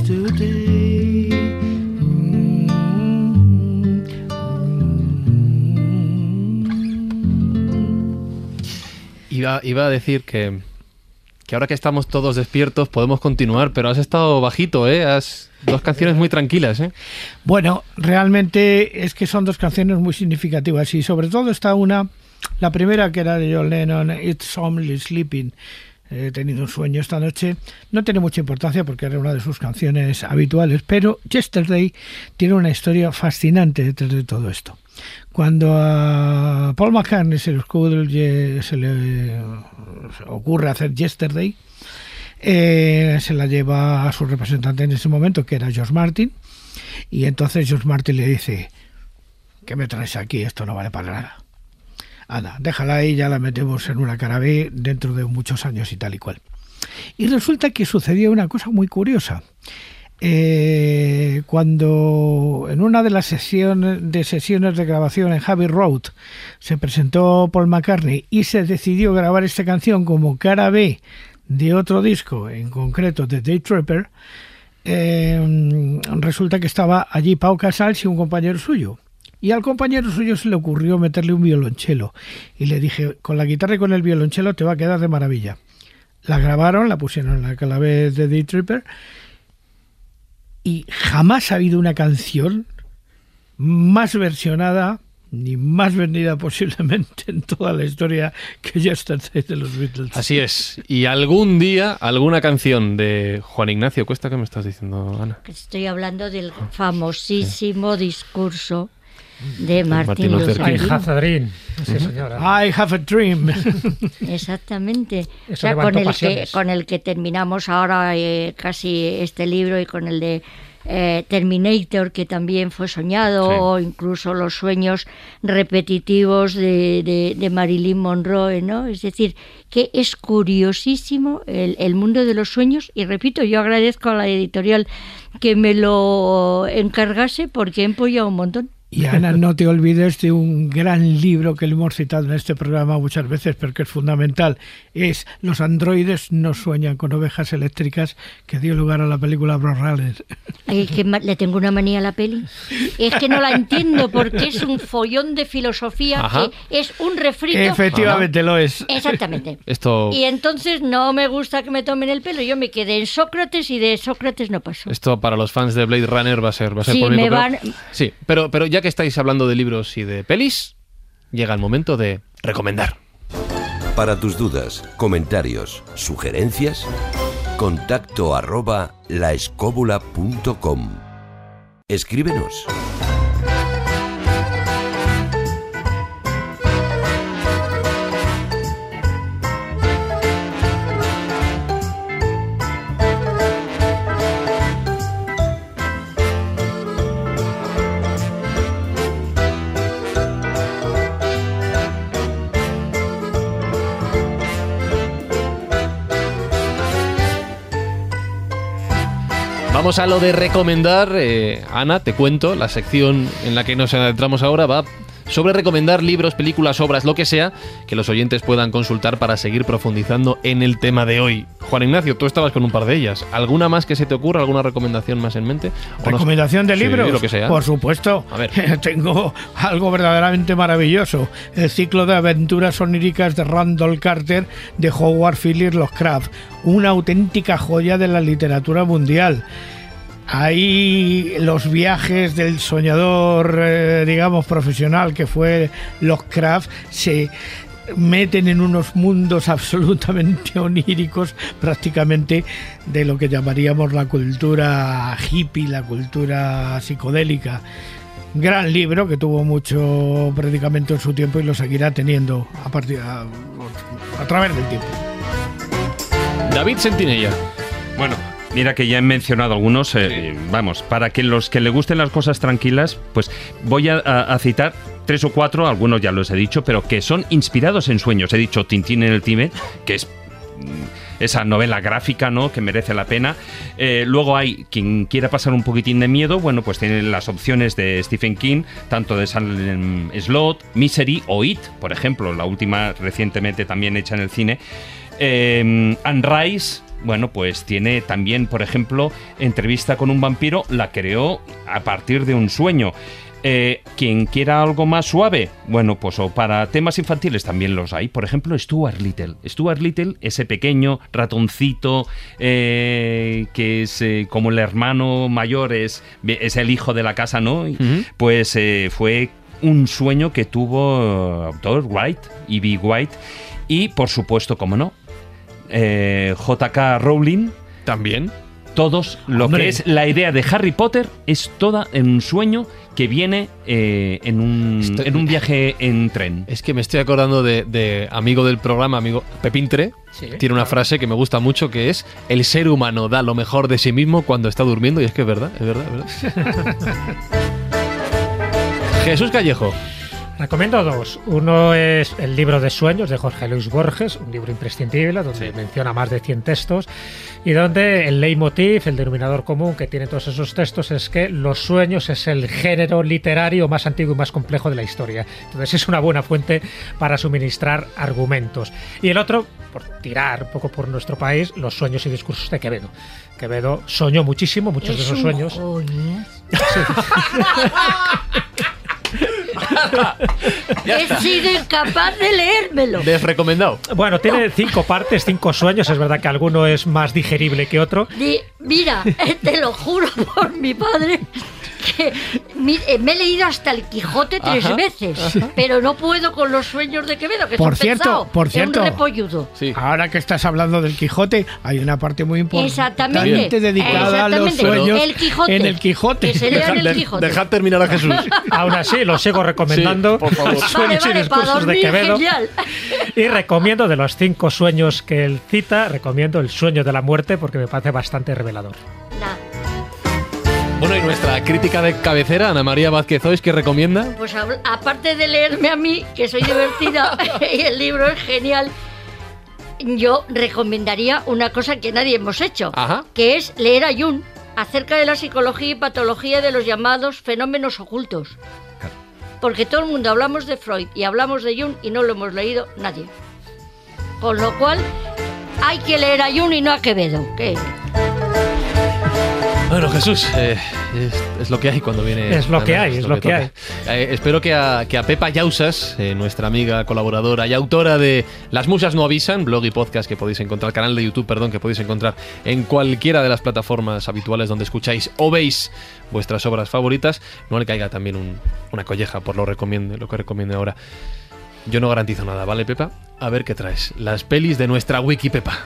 yesterday. Iba, iba a decir que, que ahora que estamos todos despiertos podemos continuar, pero has estado bajito, ¿eh? Has dos canciones muy tranquilas, ¿eh? Bueno, realmente es que son dos canciones muy significativas y sobre todo está una, la primera que era de John Lennon, It's Only Sleeping. He tenido un sueño esta noche. No tiene mucha importancia porque era una de sus canciones habituales, pero Yesterday tiene una historia fascinante detrás de todo esto. Cuando a Paul McCartney se le, se le ocurre hacer Yesterday, eh, se la lleva a su representante en ese momento, que era George Martin, y entonces George Martin le dice, ¿qué me traes aquí? Esto no vale para nada. Anda, déjala ahí, ya la metemos en una cara B dentro de muchos años y tal y cual. Y resulta que sucedió una cosa muy curiosa. Eh, cuando en una de las sesiones de sesiones de grabación en Abbey Road se presentó Paul McCartney y se decidió grabar esta canción como cara B de otro disco, en concreto de Day Trapper, eh, resulta que estaba allí Pau Casals y un compañero suyo. Y al compañero suyo se le ocurrió meterle un violonchelo. Y le dije, con la guitarra y con el violonchelo te va a quedar de maravilla. La grabaron, la pusieron en la clave de Day Tripper. Y jamás ha habido una canción más versionada ni más vendida posiblemente en toda la historia que Yesterday de los Beatles. Así es. Y algún día, alguna canción de Juan Ignacio Cuesta, ¿qué me estás diciendo, Ana? Estoy hablando del famosísimo discurso de Martin Martin Luther King. I have a dream. Sí, Ujú. señora. I have a dream. Exactamente. O sea, con el, que, pasiones. con el que terminamos ahora eh, casi este libro y con el de eh, Terminator, que también fue soñado, Sí. o incluso los sueños repetitivos de, de- de Marilyn Monroe, ¿no? Es decir, que es curiosísimo el, el mundo de los sueños y repito, yo agradezco a la editorial que me lo encargase porque he empollado un montón. Y Ana, no te olvides de un gran libro que le hemos citado en este programa muchas veces, pero que es fundamental. Es Los androides no sueñan con ovejas eléctricas, que dio lugar a la película. Runner. Ay, que le tengo una manía a la peli. Es que no la entiendo porque es un follón de filosofía Ajá. que es un refrito. Efectivamente lo es. Exactamente. Esto, Y entonces no me gusta que me tomen el pelo. Yo me quedé en Sócrates y de Sócrates no paso. esto para los fans de Blade Runner va a ser, va a ser Sí, polémico, me pero- van- Sí, pero, pero ya que estáis hablando de libros y de pelis, llega el momento de recomendar. Para tus dudas, comentarios, sugerencias, contacto arroba laescóbula.com. Escríbenos. Vamos a lo de recomendar. eh, Ana, te cuento, la sección en la que nos adentramos ahora va sobre recomendar libros, películas, obras, lo que sea, que los oyentes puedan consultar para seguir profundizando en el tema de hoy. Juan Ignacio, tú estabas con un par de ellas. ¿Alguna más que se te ocurra? ¿Alguna recomendación más en mente? ¿Recomendación de Sí, libros? lo que sea. Por supuesto. A ver. Tengo algo verdaderamente maravilloso. El ciclo de aventuras oníricas de Randall Carter de Howard Phillips Lovecraft. Una auténtica joya de la literatura mundial. Ahí los viajes del soñador, eh, digamos, profesional que fue Lovecraft se meten en unos mundos absolutamente oníricos, prácticamente de lo que llamaríamos la cultura hippie, la cultura psicodélica. Gran libro que tuvo mucho predicamento en su tiempo y lo seguirá teniendo a, partir, a través del tiempo. David Sentinella. Mira que ya he mencionado algunos. eh, Vamos, para que los que le gusten las cosas tranquilas, pues voy a, a- a citar tres o cuatro, algunos ya los he dicho, pero que son inspirados en sueños. He dicho Tintín en el Tíbet, que es mm, esa novela gráfica, ¿no? Que merece la pena. Eh, luego hay quien quiera pasar un poquitín de miedo, bueno, pues tiene las opciones de Stephen King, tanto de Salem Slot, Misery o It, por ejemplo, la última recientemente también hecha en el cine. Eh, Anne Rice, bueno, pues tiene también, por ejemplo, entrevista con un vampiro, la creó a partir de un sueño. Eh, quien quiera algo más suave, bueno, pues o para temas infantiles también los hay. Por ejemplo, Stuart Little. Stuart Little, ese pequeño ratoncito eh, que es eh, como el hermano mayor, es, es el hijo de la casa, ¿no? Y, Pues eh, fue un sueño que tuvo eh, autor White, E.B. White, y por supuesto, como no, eh, J.K. Rowling. También. Todos, lo Hombre. que es la idea de Harry Potter es toda en un sueño que viene eh, en, un, Estoy- en un viaje en tren. Es que me estoy acordando de, de amigo del programa, amigo Pepintre. tiene una frase que me gusta mucho que es: El ser humano da lo mejor de sí mismo cuando está durmiendo. Y es que es verdad, es verdad, es verdad. Jesús Callejo. Recomiendo dos. Uno es el libro de sueños de Jorge Luis Borges, un libro imprescindible donde menciona más de 100 textos y donde el leitmotiv, el denominador común que tiene todos esos textos es que los sueños es el género literario más antiguo y más complejo de la historia. Entonces es una buena fuente para suministrar argumentos. Y el otro, por tirar un poco por nuestro país, los sueños y discursos de Quevedo. Quevedo soñó muchísimo, muchos de Es esos un sueños. He sido incapaz de leérmelo. Desrecomendado. Bueno, tiene cinco partes, cinco sueños. Es verdad que alguno es más digerible que otro. Di- mira, eh, te lo juro por mi padre que eh, me he leído hasta el Quijote tres Ajá, veces, ajá. pero no puedo con los sueños de Quevedo, que Por son cierto, pesados, por cierto. un repolludo. Ahora que estás hablando del Quijote, hay una parte muy importante Exactamente, dedicada a los exactamente. sueños El Quijote. en el Quijote. Que se lean el Quijote. Dejad terminar a Jesús. Aún así, lo sigo recomendando. por favor. Vale, Sueños y vale, discursos de Quevedo. genial. Y recomiendo de los cinco sueños que él cita, recomiendo el sueño de la muerte porque me parece bastante revelador. Bueno, y nuestra crítica de cabecera, Ana María Vázquez Ois, que recomienda? Pues aparte de leerme a mí, que soy divertida y el libro es genial, yo recomendaría una cosa que nadie hemos hecho, que es leer a Jung acerca de la psicología y patología de los llamados fenómenos ocultos. Porque todo el mundo hablamos de Freud y hablamos de Jung y no lo hemos leído nadie. Con lo cual, hay que leer a Jung y no a Quevedo. ¿Qué? Bueno, Jesús, eh, es, es lo que hay cuando viene. Es lo que hay, es lo que toca. Eh, espero que a, que a Pepa Yausas, eh, nuestra amiga colaboradora y autora de Las Musas No Avisan, blog y podcast que podéis encontrar, canal de YouTube, perdón, que podéis encontrar en cualquiera de las plataformas habituales donde escucháis o veis vuestras obras favoritas, no le caiga también un- una colleja por lo, recomiende, lo que recomiende ahora. Yo no garantizo nada, ¿vale, Pepa? A ver qué traes. Las pelis de nuestra wiki, Pepa.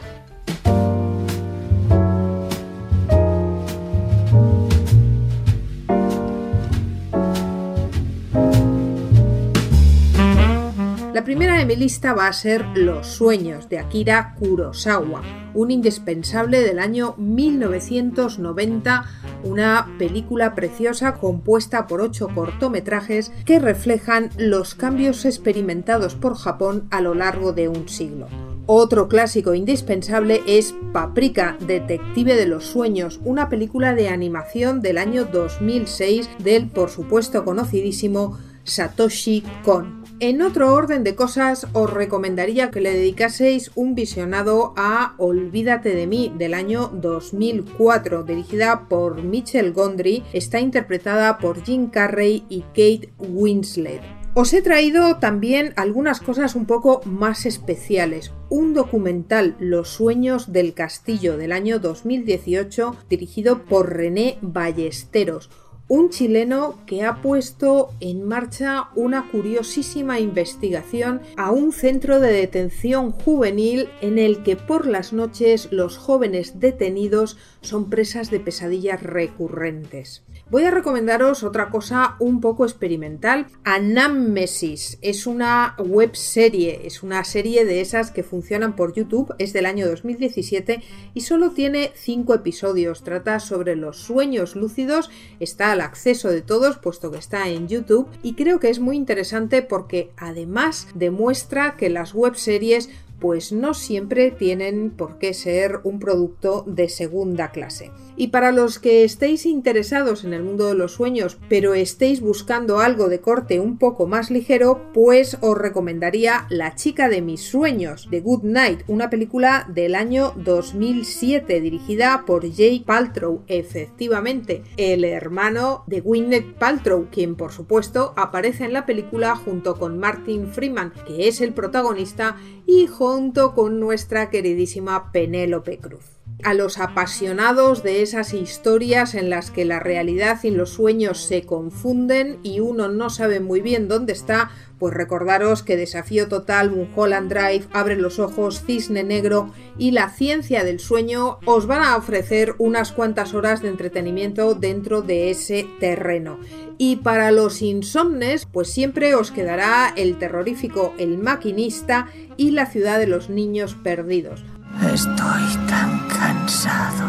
Mi lista va a ser Los sueños de Akira Kurosawa, un indispensable del año 1990, una película preciosa compuesta por ocho cortometrajes que reflejan los cambios experimentados por Japón a lo largo de un siglo. Otro clásico indispensable es Paprika, Detective de los Sueños, una película de animación del año 2006 del por supuesto conocidísimo Satoshi Kon. En otro orden de cosas, os recomendaría que le dedicaseis un visionado a Olvídate de mí del año 2004, dirigida por Michel Gondry, está interpretada por Jim Carrey y Kate Winslet. Os he traído también algunas cosas un poco más especiales. Un documental Los sueños del castillo del año 2018 dirigido por René Ballesteros un chileno que ha puesto en marcha una curiosísima investigación a un centro de detención juvenil en el que por las noches los jóvenes detenidos son presas de pesadillas recurrentes. Voy a recomendaros otra cosa un poco experimental. Anamnesis es una web serie, es una serie de esas que funcionan por YouTube, es del año 2017 y solo tiene 5 episodios. Trata sobre los sueños lúcidos, está al acceso de todos puesto que está en YouTube y creo que es muy interesante porque además demuestra que las web series pues no siempre tienen por qué ser un producto de segunda clase. Y para los que estéis interesados en el mundo de los sueños, pero estéis buscando algo de corte un poco más ligero, pues os recomendaría La chica de mis sueños, de Good Night, una película del año 2007 dirigida por Jay Paltrow, efectivamente, el hermano de Gwyneth Paltrow, quien por supuesto aparece en la película junto con Martin Freeman, que es el protagonista, y junto con nuestra queridísima Penélope Cruz a los apasionados de esas historias en las que la realidad y los sueños se confunden y uno no sabe muy bien dónde está, pues recordaros que Desafío Total, Mulholland Drive, Abre los Ojos, Cisne Negro y La Ciencia del Sueño os van a ofrecer unas cuantas horas de entretenimiento dentro de ese terreno. Y para los insomnes, pues siempre os quedará el terrorífico El Maquinista y La Ciudad de los Niños Perdidos. Estoy tan cansado.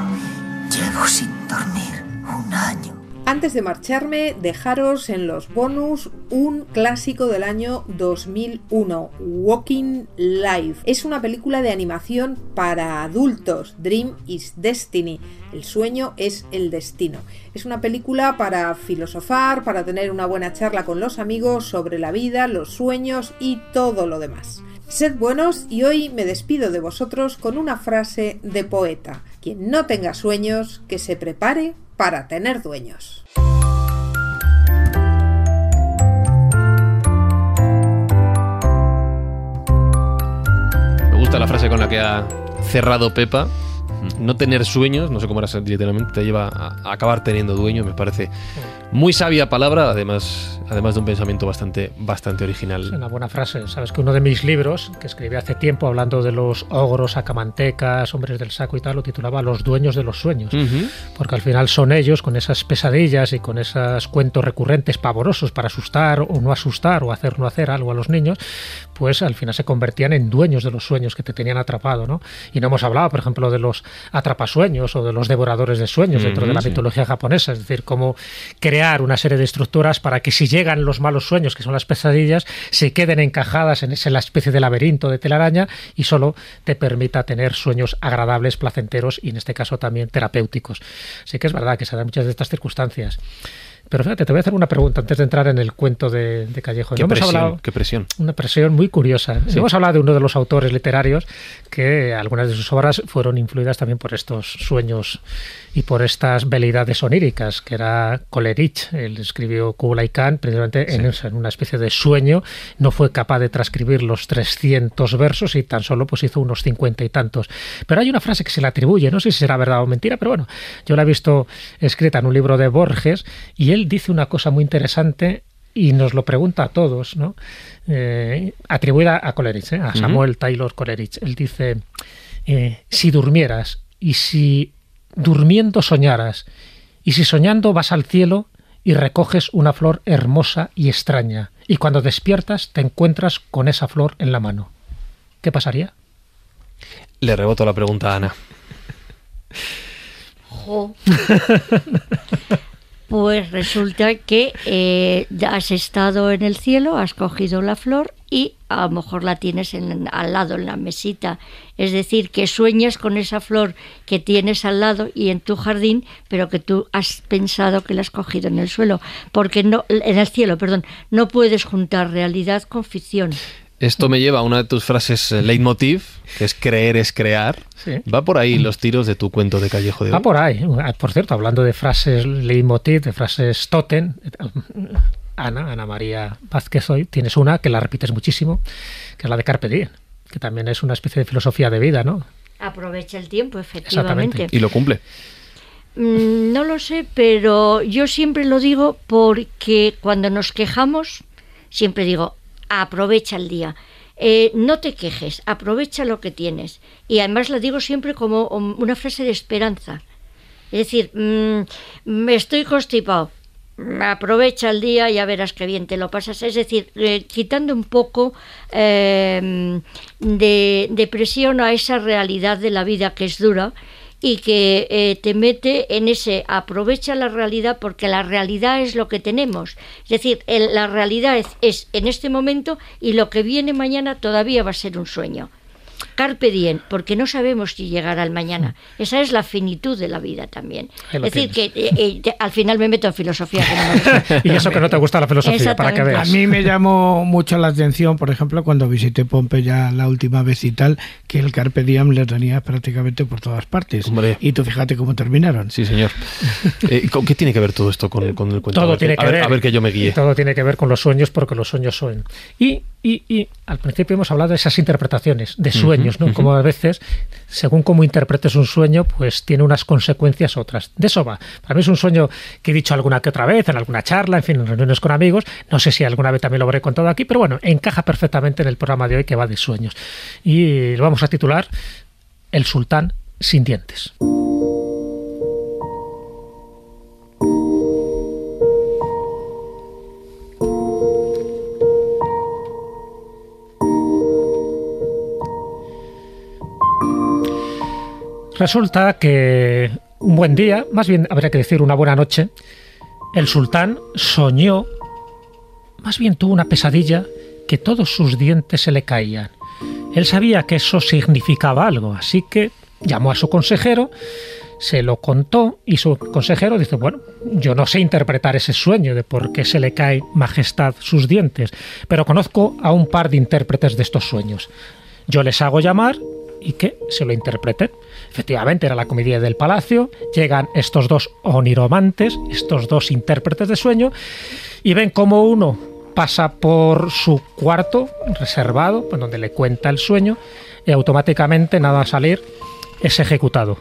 Llevo sin dormir un año. Antes de marcharme, dejaros en los bonus un clásico del año 2001, Walking Life. Es una película de animación para adultos, Dream is Destiny. El sueño es el destino. Es una película para filosofar, para tener una buena charla con los amigos sobre la vida, los sueños y todo lo demás. Sed buenos y hoy me despido de vosotros con una frase de poeta. Quien no tenga sueños, que se prepare para tener dueños. Me gusta la frase con la que ha cerrado Pepa. No tener sueños, no sé cómo era literalmente, te lleva a acabar teniendo dueño, me parece muy sabia palabra, además, además de un pensamiento bastante, bastante original. Es una buena frase. Sabes que uno de mis libros, que escribí hace tiempo hablando de los ogros, acamantecas, hombres del saco y tal, lo titulaba Los dueños de los sueños. Porque al final son ellos, con esas pesadillas y con esos cuentos recurrentes pavorosos para asustar o no asustar o hacer no hacer algo a los niños, pues al final se convertían en dueños de los sueños que te tenían atrapado. ¿no? Y no hemos hablado, por ejemplo, de los atrapasueños o de los devoradores de sueños dentro de la sí. mitología japonesa. Es decir, cómo crear una serie de estructuras para que si llegan los malos sueños, que son las pesadillas, se queden encajadas en esa especie de laberinto de telaraña y solo te permita tener sueños agradables, placenteros y en este caso también terapéuticos. Sí que es verdad que se dan muchas de estas circunstancias. Pero fíjate, te voy a hacer una pregunta antes de entrar en el cuento de, de Callejo. Qué No hemos presión, hablado- qué presión. una presión muy curiosa. Sí. Hemos hablado de uno de los autores literarios que algunas de sus obras fueron influidas también por estos sueños y por estas veleidades oníricas, que era Coleridge. Él escribió Kublai Khan precisamente en, eso, en una especie de sueño. No fue capaz de transcribir los 300 versos y tan solo pues hizo unos 50 y tantos. Pero hay una frase que se le atribuye, no sé si será verdad o mentira, pero bueno, yo la he visto escrita en un libro de Borges y él dice una cosa muy interesante y nos lo pregunta a todos, ¿no? Eh, atribuida a Coleridge, ¿eh? a. Samuel Taylor Coleridge. Él dice, eh, si durmieras y si durmiendo soñaras y si soñando vas al cielo y recoges una flor hermosa y extraña y cuando despiertas te encuentras con esa flor en la mano, ¿qué pasaría? Le reboto la pregunta a Ana. Pues resulta que eh, has estado en el cielo, has cogido la flor y a lo mejor la tienes en- al lado en la mesita. Es decir, que sueñas con esa flor que tienes al lado y en tu jardín, pero que tú has pensado que la has cogido en el suelo, porque no en el cielo, perdón, no puedes juntar realidad con ficción. Esto me lleva a una de tus frases eh, leitmotiv, que es creer es crear. Sí. Va por ahí los tiros de tu cuento de Callejo de Va hoy. por ahí. Ah, Por cierto, hablando de frases leitmotiv, de frases totem, Ana, Ana María Vázquez hoy, tienes una que la repites muchísimo, que es la de Carpe Diem, que también es una especie de filosofía de vida, ¿no? Aprovecha el tiempo, efectivamente. Y lo cumple. Mm, No lo sé, pero yo siempre lo digo porque cuando nos quejamos, siempre digo, aprovecha el día. Eh, no te quejes, aprovecha lo que tienes. Y además la digo siempre como um, una frase de esperanza. Es decir, mm, me estoy constipado, aprovecha el día y ya verás qué bien te lo pasas. Es decir, eh, quitando un poco eh, de, de presión a esa realidad de la vida que es dura y que eh, te mete en ese aprovecha la realidad porque la realidad es lo que tenemos. Es decir, el- la realidad es, es en este momento y lo que viene mañana todavía va a ser un sueño. Carpe diem, porque no sabemos si llegará el mañana. Esa es la finitud de la vida también. Es decir, que eh, eh, al final me meto en filosofía. que no me. Y eso que no te gusta la filosofía, para que A veas. mí me llamó mucho la atención, por ejemplo, cuando visité Pompeya la última vez y tal, que el Carpe Diem lo tenía prácticamente por todas partes. Y tú fíjate cómo terminaron. Sí, señor. Eh, ¿con ¿Qué tiene que ver todo esto con, con el cuento? a Todo ver, tiene a que ver, ver. a ver que yo me guíe. Todo tiene que ver con los sueños porque los sueños son. Y, y, y al principio hemos hablado de esas interpretaciones de sueños, ¿no? Como a veces, según cómo interpretes un sueño, pues tiene unas consecuencias otras. De eso va. Para mí es un sueño que he dicho alguna que otra vez, en alguna charla, en fin, en reuniones con amigos. No sé si alguna vez también lo habré contado aquí, pero bueno, encaja perfectamente en el programa de hoy que va de sueños. Y lo vamos a titular El sultán sin dientes. Resulta que un buen día, más bien habría que decir una buena noche, el sultán soñó, más bien tuvo una pesadilla, que todos sus dientes se le caían. Él sabía que eso significaba algo, así que llamó a su consejero, se lo contó y su consejero dice, bueno, yo no sé interpretar ese sueño de por qué se le cae majestad sus dientes, pero conozco a un par de intérpretes de estos sueños. Yo les hago llamar y que se lo interpreten. Efectivamente, era la comedia del palacio. Llegan estos dos oniromantes, estos dos intérpretes de sueño, y ven como uno pasa por su cuarto reservado, donde le cuenta el sueño, y automáticamente, nada a salir, es ejecutado.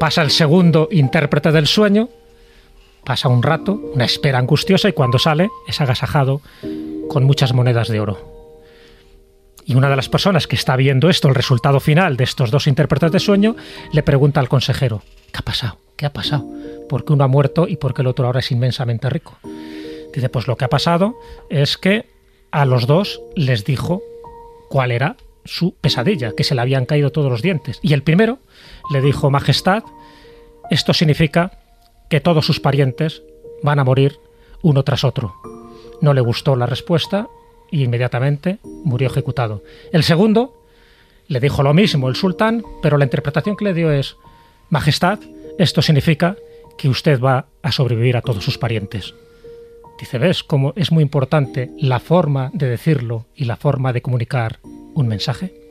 Pasa el segundo intérprete del sueño, pasa un rato, una espera angustiosa, y cuando sale es agasajado con muchas monedas de oro. Y una de las personas que está viendo esto, el resultado final de estos dos intérpretes de sueño, le pregunta al consejero, ¿qué ha pasado? ¿Qué ha pasado? ¿Por qué uno ha muerto y por qué el otro ahora es inmensamente rico? Dice, pues lo que ha pasado es que a los dos les dijo cuál era su pesadilla, que se le habían caído todos los dientes. Y el primero le dijo, Majestad, esto significa que todos sus parientes van a morir uno tras otro. No le gustó la respuesta y inmediatamente murió ejecutado. El segundo le dijo lo mismo el sultán, pero la interpretación que le dio es, Majestad, esto significa que usted va a sobrevivir a todos sus parientes. Dice, ¿ves cómo es muy importante la forma de decirlo y la forma de comunicar un mensaje?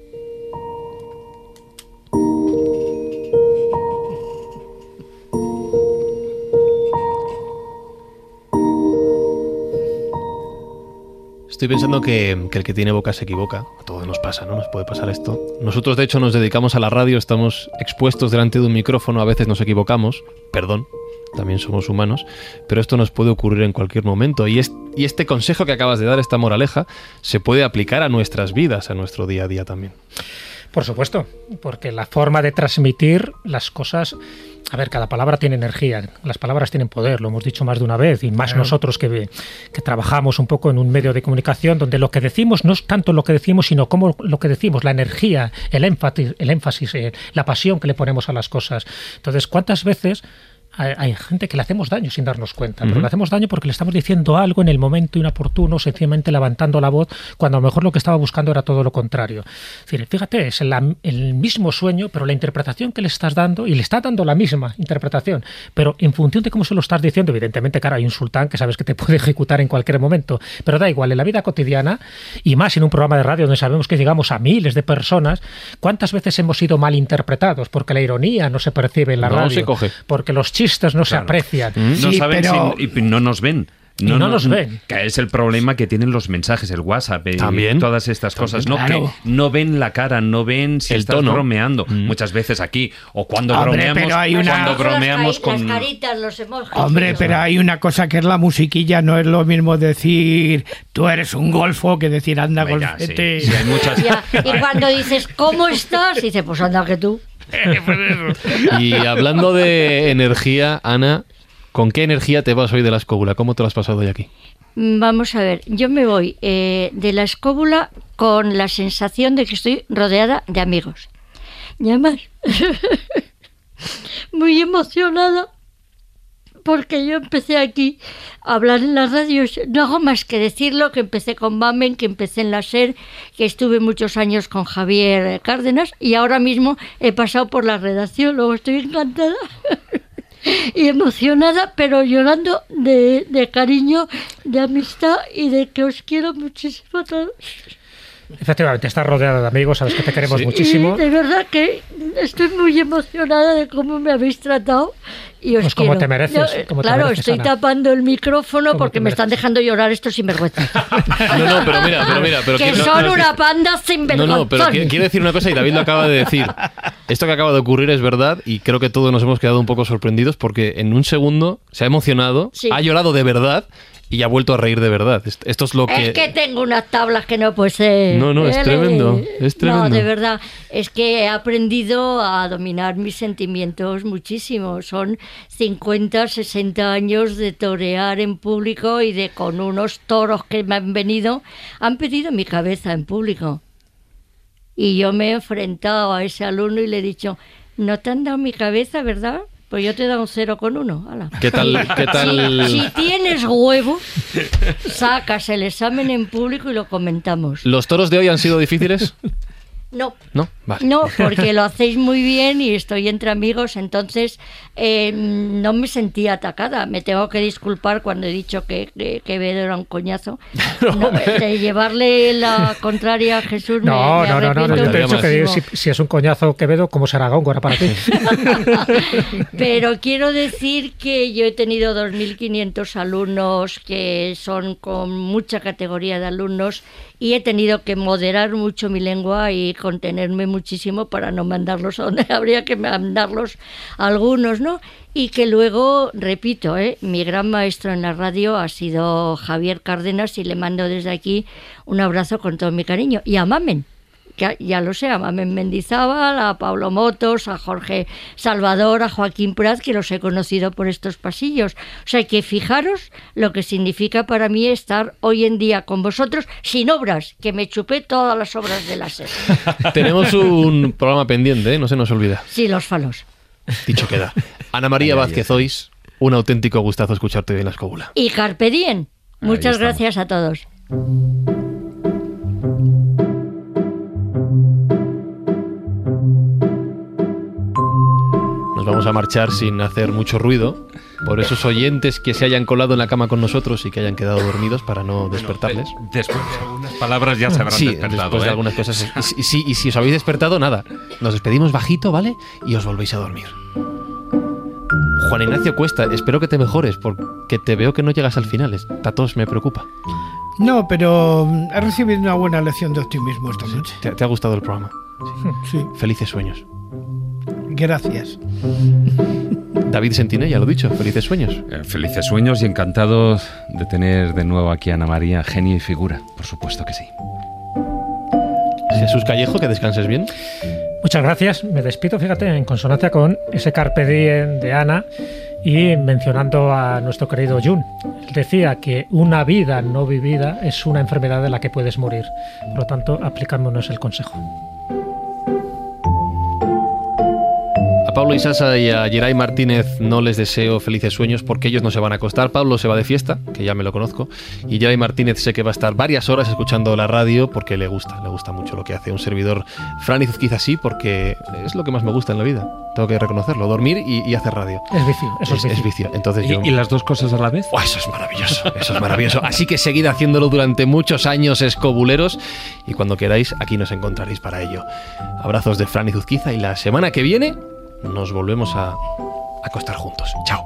Estoy pensando que, el que tiene boca se equivoca. A todos nos pasa, ¿no? Nos puede pasar esto. Nosotros, de hecho, nos dedicamos a la radio, estamos expuestos delante de un micrófono, a veces nos equivocamos, perdón, también somos humanos, pero esto nos puede ocurrir en cualquier momento. Y, y este consejo que acabas de dar, esta moraleja, se puede aplicar a nuestras vidas, a nuestro día a día también. Por supuesto, porque la forma de transmitir las cosas, a ver, cada palabra tiene energía, las palabras tienen poder, lo hemos dicho más de una vez, y más Claro. nosotros que, que trabajamos un poco en un medio de comunicación donde lo que decimos no es tanto lo que decimos, sino cómo lo que decimos, la energía, el énfasis, el énfasis eh, la pasión que le ponemos a las cosas. Entonces, ¿cuántas veces hay, hay gente que le hacemos daño sin darnos cuenta, pero Ujú. le hacemos daño porque le estamos diciendo algo en el momento inoportuno, sencillamente levantando la voz, cuando a lo mejor lo que estaba buscando era todo lo contrario. Es decir, fíjate, es la- el mismo sueño, pero la interpretación que le estás dando, y le estás dando la misma interpretación, pero en función de cómo se lo estás diciendo, evidentemente, claro, hay un sultán que sabes que te puede ejecutar en cualquier momento, pero da igual, en la vida cotidiana, y más en un programa de radio donde sabemos que llegamos a miles de personas, ¿cuántas veces hemos sido mal interpretados? Porque la ironía no se percibe en la No radio, se coge. porque los chistes no se Claro. aprecian. No saben si- y no nos ven. Y no nos ven. Que es el problema que tienen los mensajes, el WhatsApp y También. todas estas cosas. No, Claro. que no ven la cara, no ven si El estás tono. bromeando. Muchas veces aquí, o cuando Hombre, bromeamos, pero hay una- cuando bromeamos las, con... caritas, los emojis. Hombre, pero hay una cosa que es la musiquilla, no es lo mismo decir tú eres un golfo que decir anda Venga, golfete. sí, sí, hay muchas- Y cuando dices, ¿cómo estás? Y dice, pues anda que tú. Y hablando de energía, Ana, ¿con qué energía te vas hoy de la escóbula? ¿Cómo te lo has pasado hoy aquí? Mm, Vamos a ver, yo me voy eh, de la escóbula con la sensación de que estoy rodeada de amigos. Y además, muy emocionada, porque yo empecé aquí a hablar en las radios. No hago más que decirlo, que empecé con Mamen, que empecé en la SER, que estuve muchos años con Javier Cárdenas y ahora mismo he pasado por la redacción, luego estoy encantada. y emocionada, pero llorando de, de cariño, de amistad y de que os quiero muchísimo a todos. Efectivamente, estás rodeado de amigos, sabes que te queremos muchísimo. de verdad que estoy muy emocionada de cómo me habéis tratado y os Pues como quiero. te mereces, eh, como te claro, mereces, estoy Ana. tapando el micrófono porque te me están dejando llorar estos sinvergüenzas. No, no, pero mira, pero mira, pero que son no, una panda No, sinvergonzones. no, pero qui- quiero decir una cosa y David lo acaba de decir. Esto que acaba de ocurrir es verdad y creo que todos nos hemos quedado un poco sorprendidos porque en un segundo se ha emocionado, Sí. ha llorado de verdad y ha vuelto a reír de verdad. Est- Esto es lo que... Es que tengo unas tablas que no pues. No, no, es Ele. tremendo, es tremendo. No, de verdad, es que he aprendido a dominar mis sentimientos muchísimo. Son 50, 60 años de torear en público y de con unos toros que me han venido, han pedido mi cabeza en público. Y yo me he enfrentado a ese alumno y le he dicho, no te han dado mi cabeza, ¿verdad? Pues yo te dado un cero con uno. ala. ¿Qué tal- qué tal- Si, si tienes huevo, sacas el examen en público y lo comentamos. ¿Los toros de hoy han sido difíciles? No, No, vale. no, porque lo hacéis muy bien y estoy entre amigos, entonces eh, no me sentí atacada. Me tengo que disculpar cuando he dicho que, que, que Bedo era un coñazo. No, de llevarle la contraria a Jesús me- No, me, no, no, no, arrepiento yo te he dicho que si, es un coñazo Quevedo, ¿cómo será Góngora para ti? Pero quiero decir que yo he tenido 2.500 alumnos que son con mucha categoría de alumnos y he tenido que moderar mucho mi lengua y contenerme muchísimo para no mandarlos a donde habría que mandarlos algunos, ¿no? Y que luego, repito, ¿eh? mi gran maestro en la radio ha sido Javier Cárdenas y le mando desde aquí un abrazo con todo mi cariño. Y a Mamen, que ya lo sé, a Mamen Mendizábal, a Pablo Motos, a Jorge Salvador, a Joaquín Prat, que los he conocido por estos pasillos. O sea que fijaros lo que significa para mí estar hoy en día con vosotros sin obras, que me chupé todas las obras de la SER. Tenemos un programa pendiente, ¿eh? no se nos olvida. Sí, los falos. Dicho queda. Ana María Vázquez Ois, un auténtico gustazo escucharte hoy en la escóbula. Y Carpe Diem. Muchas gracias a todos. Nos vamos a marchar sin hacer mucho ruido. Por esos oyentes que se hayan colado en la cama con nosotros y que hayan quedado dormidos para no despertarles. Después de algunas palabras ya se habrán sí, despertado. después de ¿eh? algunas cosas. Y, si- y si- y si os habéis despertado, nada. Nos despedimos bajito, ¿vale? Y os volvéis a dormir. Juan Ignacio Cuesta, espero que te mejores porque te veo que no llegas al final. Esta tos me preocupa. No, pero mm, he recibido una buena lección de optimismo esta noche. ¿Te, te ha gustado el programa? Sí, Felices sueños. Gracias. David Sentinella, ya lo he dicho, felices sueños. Eh, Felices sueños y encantados de tener de nuevo aquí a Ana María, genio y figura. Por supuesto que sí. Jesús Callejo, que descanses bien. Muchas gracias. Me despido, fíjate, en consonancia con ese carpe diem de Ana y mencionando a nuestro querido Jun. Él decía que una vida no vivida es una enfermedad de la que puedes morir. Por lo tanto, aplicámonos el consejo. A Pablo Isasa y a Geray Martínez no les deseo felices sueños porque ellos no se van a acostar. Pablo se va de fiesta, que ya me lo conozco, y Geray Martínez sé que va a estar varias horas escuchando la radio porque le gusta, le gusta mucho lo que hace un servidor. Fran quizá sí, porque es lo que más me gusta en la vida. Tengo que reconocerlo, dormir y, y hacer radio. Es vicio, eso es, es vicio. Entonces yo... ¿Y, ¿Y, las dos cosas a la vez? Oh, eso es maravilloso, eso es maravilloso. Así que seguid haciéndolo durante muchos años, escobuleros, y cuando queráis, aquí nos encontraréis para ello. Abrazos de Fran y Zuzquiza y la semana que viene nos volvemos a acostar juntos. Chao.